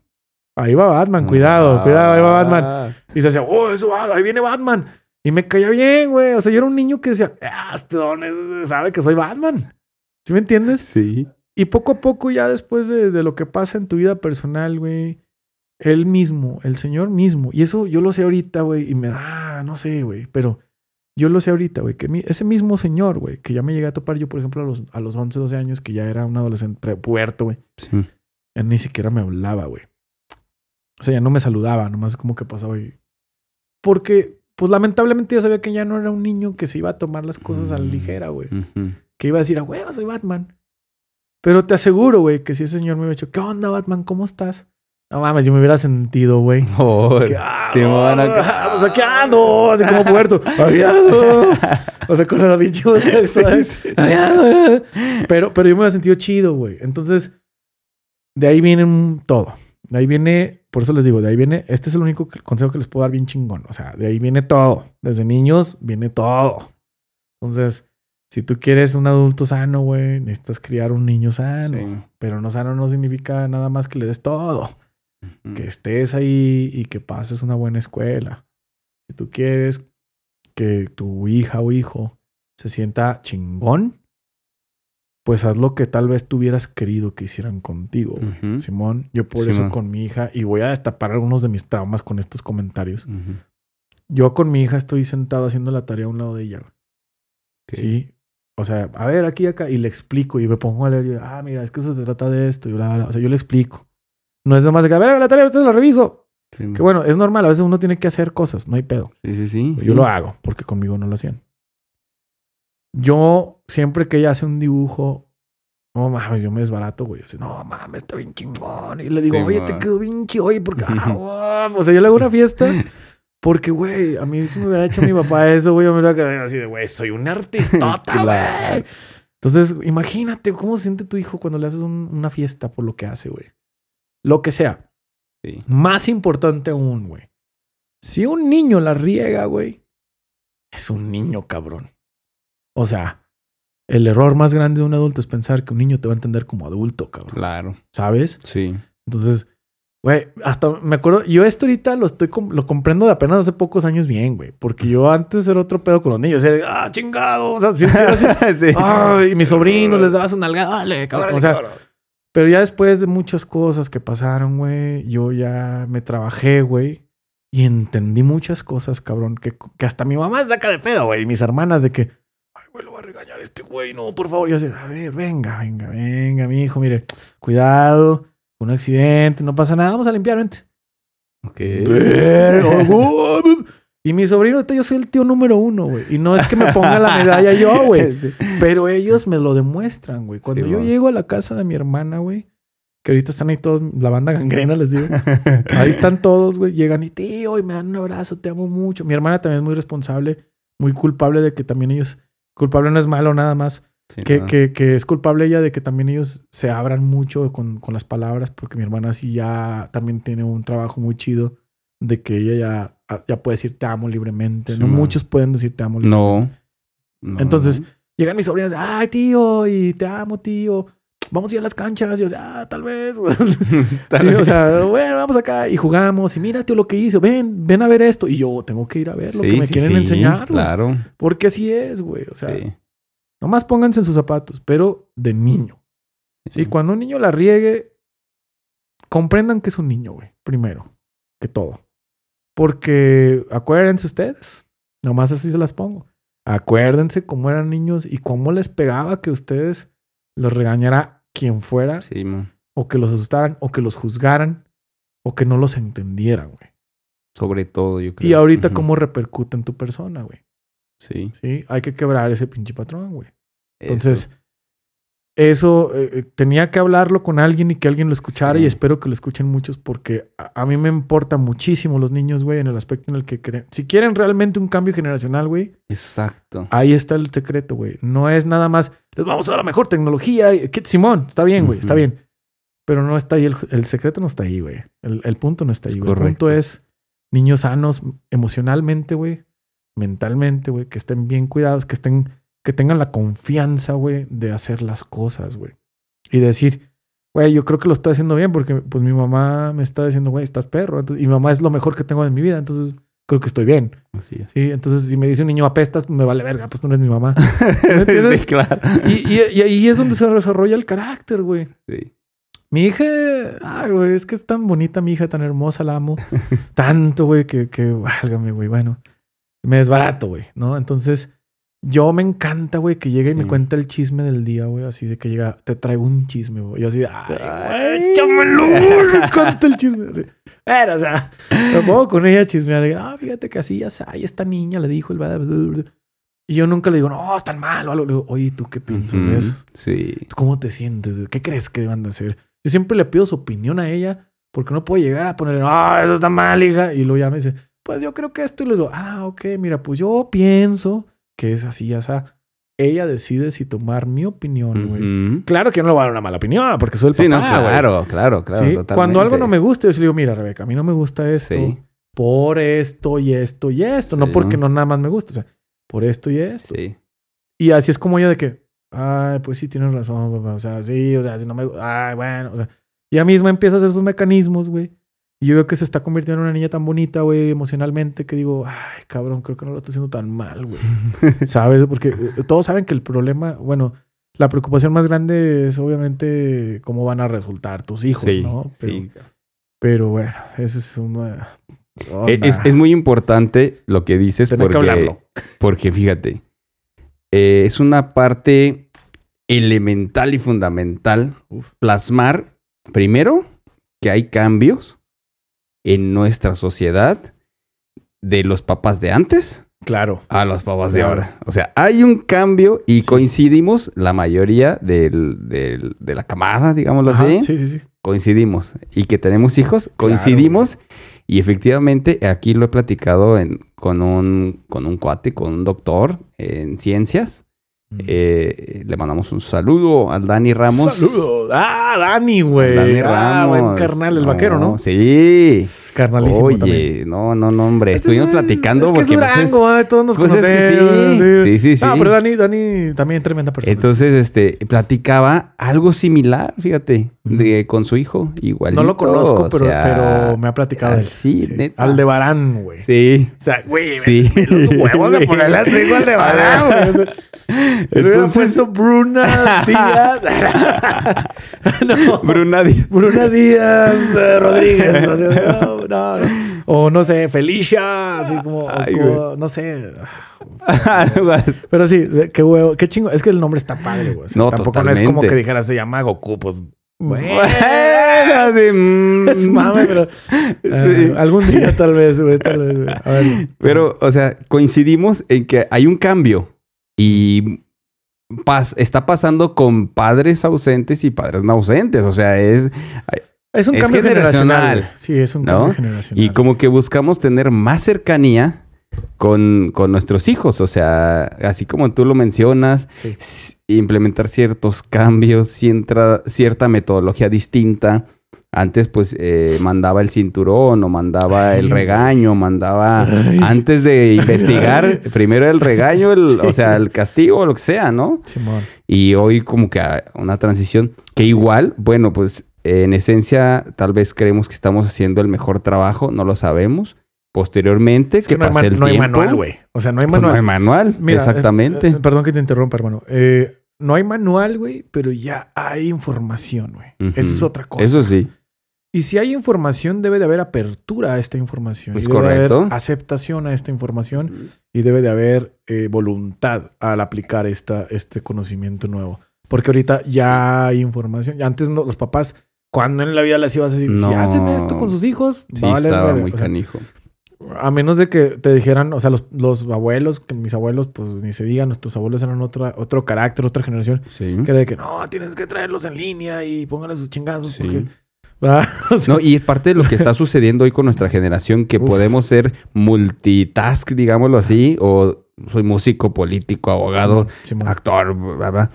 Ahí va Batman, cuidado, cuidado, ahí va Batman. Ah, Y se decía, oh, eso va, ahí viene Batman. Y me caía bien, güey. O sea, yo era un niño que decía, ah, este don es- sabe que soy Batman. ¿Sí me entiendes? Sí. Y poco a poco, ya después de, de lo que pasa en tu vida personal, güey, Él mismo, el Señor mismo. Y eso yo lo sé ahorita, güey, y me da, no sé, güey, pero yo lo sé ahorita, güey, que mi- ese mismo Señor, güey, que ya me llegué a topar yo, por ejemplo, a los, a los 11, 12 años, que ya era un adolescente puberto, güey, Sí. ya ni siquiera me hablaba, güey. O sea, ya no me saludaba, nomás como que pasaba y... Porque, pues lamentablemente ya sabía que ya no era un niño que se iba a tomar las cosas a la Mm. ligera, güey. Que iba a decir, a huevo, soy Batman. Pero te aseguro, güey, que si ese señor me hubiera dicho, ¿qué onda, Batman? ¿Cómo estás? No mames, yo me hubiera sentido, güey. Por- Que, ah, Simón, no, acá. Pues aquí ando, así como puerto. Ando. O sea, con la bichuda, ¿sabes? Sí, sí. Pero, pero yo me hubiera sentido chido, güey. Entonces, de ahí viene todo. De ahí viene, por eso les digo, de ahí viene, este es el único consejo que les puedo dar bien chingón. O sea, de ahí viene todo. Desde niños viene todo. Entonces, si tú quieres un adulto sano, güey, necesitas criar un niño sano. Sí. Pero no sano no significa nada más que le des todo que estés ahí y que pases una buena escuela. Si tú quieres que tu hija o hijo se sienta chingón, pues haz lo que tal vez tú hubieras querido que hicieran contigo. güey. Ujú. Simón, yo por Simón. eso con mi hija, y voy a destapar algunos de mis traumas con estos comentarios. Yo con mi hija estoy sentado haciendo la tarea a un lado de ella. güey. Ok. Sí. O sea, a ver, aquí, acá, y le explico, y me pongo a leer, y yo, ah, mira, es que eso se trata de esto, y bla, bla. O sea, yo le explico. No es nomás de que, a ver, la tarea, ustedes la reviso. Sí. Que bueno, es normal, a veces uno tiene que hacer cosas, no hay pedo. Sí, sí, sí. Yo sí. lo hago, porque conmigo no lo hacían. Yo, siempre que ella hace un dibujo, no mames, yo me desbarato, güey. Así, no mames, está bien chingón. Y le digo, Sí, oye, ma. te quedó bien chido, oye, porque, ah, wow. o sea, yo le hago una fiesta. Porque, güey, a mí si me hubiera hecho mi papá eso, güey, yo me hubiera quedado así de, güey, soy un artistota, güey. Entonces, imagínate cómo se siente tu hijo cuando le haces un- una fiesta por lo que hace, güey. Lo que sea. Sí. Más importante aún, güey. Si un niño la riega, güey, es un niño cabrón. O sea, el error más grande de un adulto es pensar que un niño te va a entender como adulto, cabrón. Claro. ¿Sabes? Sí. Entonces, güey, hasta me acuerdo, yo esto ahorita lo estoy lo comprendo de apenas hace pocos años bien, güey, porque yo antes era otro pedo con los niños, de, ah, chingado, o sea, sí, sí, era así, sí. ay, y mis sobrinos les dabas una nalgada, dale, cabrón, o sea, pero ya después de muchas cosas que pasaron, güey, yo ya me trabajé, güey. Y entendí muchas cosas, cabrón, que, que hasta mi mamá saca de pedo, güey. Y mis hermanas de que, ay, güey, lo va a regañar este güey, no, por favor. Y yo así, a ver, venga, venga, venga, mi hijo, mire, cuidado, un accidente, no pasa nada, vamos a limpiar, vente. Ok. Verga, güey. Y mi sobrino, yo soy el tío número uno, güey. Y no es que me ponga la medalla yo, güey. Sí. Pero ellos me lo demuestran, güey. Cuando Sí, yo llego a la casa de mi hermana, güey, que ahorita están ahí todos, la banda gangrena, les digo. Ahí están todos, güey. Llegan y tío, y me dan un abrazo, te amo mucho. Mi hermana también es muy responsable, muy culpable de que también ellos. Culpable no es malo, nada más. Sí, Que, que, que es culpable ella de que también ellos se abran mucho con, con las palabras, porque mi hermana sí ya también tiene un trabajo muy chido de que ella ya, ya puede decir te amo libremente. Sí, no man. muchos pueden decir te amo libremente. No. No, Entonces. Llegan mis sobrinos, ay, tío, y te amo, tío. Vamos a ir a las canchas. Y yo, ah, tal vez. Tal Sí, o vez. sea, bueno, vamos acá y jugamos. Y mira, tío, lo que hizo. Ven, ven a ver esto. Y yo tengo que ir a ver lo que me quieren enseñar. Claro. Porque así es, güey. O sea. Nomás pónganse en sus zapatos, pero de niño. Sí, cuando un niño la riegue, comprendan que es un niño, güey. Primero que todo. Porque acuérdense ustedes, nomás así se las pongo. Acuérdense cómo eran niños y cómo les pegaba que ustedes los regañara quien fuera, Sí, man. o que los asustaran, o que los juzgaran, o que no los entendieran, güey. Sobre todo, yo creo. Y ahorita cómo repercute en tu persona, güey. Sí. Sí, hay que quebrar ese pinche patrón, güey. Entonces, eso eh, eh, tenía que hablarlo con alguien y que alguien lo escuchara Sí. y espero que lo escuchen muchos porque a, a mí me importa muchísimo los niños, güey, en el aspecto en el que creen. Si quieren realmente un cambio generacional, güey, Exacto. ahí está el secreto, güey. No es nada más, les vamos a dar la mejor tecnología. que- Simón, está bien, güey, está bien. Pero no está ahí, el, el secreto no está ahí, güey. El, el punto no está ahí, güey. El punto es niños sanos emocionalmente, güey, mentalmente, güey, que estén bien cuidados, que estén, que tengan la confianza, güey, de hacer las cosas, güey. Y decir, güey, yo creo que lo estoy haciendo bien porque pues mi mamá me está diciendo, güey, estás perro. Entonces, y mi mamá es lo mejor que tengo en mi vida, entonces creo que estoy bien. Así es. Sí, entonces si me dice un niño apestas, me vale verga, pues no eres mi mamá. ¿Me sí, claro. Y, y- y ahí es donde se desarrolla el carácter, güey. Sí. Mi hija, ay, güey, es que es tan bonita mi hija, tan hermosa, la amo. Tanto, güey, que, que, válgame, güey, bueno. Me desbarato, güey, ¿no? Entonces, yo me encanta, güey, que llegue y me cuenta el chisme del día, güey, así de que llega, te traigo un chisme, güey. Y así, de, ay, Ay. güey, me encanta el chisme. Así. Pero, o sea, me pongo con ella a chismear. de, Ah, fíjate que así, ya sabes, esta niña le dijo el... bla, bla, bla, bla". Y yo nunca le digo, no, es tan mal o algo. Le digo, oye, ¿tú qué piensas de eso? Sí. ¿Tú cómo te sientes? ¿Qué crees que deban de hacer? Yo siempre le pido su opinión a ella porque no puedo llegar a ponerle, ah, eso está mal, hija. Y luego ya me dice, pues yo creo que esto. Y le digo, ah, ok, mira, pues yo pienso que es así, ya sea. Ella decide si tomar mi opinión, güey. Claro que yo no le voy a dar una mala opinión porque soy el Sí, no, papá, claro, claro, claro. Sí. Cuando algo no me gusta, yo sí le digo, mira, Rebeca, a mí no me gusta esto Sí, por esto y esto y esto. No porque no nada más me gusta, o sea, por esto y esto. sí. Y así es como ella de que, ay, pues sí tienes razón, papá. O sea, sí, o sea, si no me ay, bueno, o sea. Y ella misma empieza a hacer sus mecanismos, güey. Y yo veo que se está convirtiendo en una niña tan bonita, güey, emocionalmente, que digo, ay, cabrón, creo que no lo estoy haciendo tan mal, güey. ¿Sabes? Porque eh, todos saben que el problema, bueno, la preocupación más grande es obviamente cómo van a resultar tus hijos, Sí, ¿no? Pero, sí. pero bueno, eso es una. E- Es, es muy importante lo que dices Tener que porque, hablarlo. porque fíjate, eh, es una parte elemental y fundamental Uf. plasmar, primero, que hay cambios en nuestra sociedad de los papás de antes Claro. a los papás de ahora. O sea, hay un cambio y Sí. coincidimos, la mayoría del- del- de la camada, digámoslo Ajá, así, sí, sí, sí. coincidimos. Y que tenemos hijos, coincidimos. y efectivamente, aquí lo he platicado en- con, un, con un cuate, con un doctor en ciencias. Mm. Eh, le mandamos un saludo al Dani Ramos. Saludos. Ah, Dani, güey. Dani Ah, buen Ramos. carnal, el No, vaquero, ¿no? Sí. Carnalísimo Oye, también. no, no, no, hombre. Este Estuvimos es- platicando es que porque es pues, es- Durango, ah, todos nos pues, es que conocemos. sí. Sí, sí, sí. No, pero Dani, Dani también tremenda persona. Entonces, este, platicaba algo similar, fíjate, de, con su hijo, igualito. no lo conozco, o pero, sea, pero me ha platicado él. así, neta. Aldebarán, güey. Sí. O sea, güey, Sí. me- me- los huevos de ponerle a tu hijo Aldebarán, güey. Hubiera Entonces, puesto Bruna Díaz. no. Bruna Díaz. Bruna Díaz eh, Rodríguez. o no, no, no. O no sé, Felicia. Así como, Ay, como- no sé. Pero sí, qué huevo, qué chingo. Es que el nombre está padre, güey. O sea, No, tampoco no es como que dijeras se llama Goku, pues. Bueno, mm. es mame, pero. Sí. ah, algún día tal vez, güey, tal vez, güey. A ver. Pero, o sea, coincidimos en que hay un cambio y pas- está pasando con padres ausentes y padres no ausentes. O sea, es... Es un es cambio generacional. generacional, Sí, es un ¿no? cambio generacional. Y como que buscamos tener más cercanía con, con nuestros hijos. O sea, así como tú lo mencionas, Sí. implementar ciertos cambios, cierta, cierta metodología distinta. Antes, pues, eh, mandaba el cinturón o mandaba el regaño, mandaba... Ay. Antes de investigar, primero el regaño, el, Sí. o sea, el castigo o lo que sea, ¿no? Simón. Y hoy como que una transición que igual, bueno, pues en esencia tal vez creemos que estamos haciendo el mejor trabajo, no lo sabemos. Posteriormente, Es que que no hay, pase man- el no hay manual, güey. O sea, no hay pues, manual. no hay manual, Mira, exactamente. eh, eh, perdón que te interrumpa, hermano. Eh, no hay manual, güey, pero ya hay información, güey. Ujú. Esa es otra cosa. Eso sí. Y si hay información, debe de haber apertura a esta información. Es y debe de haber aceptación a esta información y debe de haber eh, voluntad al aplicar esta, este conocimiento nuevo. Porque ahorita ya hay información. Antes no, los papás, cuando en la vida les ibas a decir, si hacen esto con sus hijos, Sí, va a valer estaba verga". muy O sea, canijo. a menos de que te dijeran, o sea, los, los abuelos, que mis abuelos, pues ni se digan, nuestros abuelos eran otra, otro carácter, otra generación, Sí. que era de que no, tienes que traerlos en línea y pónganle sus chingazos Sí. porque. sea, No, y es parte de lo que está sucediendo hoy con nuestra generación, que Uf. podemos ser multitask, digámoslo así, o soy músico, político, abogado, actor, bla, bla.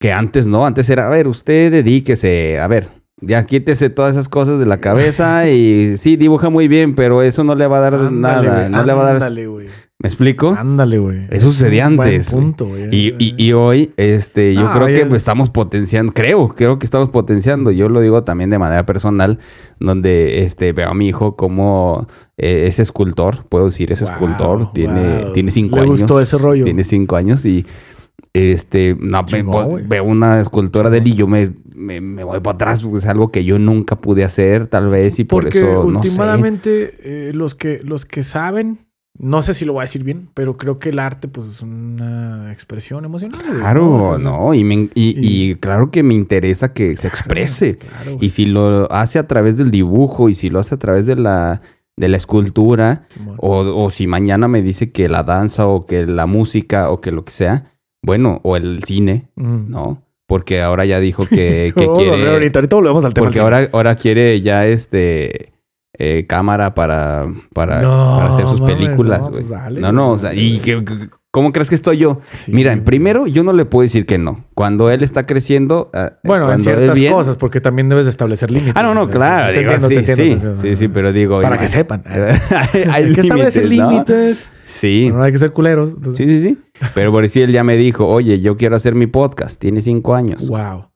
que antes no, antes era, a ver, usted dedíquese, a ver, ya quítese todas esas cosas de la cabeza y sí, dibuja muy bien, pero eso no le va a dar Ándale, nada, no le va a dar... Ándale. ¿Me explico? Ándale, güey. Eso sucedía antes, punto, güey. Y, y- y hoy, este, yo Ah, creo que es- pues, estamos potenciando, creo, creo que estamos potenciando. Yo lo digo también de manera personal, donde este, veo a mi hijo como eh, es escultor, puedo decir, es Wow, escultor, tiene, wow. tiene cinco Le años. gustó ese rollo. Tiene cinco años y este, no, veo una escultora de él y yo me, me, me voy para atrás, es algo que yo nunca pude hacer, tal vez, y por eso, no sé. últimamente eh, los, que, los que saben, no sé si lo voy a decir bien, pero creo que el arte pues es una expresión emocional. Claro, O sea, no, y, me- y- y- y claro que me interesa que se exprese. claro. Y si lo hace a través del dibujo y si lo hace a través de la, de la escultura, o, o si mañana me dice que la danza o que la música o que lo que sea, bueno, o el cine, Mm. ¿no? Porque ahora ya dijo que, volver quiere... ahorita, ahorita volvemos al tema. Porque ahora, ahora quiere ya este eh, cámara para, para, No, para hacer sus mames, películas, no, güey. pues dale, no, no, o sea, ¿y qué- qué- cómo crees que estoy yo? Sí. Mira, en primero, yo no le puedo decir que no. Cuando él está creciendo, ah, Bueno, en ciertas bien- cosas, porque también debes de establecer límites. Ah, no, no, claro. Te digo, entiendo, sí, te entiendo, sí, sí, sí, pero digo... Para que sepan. hay, Hay que establecer límites, ¿no? límites. Sí. No hay que ser culeros. entonces- Sí, sí, sí. Pero por si él ya me dijo, oye, yo quiero hacer mi podcast. Tiene cinco años. Wow.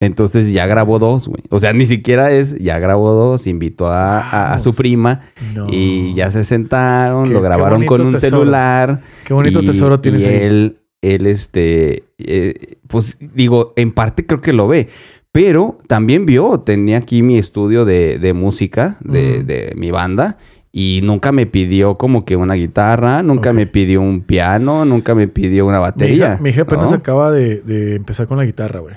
Entonces ya grabó dos, güey. O sea, ni siquiera es, ya grabó dos, invitó a, a- a su prima No. y ya se sentaron, Qué- lo grabaron con un tesoro. celular. Qué bonito y- tesoro tienes y ahí. él, él, este, eh, pues digo, en parte creo que lo ve. Pero también vio, tenía aquí mi estudio de, de música, de, Mm. de mi banda. Y nunca me pidió como que una guitarra, nunca me pidió un piano, nunca me pidió una Mi batería. hija, mi hija apenas acaba de, de empezar con la guitarra, güey.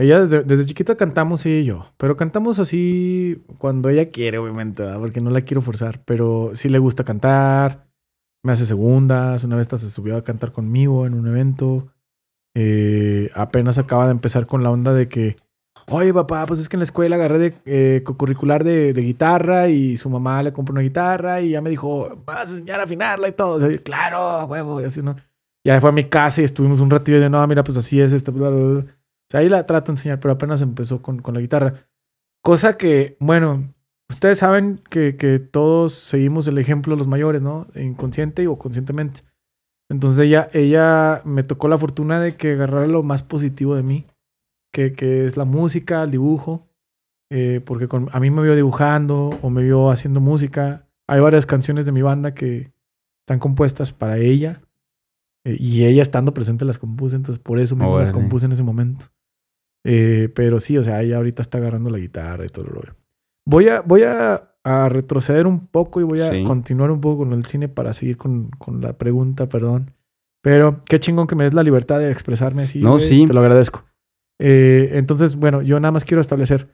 Ella desde, desde chiquita cantamos ella y yo. Pero cantamos así cuando ella quiere, obviamente, porque no la quiero forzar. Pero sí le gusta cantar. Me hace segundas. Una vez se subió a cantar conmigo en un evento. Eh, apenas acaba de empezar con la onda de que, oye papá, pues es que en la escuela agarré de eh, curricular de, de guitarra y su mamá le compró una guitarra y ya me dijo, vas a enseñar a afinarla y todo. Claro, huevo, y así, ¿no? Ya fue a mi casa y estuvimos un ratillo de, no, mira, pues así es. Este, bla, bla, bla". Sea, ahí la trato de enseñar, pero apenas empezó con, con la guitarra. Cosa que, bueno, ustedes saben que, que todos seguimos el ejemplo de los mayores, ¿no? Inconsciente o conscientemente. Entonces ella, ella me tocó la fortuna de que agarrara lo más positivo de mí, que, que es la música, el dibujo, eh, porque con- a mí me vio dibujando o me vio haciendo música. Hay varias canciones de mi banda que están compuestas para ella eh, y ella estando presente las compuse, entonces por eso mismo las Órale. compuse en ese momento. Eh, pero sí, o sea, ella ahorita está agarrando la guitarra y todo lo rollo. Voy a, voy a, a retroceder un poco y voy a Sí. continuar un poco con el cine para seguir con, con la pregunta, perdón. Pero qué chingón que me des la libertad de expresarme así. No, sí. Te lo agradezco. Eh, entonces, bueno, yo nada más quiero establecer.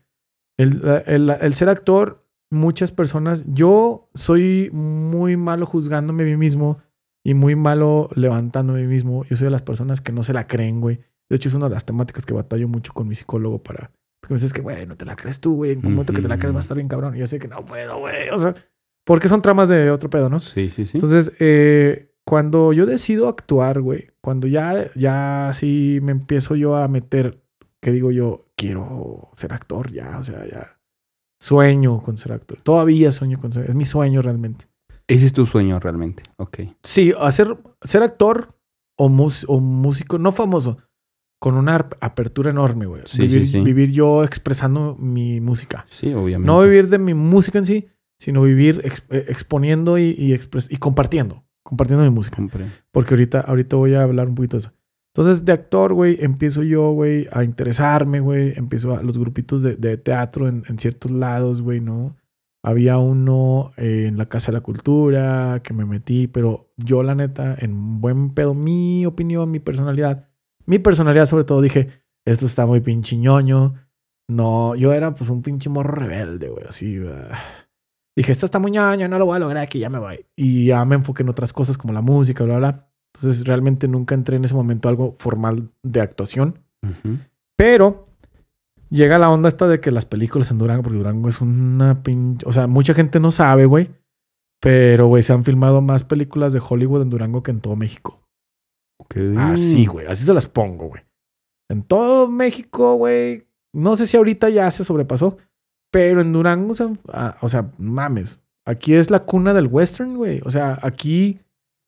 El, el- el ser actor, muchas personas, yo soy muy malo juzgándome a mí mismo y muy malo levantándome a mí mismo. Yo soy de las personas que no se la creen, güey. De hecho, es una de las temáticas que batallo mucho con mi psicólogo para... Porque me dices que, güey, no te la crees tú, güey. En un momento que te la crees va a estar bien cabrón. Y yo sé que no puedo, güey. O sea, porque son tramas de otro pedo, ¿no? Sí, sí, sí. Entonces, eh, cuando yo decido actuar, güey, cuando ya, ya sí me empiezo yo a meter, que digo yo, quiero ser actor ya, o sea, ya sueño con ser actor. Todavía sueño con ser, es mi sueño realmente. Ese es tu sueño realmente. Ok. Sí, hacer, ser actor o, mus- o músico, no famoso, con una ap- apertura enorme, güey. Sí, vivir, sí, sí. vivir yo expresando mi música. Sí, obviamente. No vivir de mi música en sí, sino vivir ex- eh, exponiendo y, y, expres- y compartiendo, compartiendo mi música. Compré. Porque ahorita, ahorita voy a hablar un poquito de eso. Entonces, de actor, güey, empiezo yo, güey, a interesarme, güey. Empiezo a los grupitos de, de teatro en, en ciertos lados, güey, ¿no? Había uno eh, en la Casa de la Cultura que me metí, pero yo, la neta, en buen pedo, mi opinión, mi personalidad, mi personalidad sobre todo, dije, esto está muy pinche ñoño. No, yo era pues un pinche morro rebelde, güey, así. ah. Dije, esto está muy ñoño, no lo voy a lograr aquí, ya me voy. Y ya me enfoqué en otras cosas como la música, bla, bla. Entonces realmente nunca entré en ese momento a algo formal de actuación. Pero llega la onda esta de que las películas en Durango, porque Durango es una pinche... O sea, mucha gente no sabe, güey. Pero, güey, se han filmado más películas de Hollywood en Durango que en todo México. Así, güey. Así se las pongo, güey. En todo México, güey. No sé si ahorita ya se sobrepasó. Pero en Durango, ah, o sea, mames. Aquí es la cuna del western, güey. O sea, aquí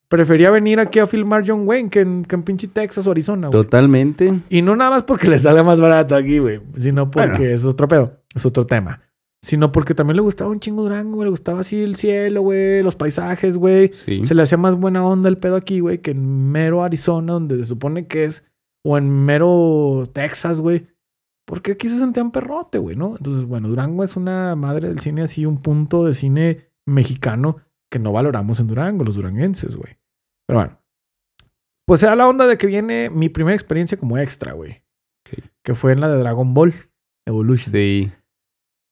prefería venir aquí a filmar John Wayne que en, que en pinche Texas o Arizona, güey. Totalmente. Y no nada más porque le salga más barato aquí, güey. Sino porque Bueno. es otro pedo. Es otro tema. Sino porque también le gustaba un chingo Durango, güey. Le gustaba así el cielo, güey. Los paisajes, güey. Sí. Se le hacía más buena onda el pedo aquí, güey, que en mero Arizona, donde se supone que es. O en mero Texas, güey. Porque aquí se sentían perrote, güey, ¿no? Entonces, bueno, Durango es una madre del cine así, un punto de cine mexicano que no valoramos en Durango, los duranguenses, güey. Pero bueno. Pues se da la onda de que viene mi primera experiencia como extra, güey. Que fue en la de Dragon Ball Evolution. Sí.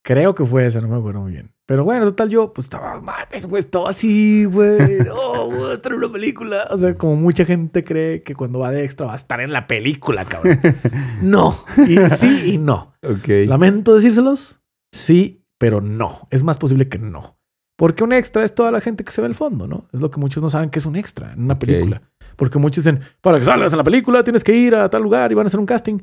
Creo que fue esa, no me acuerdo muy bien. Pero bueno, total, yo pues estaba, mames, güey, estaba así, güey. Oh, voy a traer una película. O sea, como mucha gente cree que cuando va de extra va a estar en la película, cabrón. No. Y sí y no. Ok. Lamento decírselos. Sí, pero no. Es más posible que no. Porque un extra es toda la gente que se ve al fondo, ¿no? Es lo que muchos no saben que es un extra en una película. Porque muchos dicen, para que salgas en la película tienes que ir a tal lugar y van a hacer un casting.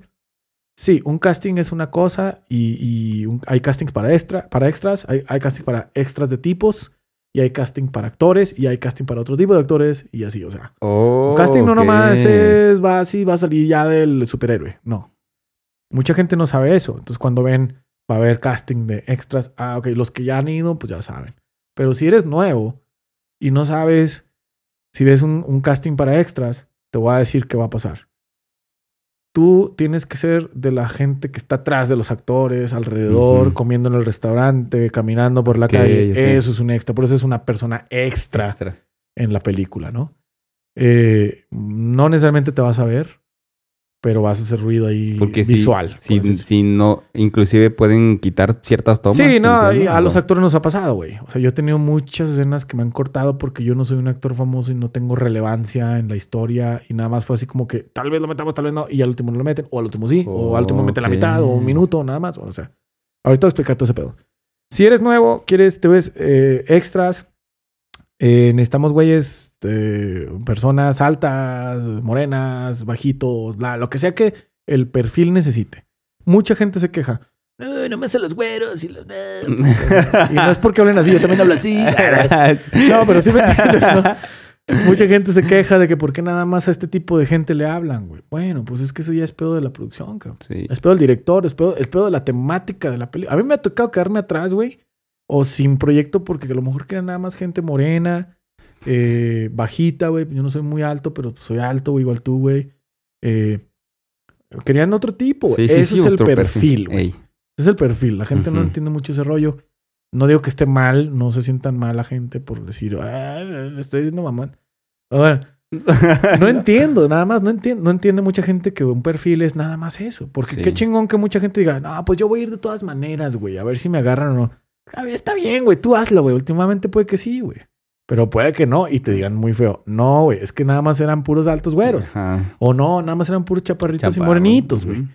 Sí, un casting es una cosa y, y un- hay castings para, extra, para extras, hay, hay casting para extras de tipos y hay casting para actores y hay casting para otro tipo de actores y así, o sea. Oh, Un casting no nomás es, va así, va a salir ya del superhéroe. No. Mucha gente no sabe eso. Entonces, cuando ven, va a haber casting de extras. Ah, ok, los que ya han ido, pues ya saben. Pero si eres nuevo y no sabes, si ves un, un casting para extras, te voy a decir qué va a pasar. Tú tienes que ser de la gente que está atrás de los actores, alrededor, comiendo en el restaurante, caminando por la calle. Eso es un extra. Por eso es una persona extra Extra. en la película, ¿no? Eh, no necesariamente te vas a ver, pero vas a hacer ruido ahí Porque si- visual. Si, decirlo. si no, inclusive pueden quitar ciertas tomas. Sí, no, y a los actores nos ha pasado, güey. O sea, yo he tenido muchas escenas que me han cortado porque yo no soy un actor famoso y no tengo relevancia en la historia y nada más fue así como que tal vez lo metamos, tal vez no, y al último no lo meten, o al último sí, o al último meten la mitad, o un minuto, nada más. O sea, ahorita voy a explicar todo ese pedo. Si eres nuevo, quieres, te ves eh, extras, eh, necesitamos güeyes, eh, personas altas, morenas, bajitos, bla, lo que sea que el perfil necesite. Mucha gente se queja. No, me hacen los güeros y los... Y no es porque hablen así, yo también hablo así. No, pero sí me entiendes, ¿no? Mucha gente se queja de que por qué nada más a este tipo de gente le hablan, güey. Bueno, pues es que eso ya es pedo de la producción, cabrón. Sí. Es pedo del director, es pedo, es pedo de la temática de la película. A mí me ha tocado quedarme atrás, güey. O sin proyecto porque a lo mejor quería nada más gente morena, eh, bajita, güey. Yo no soy muy alto, pero soy alto, güey, igual tú, güey. Eh, querían otro tipo, güey. Sí, sí, Eso sí, es el perfil, güey. Es el perfil. La gente no entiende mucho ese rollo. No digo que esté mal, no se sientan mal la gente por decir, ah, estoy diciendo mamón. A ver, no entiendo, nada más, no entiendo, no entiende mucha gente que un perfil es nada más eso. Porque qué chingón que mucha gente diga, no, pues yo voy a ir de todas maneras, güey, a ver si me agarran o no. Está bien, güey, tú hazlo, güey. Últimamente puede que sí, güey. Pero puede que no y te digan muy feo. No, güey, es que nada más eran puros altos güeros. Ajá. O no, nada más eran puros chaparritos y morenitos, güey.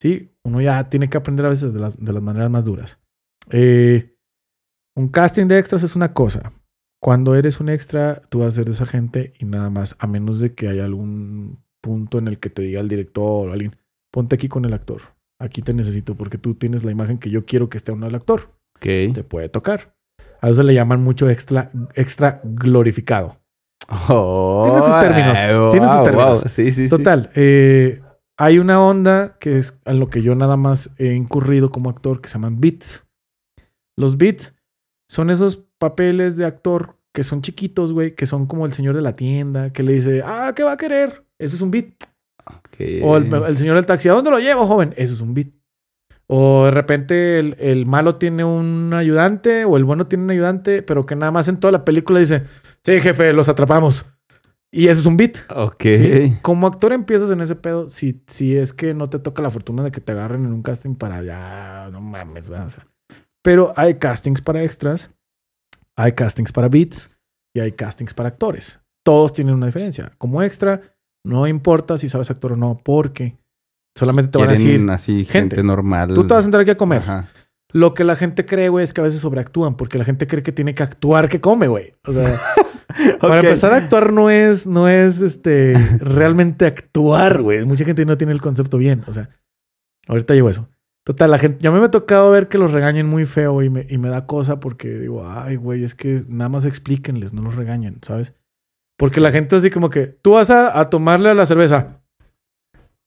Sí, uno ya tiene que aprender a veces de las, de las maneras más duras. Eh, un casting de extras es una cosa. Cuando eres un extra, tú vas a ser de esa gente y nada más, a menos de que haya algún punto en el que te diga el director o alguien, ponte aquí con el actor. Aquí te necesito porque tú tienes la imagen que yo quiero que esté uno del actor. Ok. Te puede tocar. A eso le llaman mucho extra, extra glorificado. Oh, Tiene sus términos, wow, tiene sus términos. wow. Sí, sí, sí. Total, eh, hay una onda que es a lo que yo nada más he incurrido como actor que se llaman beats. Los beats son esos papeles de actor que son chiquitos, güey, que son como el señor de la tienda, que le dice, ah, ¿qué va a querer? Eso es un beat. O el, el señor del taxi, ¿a dónde lo llevo, joven? Eso es un beat. O de repente el, el malo tiene un ayudante o el bueno tiene un ayudante, pero que nada más en toda la película dice, sí, jefe, los atrapamos. Y eso es un beat. Ok. ¿sí? Como actor empiezas en ese pedo si, si es que no te toca la fortuna de que te agarren en un casting para ya, no mames. O sea, pero hay castings para extras, hay castings para beats y hay castings para actores. Todos tienen una diferencia. Como extra, no importa si sabes actor o no, porque solamente te van a decir, así gente, gente, normal. tú te vas a entrar aquí a comer. Ajá. Lo que la gente cree, güey, es que a veces sobreactúan, porque la gente cree que tiene que actuar que come, güey. O sea, para empezar a actuar no es, no es este realmente actuar, güey. Mucha gente no tiene el concepto bien. O sea, ahorita llevo eso. Total, la gente, ya me ha tocado ver que los regañen muy feo y me, y me da cosa porque digo, ay, güey, es que nada más explíquenles, no los regañen, ¿sabes? Porque la gente así como que, tú vas a, a tomarle a la cerveza.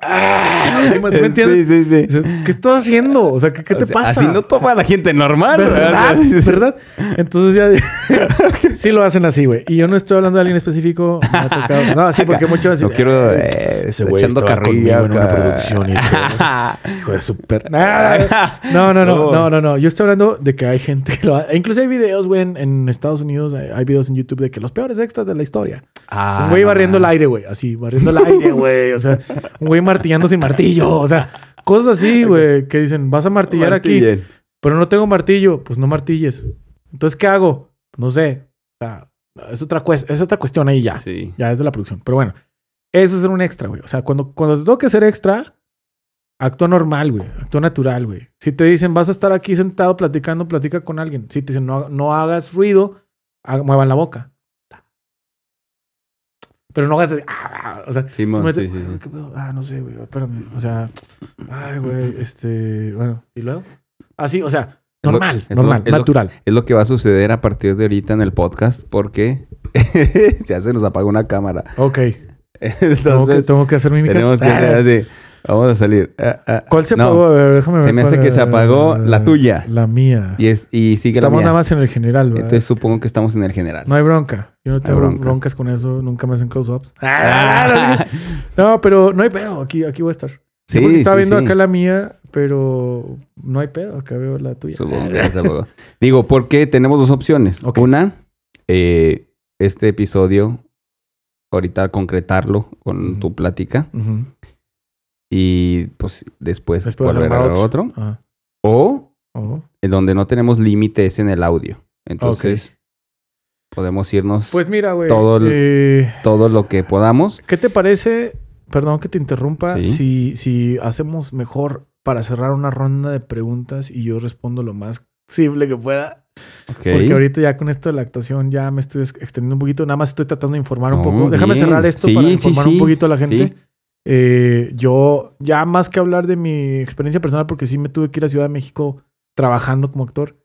Ah, ¿sí me- entiendes? Sí, sí, sí. ¿Qué estás haciendo? O sea, ¿qué, qué te O sea, pasa? Así no toma la gente normal. ¿Verdad? ¿Verdad? Entonces ya sí lo hacen así, güey. Y yo no estoy hablando de alguien específico. Me ha tocado. No, sí, porque muchas veces. No quiero... "Eh, ese güey echando carrilla en una acá". producción y. Hijo de super. No, no, no, No. no, no. Yo estoy hablando de que hay gente que lo hace. Incluso hay videos, güey, en, en Estados Unidos. Hay, videos en YouTube de que los peores extras de la historia. Ah, un güey barriendo el aire, güey. Así, barriendo el aire, güey. O sea, un güey martillando sin martillo. O sea, cosas así, güey, que dicen, vas a martillar aquí. Pero no tengo martillo. Pues no martilles. Entonces, ¿qué hago? No sé. O sea, es otra, cues- es otra cuestión ahí ya. Sí. Ya es de la producción. Pero bueno, eso es ser un extra, güey. O sea, cuando, cuando te toque ser extra, actúa normal, güey. Actúa natural, güey. Si te dicen, vas a estar aquí sentado platicando, platica con alguien. Si te dicen, no, no hagas ruido, ha- muevan la boca. Pero no hagas... de- ah, o sea, sí, sí, sí. "¿Qué pedo? Ah, no sé, güey. Espérame. O sea, ay, güey, este... Bueno, ¿y luego? Así, o sea, Es lo- normal, es lo- normal, es lo- natural. Es lo que va a suceder a partir de ahorita en el podcast porque se nos apaga una cámara. Ok. Tengo que, Entonces, tengo que hacer mímicas. tenemos que hacer así. Vamos a salir. Ah, ah. ¿Cuál se No, apagó? A ver, déjame ver. se me hace que se apagó la tuya. La mía. Y, es, y sigue Estamos la mía. nada más en el general, ¿verdad? Entonces supongo que estamos en el general. no hay bronca. Yo no tengo bronca. broncas con eso. Nunca me hacen close-ups. Ah. no, pero no hay pedo. Aquí, aquí voy a estar. Sí, porque estaba sí, viendo sí. acá la mía, pero no hay pedo. Acá veo la tuya. Supongo que ya se apagó. Digo, porque tenemos dos opciones. Una, eh, este episodio, ahorita concretarlo con tu plática. Ujú. Y pues después, Después volver a otro. Ajá. O Oh. en donde no tenemos límites en el audio. Entonces, podemos irnos Pues mira, güey. Todo eh, todo lo que podamos. ¿Qué te parece? Perdón que te interrumpa. Sí. Si, si hacemos mejor para cerrar una ronda de preguntas y yo respondo lo más simple que pueda. Porque ahorita ya con esto de la actuación ya me estoy ex- extendiendo un poquito. Nada más estoy tratando de informar un poco. Déjame bien. cerrar esto Sí, para informar sí. un poquito a la gente. Eh, yo, ya más que hablar de mi experiencia personal, porque sí me tuve que ir a Ciudad de México trabajando como actor.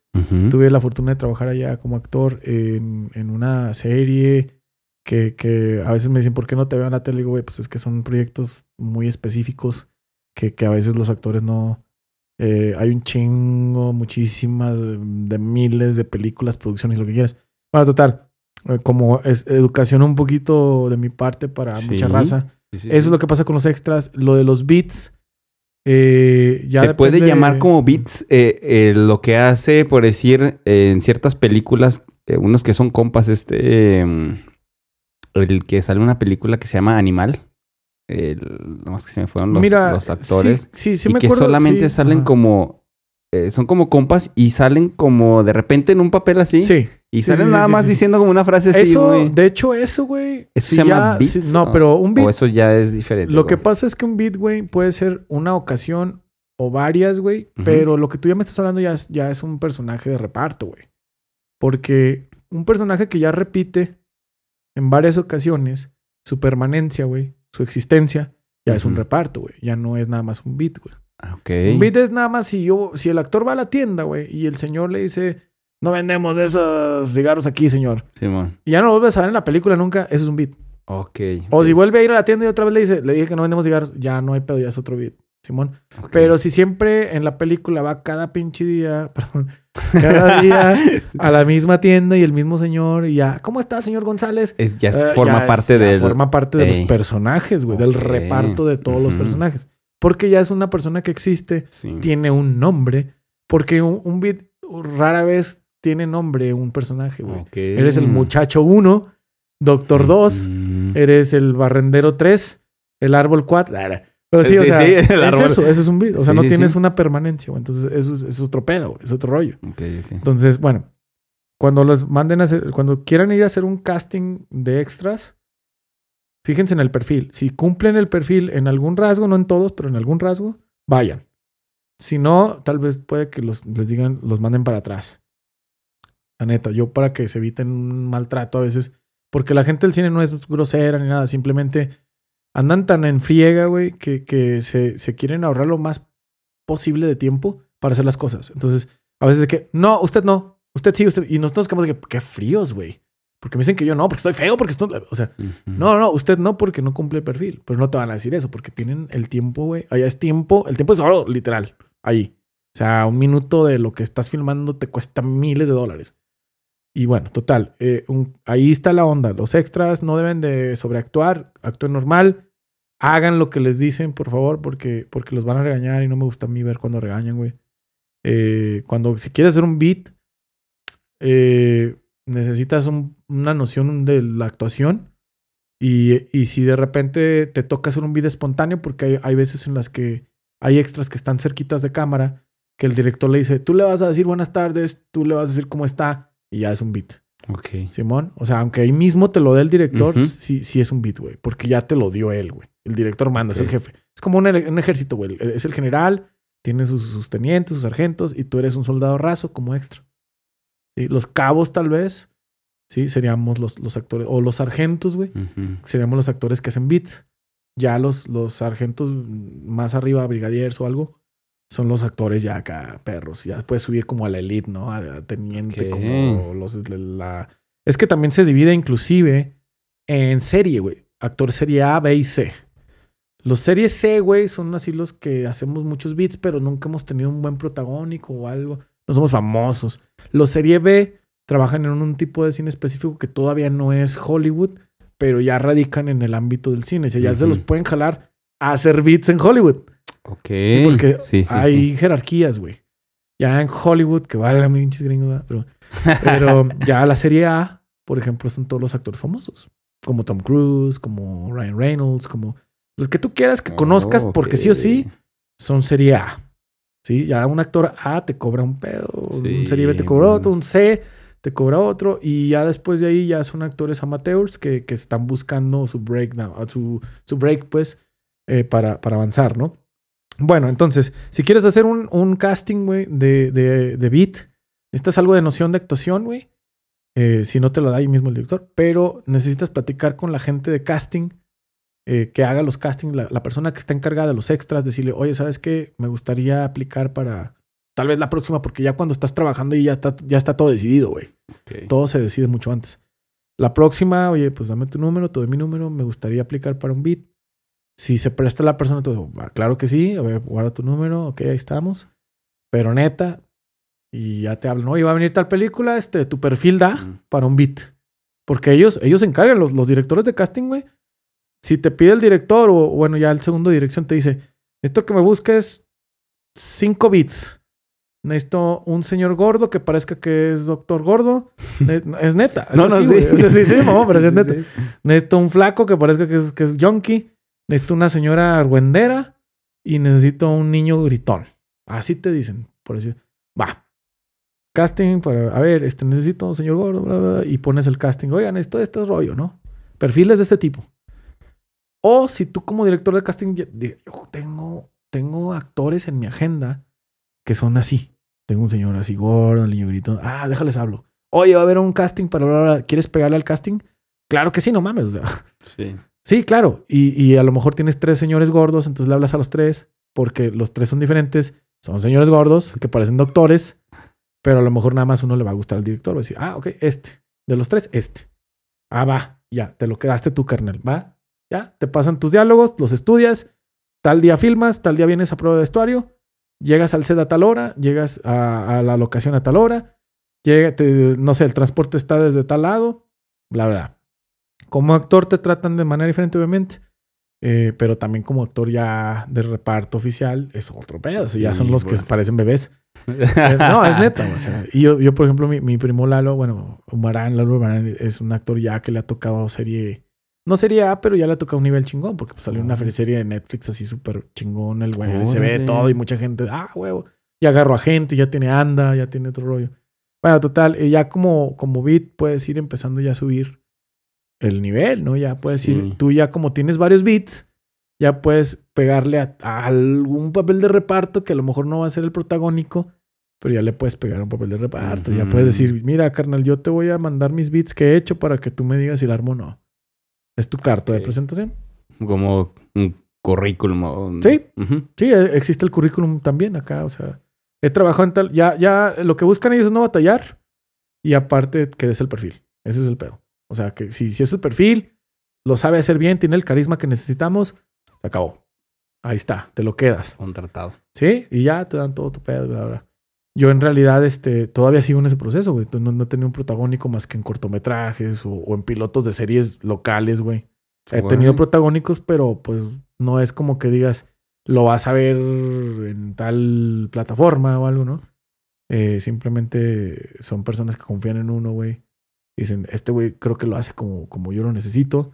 Tuve la fortuna de trabajar allá como actor en, en una serie que, que a veces me dicen, ¿por qué no te veo en la tele? Y digo, güey, pues es que son proyectos muy específicos que, que a veces los actores no... eh, hay un chingo, muchísimas, de miles de películas, producciones, lo que quieras. Bueno, total, eh, como es educación un poquito de mi parte para mucha raza. Sí, sí, Eso es lo que pasa con los extras. Lo de los beats, eh, ya Se puede llamar como beats eh, eh, lo que hace, por decir, en ciertas películas, unos que son compas, este, em, el que sale una película que se llama Animal, nomás que se me fueron los, Mira, los actores, Sí, sí, sí y me que acuerdo, solamente salen ajá. como, eh, son como compas y salen como de repente en un papel así, Sí. y salen sí, nada sí, más diciendo como una frase así, Eso, de hecho, eso, güey. ¿Eso si se llama ya- si- no, pero un beat. O eso ya es diferente. Lo que pasa es que un beat, güey, puede ser una ocasión o varias, güey. Pero lo que tú ya me estás hablando ya es, ya es un personaje de reparto, güey. Porque un personaje que ya repite en varias ocasiones su permanencia, güey, su existencia, ya es un reparto, güey. Ya no es nada más un beat, güey. Ah. Un beat es nada más si yo, si el actor va a la tienda, güey, y el señor le dice, no vendemos de esos cigarros aquí, señor. Simón. Y ya no lo vuelves a ver en la película nunca, eso es un beat. Ok. O si vuelve a ir a la tienda y otra vez le dice, le dije que no vendemos cigarros, ya no hay pedo, ya es otro beat. Simón. Pero si siempre en la película va cada pinche día, perdón, cada día a la misma tienda y el mismo señor y ya, ¿cómo está, señor González? Es, ya Eh, forma ya es- parte ya del... Forma parte de Ey. los personajes, güey, del reparto de todos los personajes. Porque ya es una persona que existe, Sí. tiene un nombre, porque un, un beat rara vez tiene nombre un personaje, güey. Eres el muchacho 1, Doctor 2, Mm. eres el barrendero 3, el árbol 4. Pero sí, o sea, sí, es árbol. eso, eso es un beat. O sea, Sí, no tienes una permanencia, güey. Entonces, eso es, otro pedo, güey, es otro rollo. Ok, ok. Entonces, bueno, cuando los manden a hacer, cuando quieran ir a hacer un casting de extras, fíjense en el perfil. Si cumplen el perfil en algún rasgo, no en todos, pero en algún rasgo, vayan. Si no, tal vez puede que los, les digan, los manden para atrás. La neta, yo para que se eviten un maltrato a veces, porque la gente del cine no es grosera ni nada, simplemente andan tan en friega, güey, que, se quieren ahorrar lo más posible de tiempo para hacer las cosas. Entonces, a veces de que, no, usted no, usted sí, usted. Y nosotros quedamos de que, qué fríos, güey. Porque me dicen que yo no, porque estoy feo, porque estoy. O sea, Ujú. no, no, usted no, porque no cumple el perfil. Pero no te van a decir eso, porque tienen el tiempo, güey. Allá es tiempo, el tiempo es oro, literal, ahí. O sea, un minuto de lo que estás filmando te cuesta miles de dólares. Y bueno, total, eh, un- ahí está la onda. Los extras no deben de sobreactuar, actúen normal. Hagan lo que les dicen, por favor, porque, porque los van a regañar y no me gusta a mí ver cuando regañan, güey. Eh, cuando, si quieres hacer un beat, eh, necesitas un- una noción de la actuación. Y, y si de repente te toca hacer un beat espontáneo, porque hay, hay veces en las que hay extras que están cerquitas de cámara, que el director le dice, tú le vas a decir buenas tardes, tú le vas a decir cómo está, y ya es un beat. Ok. Simón, o sea, aunque ahí mismo te lo dé el director, Ujú. sí, sí es un beat, güey, porque ya te lo dio él, güey. El director manda, es el jefe. Es como un, ejército, güey. Es el general, tiene sus, sus tenientes, sus sargentos, y tú eres un soldado raso como extra. ¿Sí? Los cabos, tal vez, sí, seríamos los, los actores, o los sargentos, güey, seríamos los actores que hacen beats. Ya los, los sargentos más arriba, brigadiers o algo, son los actores ya acá, perros. Ya puedes subir como a la elite, ¿no? A, teniente, como los la... Es que también se divide inclusive en serie, güey. Actor serie A, B y C. Los series C, güey, son así los que hacemos muchos beats, pero nunca hemos tenido un buen protagónico o algo. No somos famosos. Los serie B trabajan en un tipo de cine específico que todavía no es Hollywood, pero ya radican en el ámbito del cine. O sea, ya se los pueden jalar a hacer beats en Hollywood. Ok. Sí, porque Sí, sí, hay jerarquías, güey. Ya en Hollywood, que vale la pinches gringos, ¿verdad? pero, pero ya la serie A, por ejemplo, son todos los actores famosos. Como Tom Cruise, como Ryan Reynolds, como los que tú quieras que conozcas, Oh, porque sí o sí son serie A. ¿Sí? Ya un actor A te cobra un pedo, un serie B te cobra bueno. otro, un C te cobra otro, y ya después de ahí ya son actores amateurs que, que están buscando su breakdown, su, su break, pues, eh, para, para avanzar, ¿no? Bueno, entonces, si quieres hacer un, un casting, güey, de, de, de beat, necesitas algo de noción de actuación, güey. Eh, si no te lo da ahí mismo el director, pero necesitas platicar con la gente de casting eh, que haga los castings, la, la persona que está encargada de los extras, decirle, oye, ¿sabes qué? Me gustaría aplicar para tal vez la próxima, porque ya cuando estás trabajando y ya está, ya está todo decidido, güey. Todo se decide mucho antes. La próxima, oye, pues dame tu número, te doy mi número, me gustaría aplicar para un beat. Si se presta la persona, te digo, "Ah, claro que sí, a ver, guarda tu número, ok, ahí estamos. Pero neta, y ya te hablan, oye, va a venir tal película, este, tu perfil da para un beat. Porque ellos, ellos se encargan, los, los directores de casting, güey. Si te pide el director, o bueno, ya el segundo dirección te dice, esto que me busques cinco beats. Necesito un señor gordo que parezca que es doctor gordo. Es neta. No, no, sí. sí, sí, mamá, pero sí es neta. sí. Necesito un flaco que parezca que es, que es junkie. Necesito una señora argüendera. Y necesito un niño gritón. Así te dicen, por decir. Va. Casting para. A ver, este necesito un señor gordo. bla, bla, bla, y pones el casting. Oigan, esto, esto es rollo, ¿no? Perfiles de este tipo. O si tú, como director de casting, yo tengo, tengo actores en mi agenda que son así. Tengo un señor así gordo, el niño gritón. Ah, déjales hablo. Oye, va a haber un casting para hablar. ¿Quieres pegarle al casting? Claro que sí, no mames. O sea, Sí. Sí, claro. Y, y a lo mejor tienes tres señores gordos, entonces le hablas a los tres, porque los tres son diferentes. Son señores gordos que parecen doctores, pero a lo mejor nada más uno le va a gustar al director. Va a decir, ah, ok, este. De los tres, este. Ah, va, ya, te lo quedaste tú, carnal. Va, ya, te pasan tus diálogos, los estudias. Tal día filmas, tal día vienes a prueba de vestuario, llegas al set a tal hora, llegas a, a la locación a tal hora, llega, te- no sé, el transporte está desde tal lado, bla, bla. Como actor te tratan de manera diferente, obviamente. eh, pero también como actor ya de reparto oficial es otro pedo. o sea, ya son Sí, los que pues. parecen bebés. Eh, no, es neta. o sea, y yo, yo, por ejemplo, mi, mi primo Lalo, bueno, Umarán, Lalo Umarán es un actor ya que le ha tocado serie. No serie A, pero ya le ha tocado un nivel chingón, porque pues, salió una serie de Netflix así súper chingón, el güey. Se ve todo y mucha gente, ah, huevo. Ya agarró a gente, ya tiene anda, ya tiene otro rollo. Bueno, total, eh, ya como, como beat puedes ir empezando ya a subir el nivel, ¿no? Ya puedes Sí. ir, tú ya como tienes varios beats, ya puedes pegarle a, a algún papel de reparto que a lo mejor no va a ser el protagónico, pero ya le puedes pegar un papel de reparto. Ya puedes decir, mira, carnal, yo te voy a mandar mis beats que he hecho para que tú me digas si la armo o no. Es tu carta de presentación. Como un currículum. Sí. Sí, eh, existe el currículum también acá, o sea, he trabajado en tal, ya, ya, lo que buscan ellos es no batallar y aparte que des el perfil. Ese es el pedo. O sea, que si, si es el perfil, lo sabe hacer bien, tiene el carisma que necesitamos, se acabó. Ahí está, te lo quedas. Contratado. ¿Sí? Y ya te dan todo tu pedo, bla, bla. Yo en realidad este, todavía sigo en ese proceso, güey. No, no he tenido un protagónico más que en cortometrajes o, o en pilotos de series locales, güey. He tenido protagónicos, pero pues no es como que digas, lo vas a ver en tal plataforma o algo, ¿no? Eh, simplemente son personas que confían en uno, güey. Dicen, este güey creo que lo hace como, como yo lo necesito.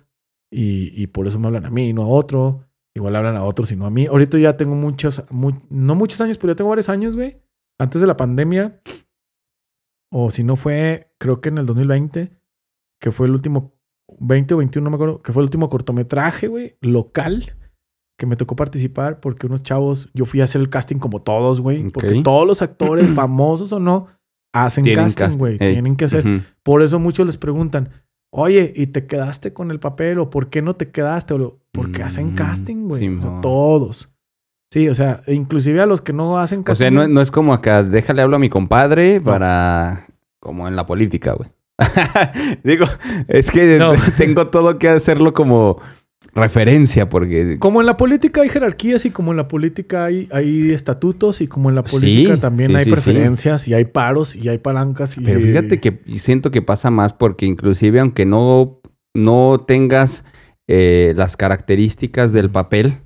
Y, y por eso me hablan a mí y no a otro. Igual hablan a otros y no a mí. Ahorita ya tengo muchos, mu- no muchos años, pero ya tengo varios años, güey. Antes de la pandemia. O si no fue, creo que en el 2020, que fue el último 20 o 21, no me acuerdo, que fue el último cortometraje, güey, local, que me tocó participar porque unos chavos, yo fui a hacer el casting como todos, güey, porque todos los actores, famosos o no, hacen Tienen casting, güey, ey. tienen que hacer. Por eso muchos les preguntan, oye, ¿y te quedaste con el papel? ¿O por qué no te quedaste? O porque hacen Mm, casting, güey. o sea, todos. Sí, o sea, inclusive a los que no hacen O casting. sea, no, no es como acá, déjale hablo a mi compadre para... Como en la política, güey. Digo, es que No. tengo todo que hacerlo como referencia porque... Como en la política hay jerarquías y como en la política hay, hay estatutos y como en la política Sí, también sí, hay sí. preferencias y hay paros y hay palancas. Y, Pero fíjate que siento que pasa más porque inclusive aunque no, no tengas eh, las características del papel,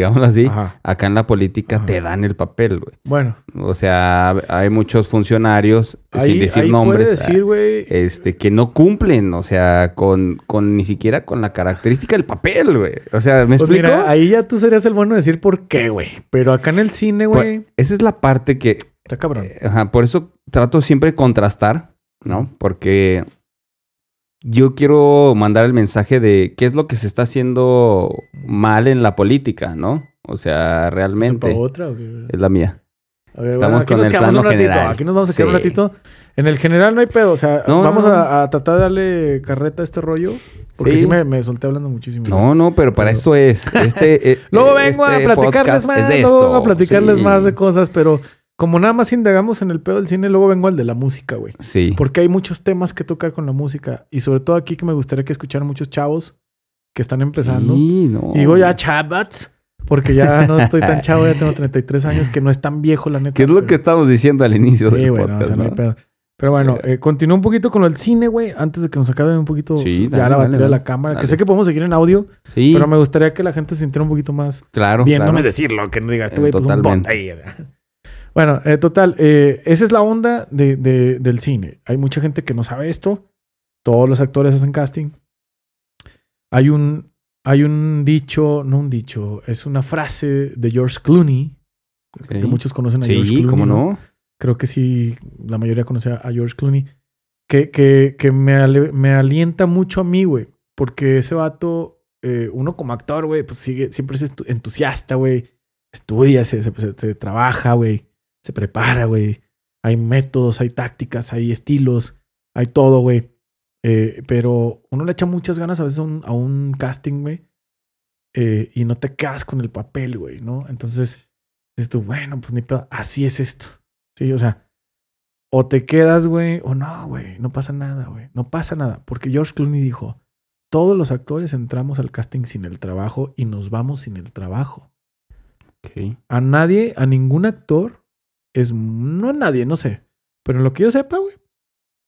digámoslo así, Ajá. acá en la política Ajá. te dan el papel, güey. Bueno, O sea, hay muchos funcionarios, ahí, sin decir ahí nombres, puede decir, güey. este, que no cumplen, o sea, con, con ni siquiera con la característica del papel, güey. O sea, ¿me Pues explico? mira, ahí ya tú serías el bueno de decir por qué, güey. Pero acá en el cine, güey, Esa es la parte que, está cabrón. Eh, Ajá, por eso trato siempre de contrastar, ¿no? Porque yo quiero mandar el mensaje de qué es lo que se está haciendo mal en la política, ¿no? O sea, realmente ¿Es otra o qué? es la mía. Ver, Estamos aquí con el plano ratito. general. Aquí nos vamos a quedar un ratito. En el general no hay pedo. O sea, No, vamos no, A, a tratar de darle carreta a este rollo. Porque sí, Sí. me, me solté hablando muchísimo. No, no, pero para Pero- eso es. Este, eh, Luego vengo este a platicarles podcast más. es de Luego vengo a esto, platicarles sí. más de cosas. Pero como nada más indagamos en el pedo del cine, luego vengo al de la música, güey. Sí. Porque hay muchos temas que tocar con la música. Y sobre todo aquí que me gustaría que escucharan muchos chavos que están empezando. Sí, no. Y digo ya chavats. Porque ya no estoy tan chavo, ya tengo 33 años, que no es tan viejo, la neta. ¿Qué es lo pero- que estábamos diciendo al inicio Sí, del güey, no, o podcast, sea, no hay pedo. Pero bueno, eh, continúo un poquito con el cine, güey, antes de que nos acabe un poquito Sí, ya la batería dale, de la dale. cámara. Que sé que podemos seguir en audio, Sí, pero me gustaría que la gente se sintiera un poquito más claro. viéndome claro. decirlo, que no digas tú, Eh, güey, pues un bot ahí. ¿verdad? Bueno, eh, total, eh, esa es la onda de, de- del cine. Hay mucha gente que no sabe esto. Todos los actores hacen casting. Hay un, hay un dicho, no un dicho, es una frase de George Clooney, que muchos conocen a George Clooney. cómo ¿no? creo que sí, la mayoría conoce a George Clooney, que, que, que me, ale- me alienta mucho a mí, güey, porque ese vato, eh, uno como actor, güey, pues sigue, siempre es entusiasta, güey, estudia, se, se- se- se trabaja, güey, se prepara, güey, hay métodos, hay tácticas, hay estilos, hay todo, güey. Eh, pero uno le echa muchas ganas a veces a un, a un casting, güey, eh, y no te quedas con el papel, güey, ¿no? Entonces, dices tú, bueno, pues ni pedo, así es esto. Sí, o sea, o te quedas, güey, o no, güey, no pasa nada, güey, no pasa nada. Porque George Clooney dijo, todos los actores entramos al casting sin el trabajo y nos vamos sin el trabajo. Ok. A nadie, a ningún actor, es, no a nadie, no sé, pero en lo que yo sepa, güey,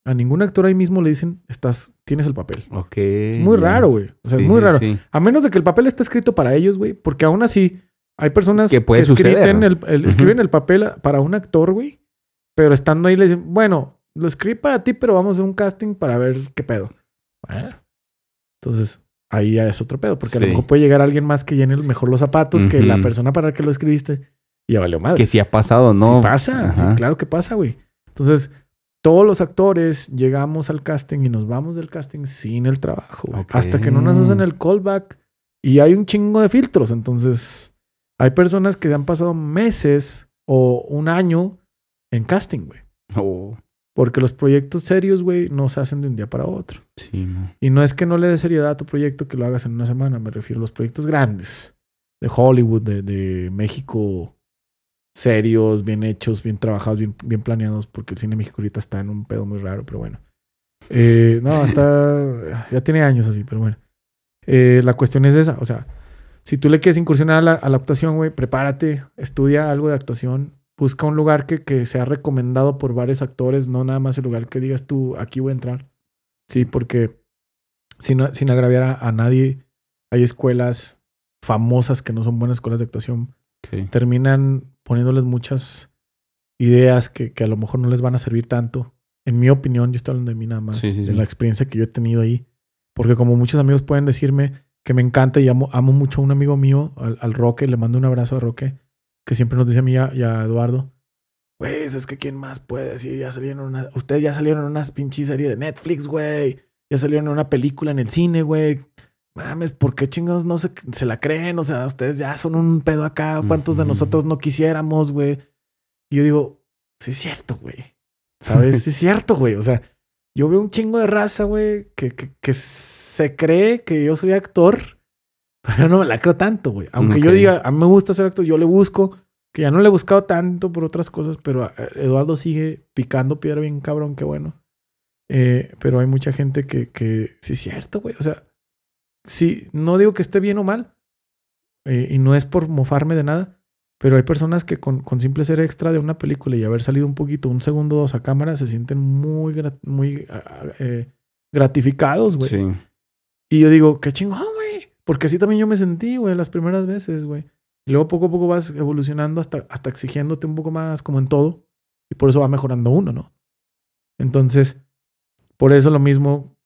a ningún actor ahí mismo le dicen, estás, tienes el papel. Ok. Es muy raro, güey. O sea, Sí, es muy sí, raro. sí. A menos de que el papel esté escrito para ellos, güey. Porque aún así hay personas Que puede escriben el, escriben el papel para un actor, güey. Pero estando ahí le dicen, bueno, lo escribí para ti, pero vamos a hacer un casting para ver qué pedo. Ah. Entonces, ahí ya es otro pedo. Porque a lo mejor puede llegar alguien más que llene mejor los zapatos que la persona para la que lo escribiste. Y ya valió madre. Que si ha pasado, ¿no? Sí pasa, sí, claro que pasa, güey. Entonces, todos los actores llegamos al casting y nos vamos del casting sin el trabajo. Hasta que no nos hacen el callback y hay un chingo de filtros. Entonces, hay personas que han pasado meses o un año en casting, güey. Oh, Porque los proyectos serios, güey, no se hacen de un día para otro. sí, no. Y no es que no le des seriedad a tu proyecto que lo hagas en una semana, me refiero a los proyectos grandes de Hollywood, de, de México, serios, bien hechos, bien trabajados, bien, bien planeados, porque el cine México ahorita está en un pedo muy raro, pero bueno. Eh, no, está, ya tiene años así, pero bueno. Eh, la cuestión es esa, o sea, si tú le quieres incursionar a la, a la actuación, güey, prepárate, estudia algo de actuación, busca un lugar que, que sea recomendado por varios actores, no nada más el lugar que digas tú, aquí voy a entrar. Sí, porque sin, sin agraviar a, a nadie, hay escuelas famosas que no son buenas escuelas de actuación. Ok. Terminan poniéndoles muchas ideas que, que a lo mejor no les van a servir tanto. En mi opinión, yo estoy hablando de mí nada más, Sí, sí, de sí. la experiencia que yo he tenido ahí. Porque como muchos amigos pueden decirme que me encanta y amo, amo mucho a un amigo mío, al, al Roque, le mando un abrazo a Roque, que siempre nos dice a mí y a, y a Eduardo, güey, es que quién más puede decir, ya salieron una, ustedes ya salieron en una pinche serie de Netflix, güey, ya salieron en una película en el cine, güey. Mames, ¿por qué chingados no se, se la creen? O sea, ustedes ya son un pedo acá. ¿Cuántos de nosotros no quisiéramos, güey? Y yo digo, sí es cierto, güey. ¿Sabes? Sí es cierto, güey. O sea, yo veo un chingo de raza, güey, que, que, que se cree que yo soy actor, pero no me la creo tanto, güey. Aunque yo Ok. diga, a mí me gusta ser actor, yo le busco, que ya no le he buscado tanto por otras cosas, pero eh, Eduardo sigue picando piedra bien cabrón, qué bueno. Eh, pero hay mucha gente que, que sí es cierto, güey. O sea, sí, no digo que esté bien o mal, eh, y no es por mofarme de nada, pero hay personas que con, con simple ser extra de una película y haber salido un poquito, un segundo o dos a cámara, se sienten muy, muy eh, gratificados, güey. Sí. Y yo digo, qué chingón, güey. Porque así también yo me sentí, güey, las primeras veces, güey. Y luego poco a poco vas evolucionando hasta, hasta exigiéndote un poco más como en todo. Y por eso va mejorando uno, ¿no? Entonces, por eso lo mismo,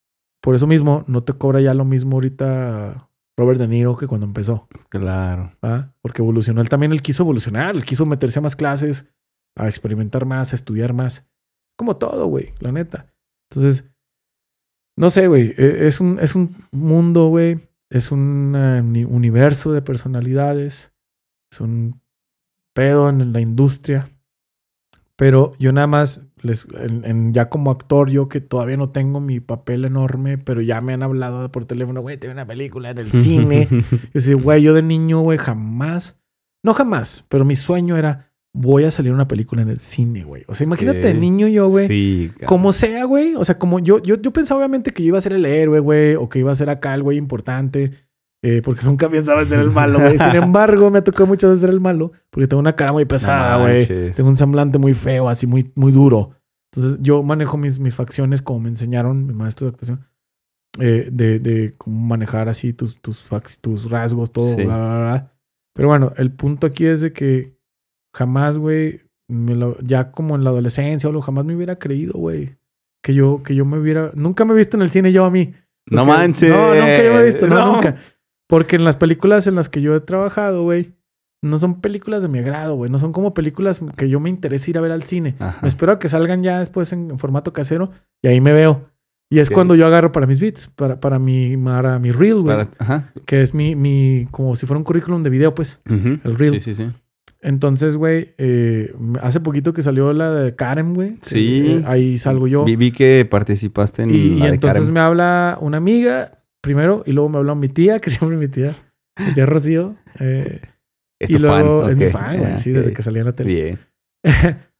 por eso mismo no te cobra ya lo mismo ahorita Robert De Niro que cuando empezó. Claro. ¿va? Porque evolucionó. Él también él quiso evolucionar, él quiso meterse a más clases, a experimentar más, a estudiar más. Como todo, güey, la neta. Entonces, no sé, güey. e- Es un, es un mundo, güey. Es un uni- universo de personalidades. Es un pedo en la industria. Pero yo nada más, les, en, en- ya como actor, yo que todavía no tengo mi papel enorme, pero ya me han hablado por teléfono, güey, te una película en el cine. Yo decía, güey, yo de niño, güey, jamás, no jamás, pero mi sueño era, voy a salir una película en el cine, güey. O sea, imagínate, Ok. niño yo, güey. Sí. Como sea, güey. O sea, como yo, yo, yo pensaba obviamente que yo iba a ser el héroe, güey, o que iba a ser acá el güey importante, eh, porque nunca pensaba en ser el malo, güey. Sin embargo, me ha tocado muchas veces ser el malo, porque tengo una cara muy pesada, No güey. tengo un semblante muy feo, así muy, muy duro. Entonces, yo manejo mis, mis facciones como me enseñaron mi maestro de actuación, eh, de, de cómo manejar así tus, tus, tus rasgos, todo, Sí. bla, bla, bla. Pero bueno, el punto aquí es de que jamás, güey, lo- ya como en la adolescencia o algo, jamás me hubiera creído, güey. Que yo, que yo me hubiera. Nunca me he visto en el cine yo a mí. No Porque- manches. No, nunca yo me he visto, no, No. nunca. Porque en las películas en las que yo he trabajado, güey, no son películas de mi agrado, güey. No son como películas que yo me interese ir a ver al cine. Ajá. Me espero a que salgan ya después en, en formato casero y ahí me veo. Y es cuando yo agarro para mis beats, para, para mi, para mi reel, güey. Que es mi, mi, como si fuera un currículum de video, pues. Ujú. El reel. Sí, sí, sí. Entonces, güey, eh, hace poquito que salió la de Karen, güey. Sí. eh, ahí salgo yo. Vi, vi que participaste en Y, y la de entonces Karen. me habla una amiga primero y luego me habla mi tía, que siempre mi tía, mi tía Rocío. eh, Es y tu fan, luego es mi fan, güey, Ah, sí, ok. desde que salía en la tele. Bien.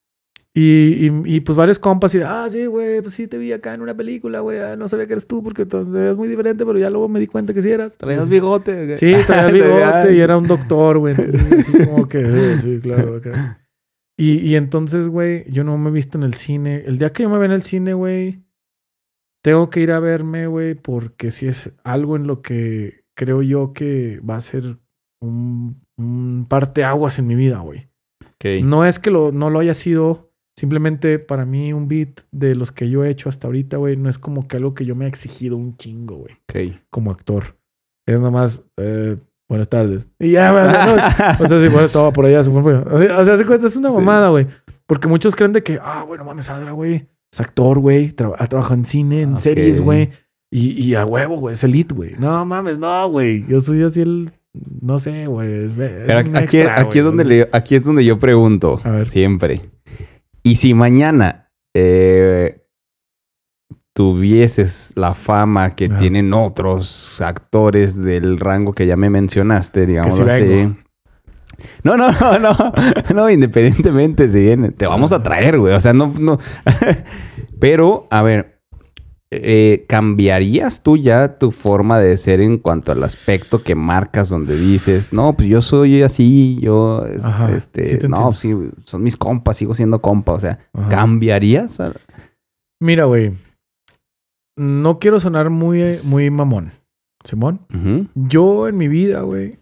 y, y, y, pues varios compas y de, ah, sí, güey, pues sí te vi acá en una película, güey, ah, no sabía que eres tú porque te ves muy diferente, pero ya luego me di cuenta que sí eras. Traías bigote. Sí, traía el Te bigote y era un doctor, güey. Entonces, así como que, eh, sí, claro, acá. Y, y entonces, güey, yo no me he visto en el cine. El día que yo me vea en el cine, güey, tengo que ir a verme, güey, porque si es algo en lo que creo yo que va a ser un, un parteaguas en mi vida, güey. Ok. No es que lo, no lo haya sido. Simplemente para mí un beat de los que yo he hecho hasta ahorita, güey, no es como que algo que yo me he exigido un chingo, güey Ok. como actor. Es nomás, eh, buenas tardes. Y ya, güey, o sea, no, o sea, sí, bueno, estaba por allá. se fue, güey. O sea, se cuenta, es una mamada, güey. Porque muchos creen de que, ah, bueno, mames, Adra, güey. Es actor, güey. tra- ha trabajado en cine, en Ok. series, güey. Y, y a huevo, güey. Es elite, güey. No mames, no, güey. Yo soy así el. No sé, güey. Aquí, extra, aquí, es donde le- aquí es donde yo pregunto. A ver. Siempre. Y si mañana eh, tuvieses la fama que tienen otros actores del rango que ya me mencionaste, digamos así. vengo. No, no, no, no, no, independientemente si viene, te vamos a traer, güey. O sea, no, no. Pero, a ver, eh, ¿cambiarías tú ya tu forma de ser en cuanto al aspecto que marcas donde dices, no, pues yo soy así, yo, Ajá, este, sí no, sí, son mis compas, sigo siendo compa, o sea, Ajá. ¿cambiarías? Mira, güey. No quiero sonar muy, muy mamón. Simón. Yo en mi vida, güey.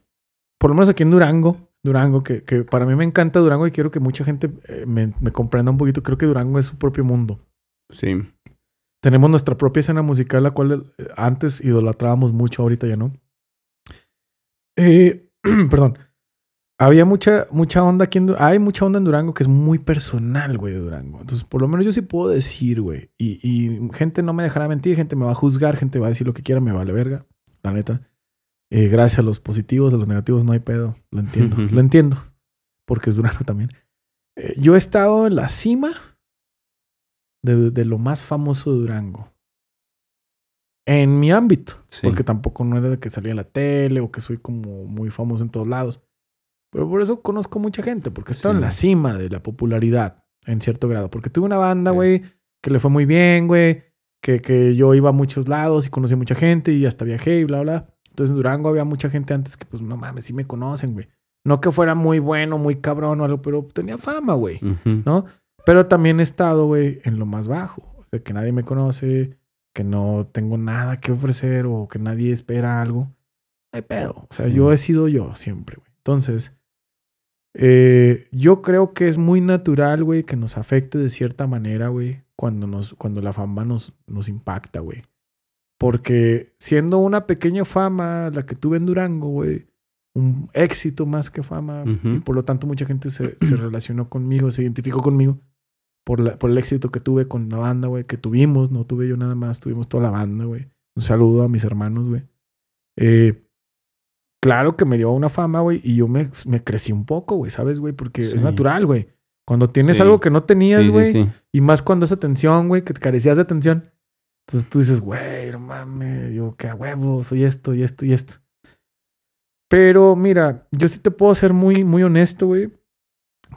Por lo menos aquí en Durango. Durango, que, que para mí me encanta Durango y quiero que mucha gente eh, me, me comprenda un poquito. Creo que Durango es su propio mundo. Sí. Tenemos nuestra propia escena musical, la cual eh, antes idolatrábamos mucho, ahorita ya no. Eh, perdón. Había mucha, mucha onda aquí en Durango. Hay mucha onda en Durango que es muy personal, güey, de Durango. Entonces, por lo menos yo sí puedo decir, güey. Y, y gente no me dejará mentir, gente me va a juzgar, gente va a decir lo que quiera, me vale verga. La neta. Eh, gracias a los positivos, a los negativos no hay pedo. Lo entiendo. lo entiendo. Porque es Durango también. Eh, yo he estado en la cima de, de lo más famoso de Durango. En mi ámbito. Sí. Porque tampoco no era de que salía en la tele o que soy como muy famoso en todos lados. Pero por eso conozco mucha gente, porque he estado en la cima de la popularidad, en cierto grado. Porque tuve una banda, Sí. güey, que le fue muy bien, güey. Que, que yo iba a muchos lados y conocí a mucha gente y hasta viajé y bla, bla. Entonces en Durango había mucha gente antes que, pues, no mames, sí me conocen, güey. No que fuera muy bueno, muy cabrón o algo, pero tenía fama, güey. ¿no? Pero también he estado, güey, en lo más bajo. O sea, que nadie me conoce, que no tengo nada que ofrecer o que nadie espera algo. Hay pedo. O sea, yo he sido yo siempre, güey. Entonces, eh, yo creo que es muy natural, güey, que nos afecte de cierta manera, güey, cuando, nos, cuando la fama nos, nos impacta, güey. Porque siendo una pequeña fama, la que tuve en Durango, güey, un éxito más que fama, y por lo tanto mucha gente se, se relacionó conmigo, se identificó conmigo por, la- por el éxito que tuve con la banda, güey, que tuvimos, no tuve yo nada más, tuvimos toda la banda, güey. Un saludo a mis hermanos, güey. Eh, claro que me dio una fama, güey, y yo me, me crecí un poco, güey, ¿sabes, güey? Porque Sí. es natural, güey. Cuando tienes Sí. algo que no tenías, güey, sí. y más cuando es atención, güey, que te carecías de atención. Entonces tú dices, güey, no mames, yo qué huevo, soy esto y esto y esto. Pero mira, yo sí te puedo ser muy, muy honesto, güey.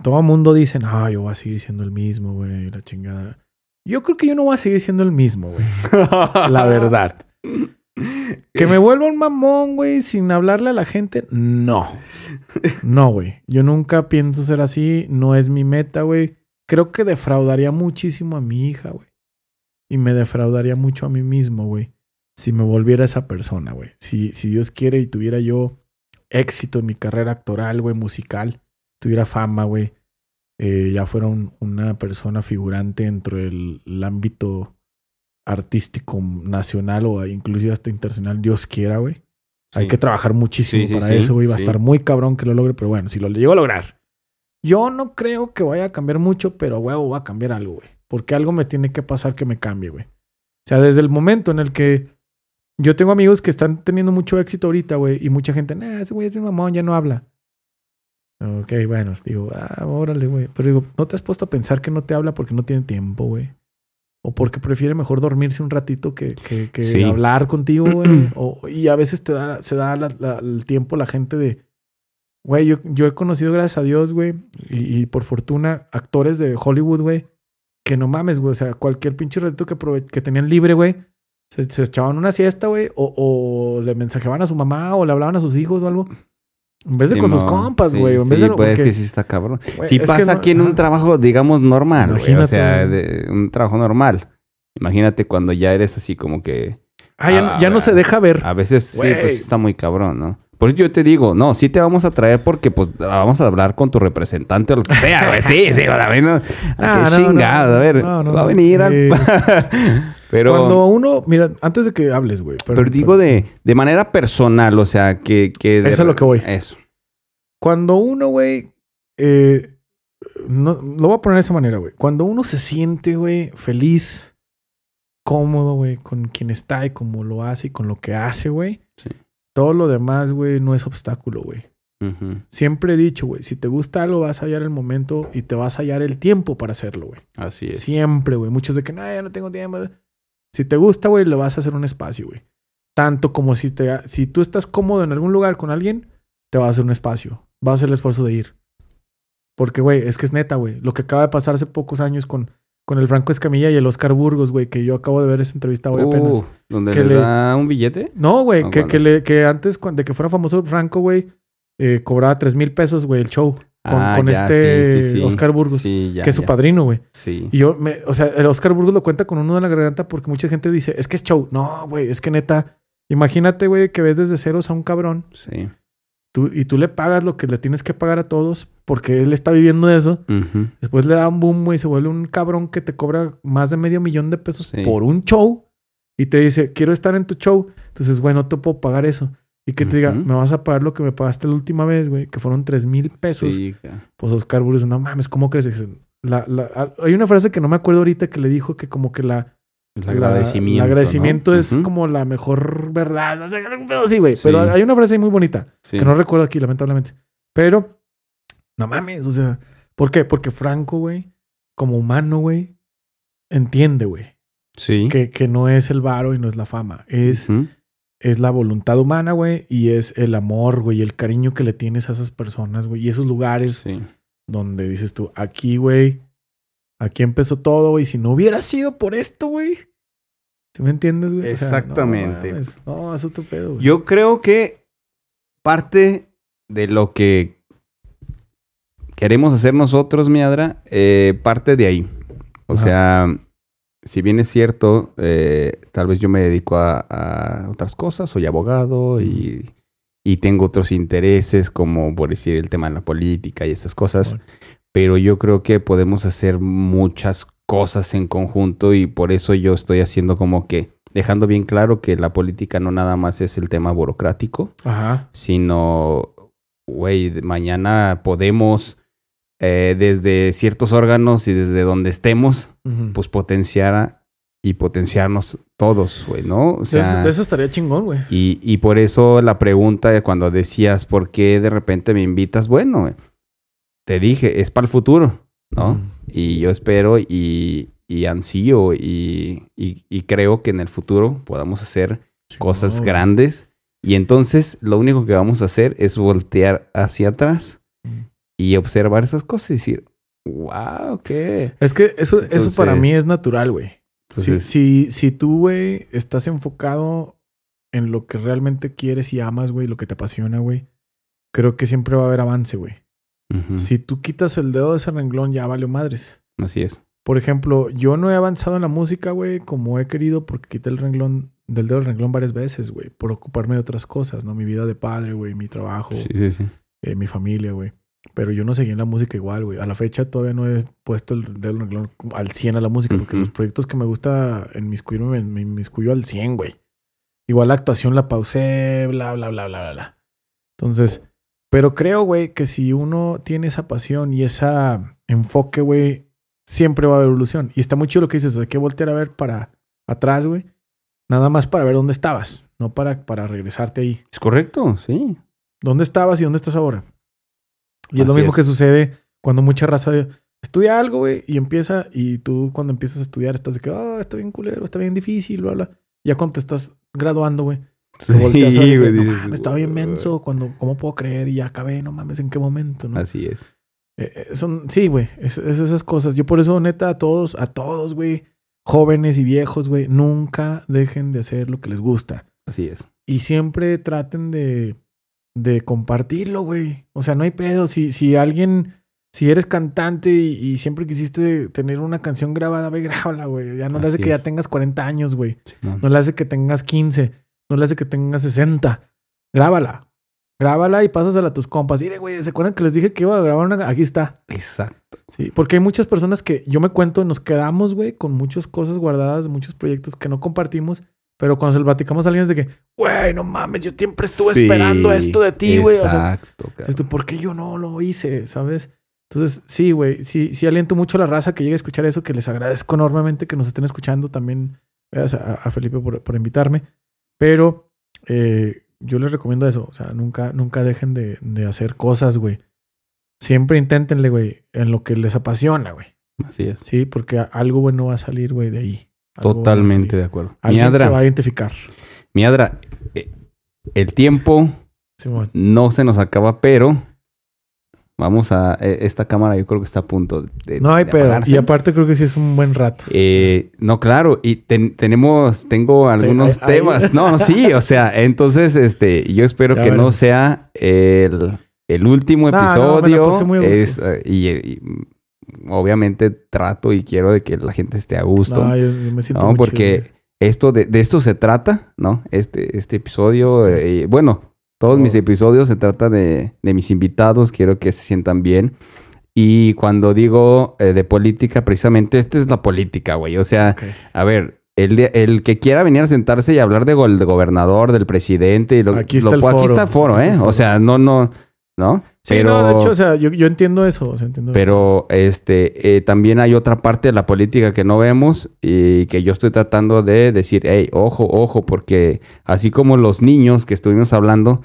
Todo el mundo dice, no, yo voy a seguir siendo el mismo, güey, la chingada. Yo creo que yo no voy a seguir siendo el mismo, güey. La verdad. Que me vuelva un mamón, güey, sin hablarle a la gente. No. No, güey. Yo nunca pienso ser así. No es mi meta, güey. Creo que defraudaría muchísimo a mi hija, güey. Y me defraudaría mucho a mí mismo, güey. Si me volviera esa persona, güey. Si, si Dios quiere y tuviera yo éxito en mi carrera actoral, güey, musical. Tuviera fama, güey. eh, ya fuera un- una persona figurante dentro del el ámbito artístico nacional o inclusive hasta internacional, Dios quiera, güey. Hay que trabajar muchísimo Sí, para sí, eso, güey. Va a estar muy cabrón que lo logre, pero bueno, si lo llego a lograr. Yo no creo que vaya a cambiar mucho, pero huevo va a cambiar algo, güey. Porque algo me tiene que pasar que me cambie, güey. O sea, desde el momento en el que yo tengo amigos que están teniendo mucho éxito ahorita, güey, y mucha gente, nah, ese güey es mi mamón, ya no habla. Ok, bueno, digo, ah, órale, güey. Pero digo, ¿no te has puesto a pensar que no te habla porque no tiene tiempo, güey? O porque prefiere mejor dormirse un ratito que, que, que Sí. hablar contigo, güey. Y a veces te da, se da la- la- el tiempo la gente de, güey, yo, yo he conocido, gracias a Dios, güey, y, y por fortuna, actores de Hollywood, güey, que no mames, güey. O sea, cualquier pinche ratito que, que tenían libre, güey, se, se echaban una siesta, güey, o, o le mensajeaban a su mamá o le hablaban a sus hijos o algo. En vez de con sus compas, sí, güey. o en vez sí, de. pues es porque- que sí está cabrón. güey, Si es pasa no- aquí en un trabajo, digamos, normal, güey. O Imagínate, sea, de un trabajo normal. Imagínate cuando ya eres así como que... Ah, ya, no- Ah, ya no se deja ver. A veces sí, pues está muy cabrón, ¿no? Por eso yo te digo, no, sí te vamos a traer porque pues vamos a hablar con tu representante o lo que sea, güey. Sí, sí, a ver, no, Ah, qué no, chingada, no, a ver, no, no, va a no. venir al- Eh, Pero, Cuando uno, mira, antes de que hables, güey. pero digo de, de manera personal, o sea, que... que de- Eso es lo que voy. Eso. Cuando uno, güey, eh, no, lo voy a poner de esa manera, güey. Cuando uno se siente, güey, feliz, cómodo, güey, con quien está y cómo lo hace y con lo que hace, güey. Sí. Todo lo demás, güey, no es obstáculo, güey. Siempre he dicho, güey, si te gusta algo, vas a hallar el momento y te vas a hallar el tiempo para hacerlo, güey. Así es. Siempre, güey. Muchos de que, no, ya no tengo tiempo. Si te gusta, güey, le vas a hacer un espacio, güey. Tanto como si, te, si tú estás cómodo en algún lugar con alguien, te va a hacer un espacio. Va a hacer el esfuerzo de ir. Porque, güey, es que es neta, güey. Lo que acaba de pasar hace pocos años con, con el Franco Escamilla y el Oscar Burgos, güey, que yo acabo de ver esa entrevista hoy apenas. Uh, ¿Donde que le, da un billete? No, güey, que, bueno. que, le- que antes de que fuera famoso Franco, güey, eh, cobraba tres mil pesos, güey, el show. Con, Ah, con ya, este sí, sí, sí. Oscar Burgos, ya, que es su ya. padrino, güey. Sí. Y yo, me, o sea, el Oscar Burgos lo cuenta con uno de la garganta porque mucha gente dice, es que es show. No, güey, es que neta, imagínate, güey, que ves desde ceros a un cabrón Sí. Tú, y tú le pagas lo que le tienes que pagar a todos porque él está viviendo de eso. Después le da un boom, güey, y se vuelve un cabrón que te cobra más de medio millón de pesos Sí. por un show y te dice, quiero estar en tu show. Entonces, güey, no te puedo pagar eso. Y que te diga, me vas a pagar lo que me pagaste la última vez, güey, que fueron tres mil pesos. Sí, Pues Oscar Burgos, no mames, ¿cómo crees? La, la- hay una frase que no me acuerdo ahorita que le dijo que como que la... el la- agradecimiento. El agradecimiento ¿no? es como la mejor verdad. No sé, así, güey. Sí. Pero hay una frase ahí muy bonita Sí. que no recuerdo aquí, lamentablemente. Pero, no mames, o sea, ¿por qué? Porque Franco, güey, como humano, güey, entiende, güey, Sí. que, que no es el varo y no es la fama. Es, es la voluntad humana, güey, y es el amor, güey, y el cariño que le tienes a esas personas, güey, y esos lugares Sí. donde dices tú, aquí, güey, aquí empezó todo, güey. Si no hubiera sido por esto, güey. ¿Sí me entiendes, güey? O sea, no Exactamente. No, es otro pedo, güey. Yo creo que parte de lo que queremos hacer nosotros, Miadra, eh, parte de ahí. O Ajá. sea, si bien es cierto, eh, tal vez yo me dedico a, a otras cosas, soy abogado y, y tengo otros intereses, como por decir el tema de la política y esas cosas, Bueno. Pero yo creo que podemos hacer muchas cosas en conjunto y por eso yo estoy haciendo como que dejando bien claro que la política no nada más es el tema burocrático, Ajá. sino, güey, mañana podemos eh, desde ciertos órganos y desde donde estemos, pues potenciar a- y potenciarnos todos, güey, ¿no? O sea, de eso estaría chingón, güey. y, y por eso la pregunta de cuando decías, ¿por qué de repente me invitas? Bueno, güey, te dije, es para el futuro, ¿no? Y yo espero y, y ansío y, y- y creo que en el futuro podamos hacer cosas grandes. Y entonces lo único que vamos a hacer es voltear hacia atrás Mm. y observar esas cosas y decir, wow, ¿qué? Es que eso, eso para mí es natural, güey. Si, si, si tú, güey, estás enfocado en lo que realmente quieres y amas, güey, lo que te apasiona, güey, creo que siempre va a haber avance, güey. Si tú quitas el dedo de ese renglón, ya valió madres. así es. Por ejemplo, yo no he avanzado en la música, güey, como he querido porque quité el renglón del dedo del renglón varias veces, güey, por ocuparme de otras cosas, ¿no? Mi vida de padre, güey, mi trabajo, Sí, sí, sí. eh, mi familia, güey. Pero yo no seguí en la música igual, güey. A la fecha todavía no he puesto el dedo del renglón al 100 a la música, porque los proyectos que me gusta en mis me, me inmiscuyo al 100, güey. Igual la actuación la pausé, bla, bla, bla, bla, bla, bla. Entonces, pero creo, güey, que si uno tiene esa pasión y ese enfoque, güey, siempre va a haber evolución. Y está muy chido lo que dices, hay que voltear a ver para atrás, güey. Nada más para ver dónde estabas, no para, para regresarte ahí. Es correcto, sí. ¿Dónde estabas y dónde estás ahora? Y es lo mismo es. que sucede cuando mucha raza estudia algo, güey, y empieza, y tú cuando empiezas a estudiar estás de que, ah, está bien culero, está bien difícil, bla, bla. Ya cuando te estás graduando, güey, ver, güey, no dices, mames, estaba bien menso, cuando, ¿cómo puedo creer? Y ya acabé, no mames, ¿en qué momento, no? Así es. Eh, eh, son, sí, güey, es, es esas cosas. Yo por eso, neta, a todos, a todos, güey, jóvenes y viejos, güey, nunca dejen de hacer lo que les gusta. Así es. Y siempre traten de, de compartirlo, güey. O sea, no hay pedo. Si, si alguien, si eres cantante y, y siempre quisiste tener una canción grabada, ve, grábala, güey. Ya no le hace que ya tengas 40 años, güey. No, No le hace que tengas 15. No le hace que tengas 60. Grábala. Grábala y pásasela a tus compas. Mire, güey, ¿se acuerdan que les dije que iba a grabar una? Aquí está. Exacto. Sí, porque hay muchas personas que yo me cuento, nos quedamos, güey, con muchas cosas guardadas, muchos proyectos que no compartimos, pero cuando se lo platicamos a alguien es de que, güey, no mames, yo siempre estuve Sí, esperando esto de ti, güey. O sea, Exacto. cabrón. esto, ¿por qué yo no lo hice? ¿Sabes? Entonces, sí, güey, sí, sí aliento mucho a la raza que llegue a escuchar eso, que les agradezco enormemente que nos estén escuchando también, gracias a, a Felipe por, por invitarme, pero eh, yo les recomiendo eso, o sea, nunca, nunca dejen de, de hacer cosas, güey. Siempre inténtenle, güey, en lo que les apasiona, güey. Así es. Sí, porque algo bueno va a salir, güey, de ahí. Algo Totalmente de acuerdo. Alguien se Miadra, va a identificar. Miadra, eh, el tiempo Simón. no se nos acaba, pero Vamos a... eh, Esta cámara yo creo que está a punto de... No hay de pedo. apagarse. Y aparte creo que sí es un buen rato. Eh, no, claro, y ten- tenemos, tengo algunos temas. No, no, sí, o sea, entonces, este, yo espero Ya que no sea el, el último No, no, me la episodio. puse es, eh, y, y, mm, obviamente trato y quiero de que la gente esté a gusto. No, yo, yo me siento ¿no? muy Porque chido, esto de, de esto se trata, ¿no? Este, este episodio, eh, bueno, todos mis Todo. episodios se trata de, de mis invitados, quiero que se sientan bien. Y cuando digo eh, de política, precisamente, esta es la política, güey. O sea, güey. Ok. a ver, el, de- el que quiera venir a sentarse y hablar de, gol- de gobernador, del presidente, y lo, Aquí está el puede- aquí foro. está el foro, Aquí está ¿eh? el foro. O sea, no, no, ¿no? Sí, no, de hecho, o sea, yo, yo entiendo eso. O sea, entiendo Pero este eh, también hay otra parte de la política que no vemos y que yo estoy tratando de decir, hey, ojo, ojo, porque así como los niños que estuvimos hablando,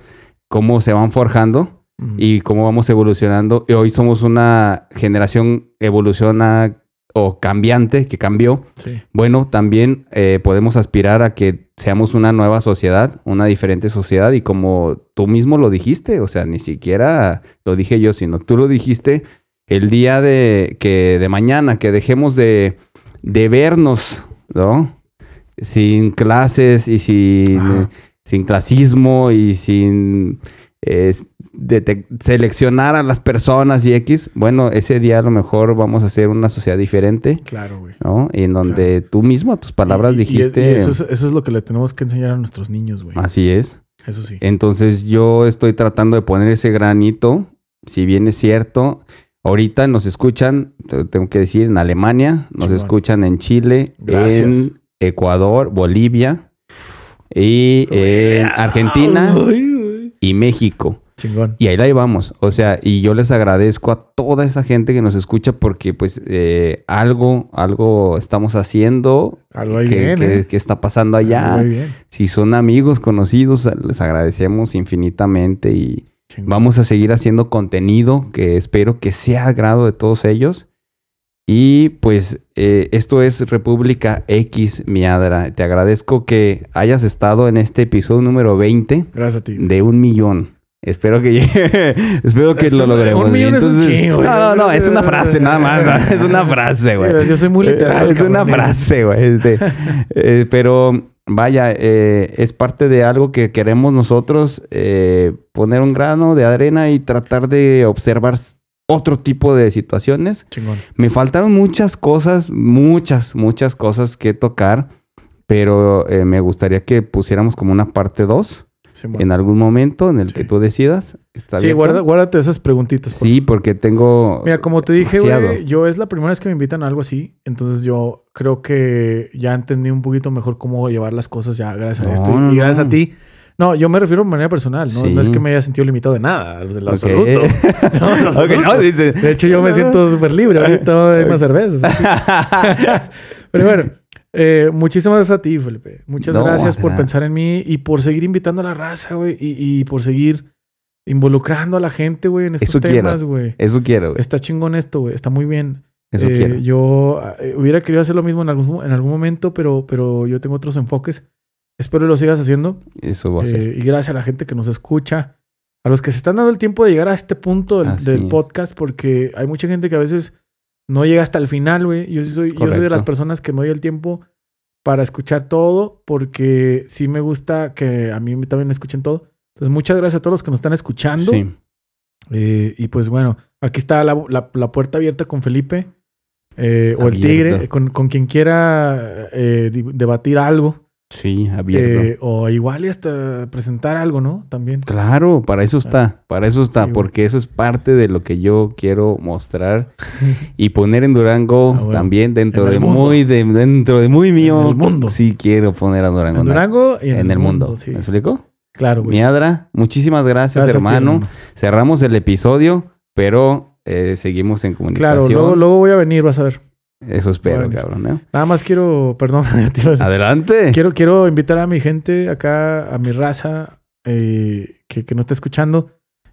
cómo se van forjando y cómo vamos evolucionando, y hoy somos una generación evoluciona o cambiante que cambió. Sí. Bueno, también eh, podemos aspirar a que seamos una nueva sociedad, una diferente sociedad y como tú mismo lo dijiste, o sea, ni siquiera lo dije yo, sino tú lo dijiste el día de que de mañana que dejemos de, de vernos, ¿no? Sin clases y sin, Ajá. sin clasismo y sin eh, seleccionar a las personas y X. Bueno, ese día a lo mejor vamos a hacer una sociedad diferente. Claro, güey. ¿no? Y en donde tú mismo, a tus palabras, Y- dijiste. y eso, es, eso es lo que le tenemos que enseñar a nuestros niños, güey. Así es. Eso sí. Entonces yo estoy tratando de poner ese granito, si bien es cierto. Ahorita nos escuchan, te- tengo que decir, en Alemania, nos escuchan en Chile, Gracias. en Ecuador, Bolivia y en Argentina Ay. Y México. Chingón. Y ahí la llevamos. O sea, y yo les agradezco a toda esa gente que nos escucha porque pues eh, algo, algo estamos haciendo. Algo ahí que, bien, que- ¿eh? que está pasando allá. Algo ahí bien. Si son amigos, conocidos, les agradecemos infinitamente y Chingón. vamos a seguir haciendo contenido que espero que sea agrado de todos ellos. Y pues eh, esto es República X Miadra. Te agradezco que hayas estado en este episodio número 20 Gracias a ti. de un millón. Espero que espero que Es lo logremos. un millón es un Entonces- chingo, no, yo no, no, creo es una frase nada más. ¿no? Es una frase, güey. Yo soy muy literal. Es una cabrón. frase, güey. este, eh, pero vaya, eh, es parte de algo que queremos nosotros eh, poner un grano de arena y tratar de observar otro tipo de situaciones. Chingón. Me faltaron muchas cosas, muchas, muchas cosas que tocar, pero eh, me gustaría que pusiéramos como una parte 2 Simón. en algún momento en el Sí. que tú decidas. ¿Está Sí, guarda, guárdate esas preguntitas. por Sí, porque tengo... Mira, como te dije, güey, yo es la primera vez que me invitan a algo así. Entonces yo creo que ya entendí un poquito mejor cómo llevar las cosas ya gracias a esto. no, Y gracias no. a ti. No, yo me refiero de manera personal, ¿no? Sí. No es que me haya sentido limitado de nada, de lo absoluto. No, en lo no, dice... De hecho, yo me siento súper libre. Ahorita hay más cervezas. Pero bueno, eh, muchísimas gracias a ti, Felipe. Muchas No, gracias por nada. pensar en mí y por seguir invitando a la raza, güey. Y, y por seguir involucrando a la gente, güey, en estos Eso temas, güey. Eso quiero, güey. Está chingón esto, güey. Está muy bien. Eso Eh, quiero. Yo eh, hubiera querido hacer lo mismo en algún, en algún momento, pero, pero yo tengo otros enfoques. Espero lo sigas haciendo. Eso va a ser. Eh, y gracias a la gente que nos escucha. A los que se están dando el tiempo de llegar a este punto del, podcast, porque hay mucha gente que a veces no llega hasta el final, güey. Yo sí soy, yo soy de las personas que me doy el tiempo para escuchar todo, porque sí me gusta que a mí también me escuchen todo. Entonces, muchas gracias a todos los que nos están escuchando. Sí. Eh, y pues bueno, aquí está la, la- la puerta abierta con Felipe. eh, o el tigre, con, con quien quiera eh, debatir algo. Sí, abierto. eh, o igual y hasta presentar algo, ¿no? También. Claro, para eso está, para eso está, Sí, porque eso es parte de lo que yo quiero mostrar y poner en Durango Ah, bueno. también dentro En de mundo. muy de, dentro de muy mío. el mundo. Sí quiero poner a Durango En Durango y en, el mundo. sí. ¿Me explico? Claro, güey. Miadra, muchísimas gracias, Gracias a ti, hermano. Cerramos el episodio, pero eh, seguimos en comunicación. Claro, luego, luego voy a venir, vas a ver. Eso espero, Bueno. cabrón. ¿no? Nada más quiero, perdón. Adelante. quiero, quiero invitar a mi gente acá, a mi raza eh, que, que no está escuchando.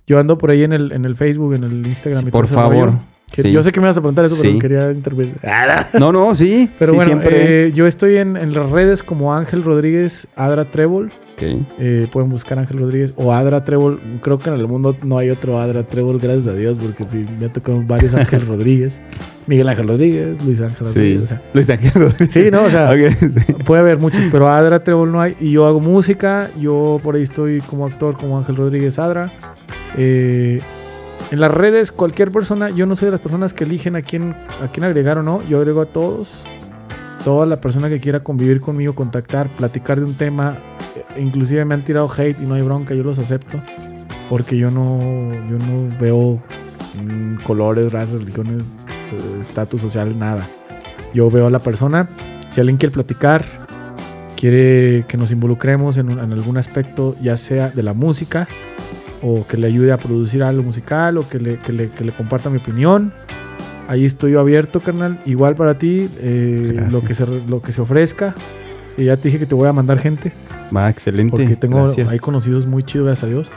Yo ando por ahí en el, en el Facebook, en el Instagram. y todo Por favor, rollo. Que Sí. Yo sé que me vas a preguntar eso, pero Sí. quería intervenir. No, no, sí. Pero sí, bueno, siempre. eh, yo estoy en, en las redes como Ángel Rodríguez Adra Trébol. Ok. Eh, pueden buscar Ángel Rodríguez o Adra Trébol. Creo que en el mundo no hay otro Adra Trébol, gracias a Dios, porque sí, me ha tocado varios Ángel Rodríguez. Miguel Ángel Rodríguez, Luis Ángel Rodríguez. Sí. o sea, Luis Ángel Rodríguez. sí, no, o sea, puede haber muchos, pero Adra Trébol no hay. Y yo hago música, yo por ahí estoy como actor, como Ángel Rodríguez Adra. Eh, en las redes, cualquier persona, yo no soy de las personas que eligen a quién, a quién agregar o no, yo agrego a todos. Toda la persona que quiera convivir conmigo, contactar, platicar de un tema, eh, inclusive me han tirado hate y no hay bronca, yo los acepto. Porque yo no, yo no veo mm, colores, razas, religiones, eh, estatus social, nada. Yo veo a la persona, si alguien quiere platicar, quiere que nos involucremos en, un- en algún aspecto, ya sea de la música, o que le ayude a producir algo musical, o que le, que le, que le comparta mi opinión. Ahí estoy yo abierto, carnal. Igual para ti, eh, lo, que se, lo que se ofrezca. Y ya te dije que te voy a mandar gente, Va, excelente. porque tengo Gracias. hay conocidos muy chidos, gracias a Dios.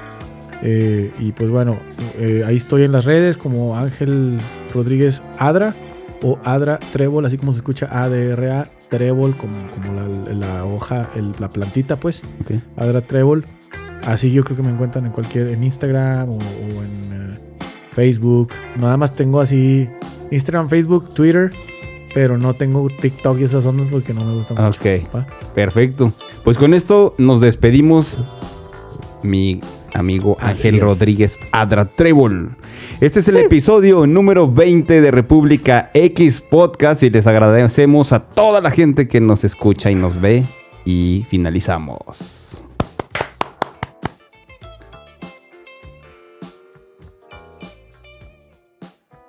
Eh, y pues bueno, eh, ahí estoy en las redes como Ángel Rodríguez Adra o Adra Trébol, así como se escucha ADRA Trébol, como, como la, la hoja, el- la plantita, pues. Ok. Adra Trébol. Así yo creo que me encuentran en cualquier, en Instagram o, o en eh, Facebook. Nada más tengo así Instagram, Facebook, Twitter, pero no tengo TikTok y esas ondas porque no me gustan mucho. Ok. Perfecto. Pues con esto nos despedimos, mi amigo Así Ángel es. Rodríguez Adra Trébol. Este es el episodio número 20 de República X Podcast y les agradecemos a toda la gente que nos escucha y nos ve y finalizamos.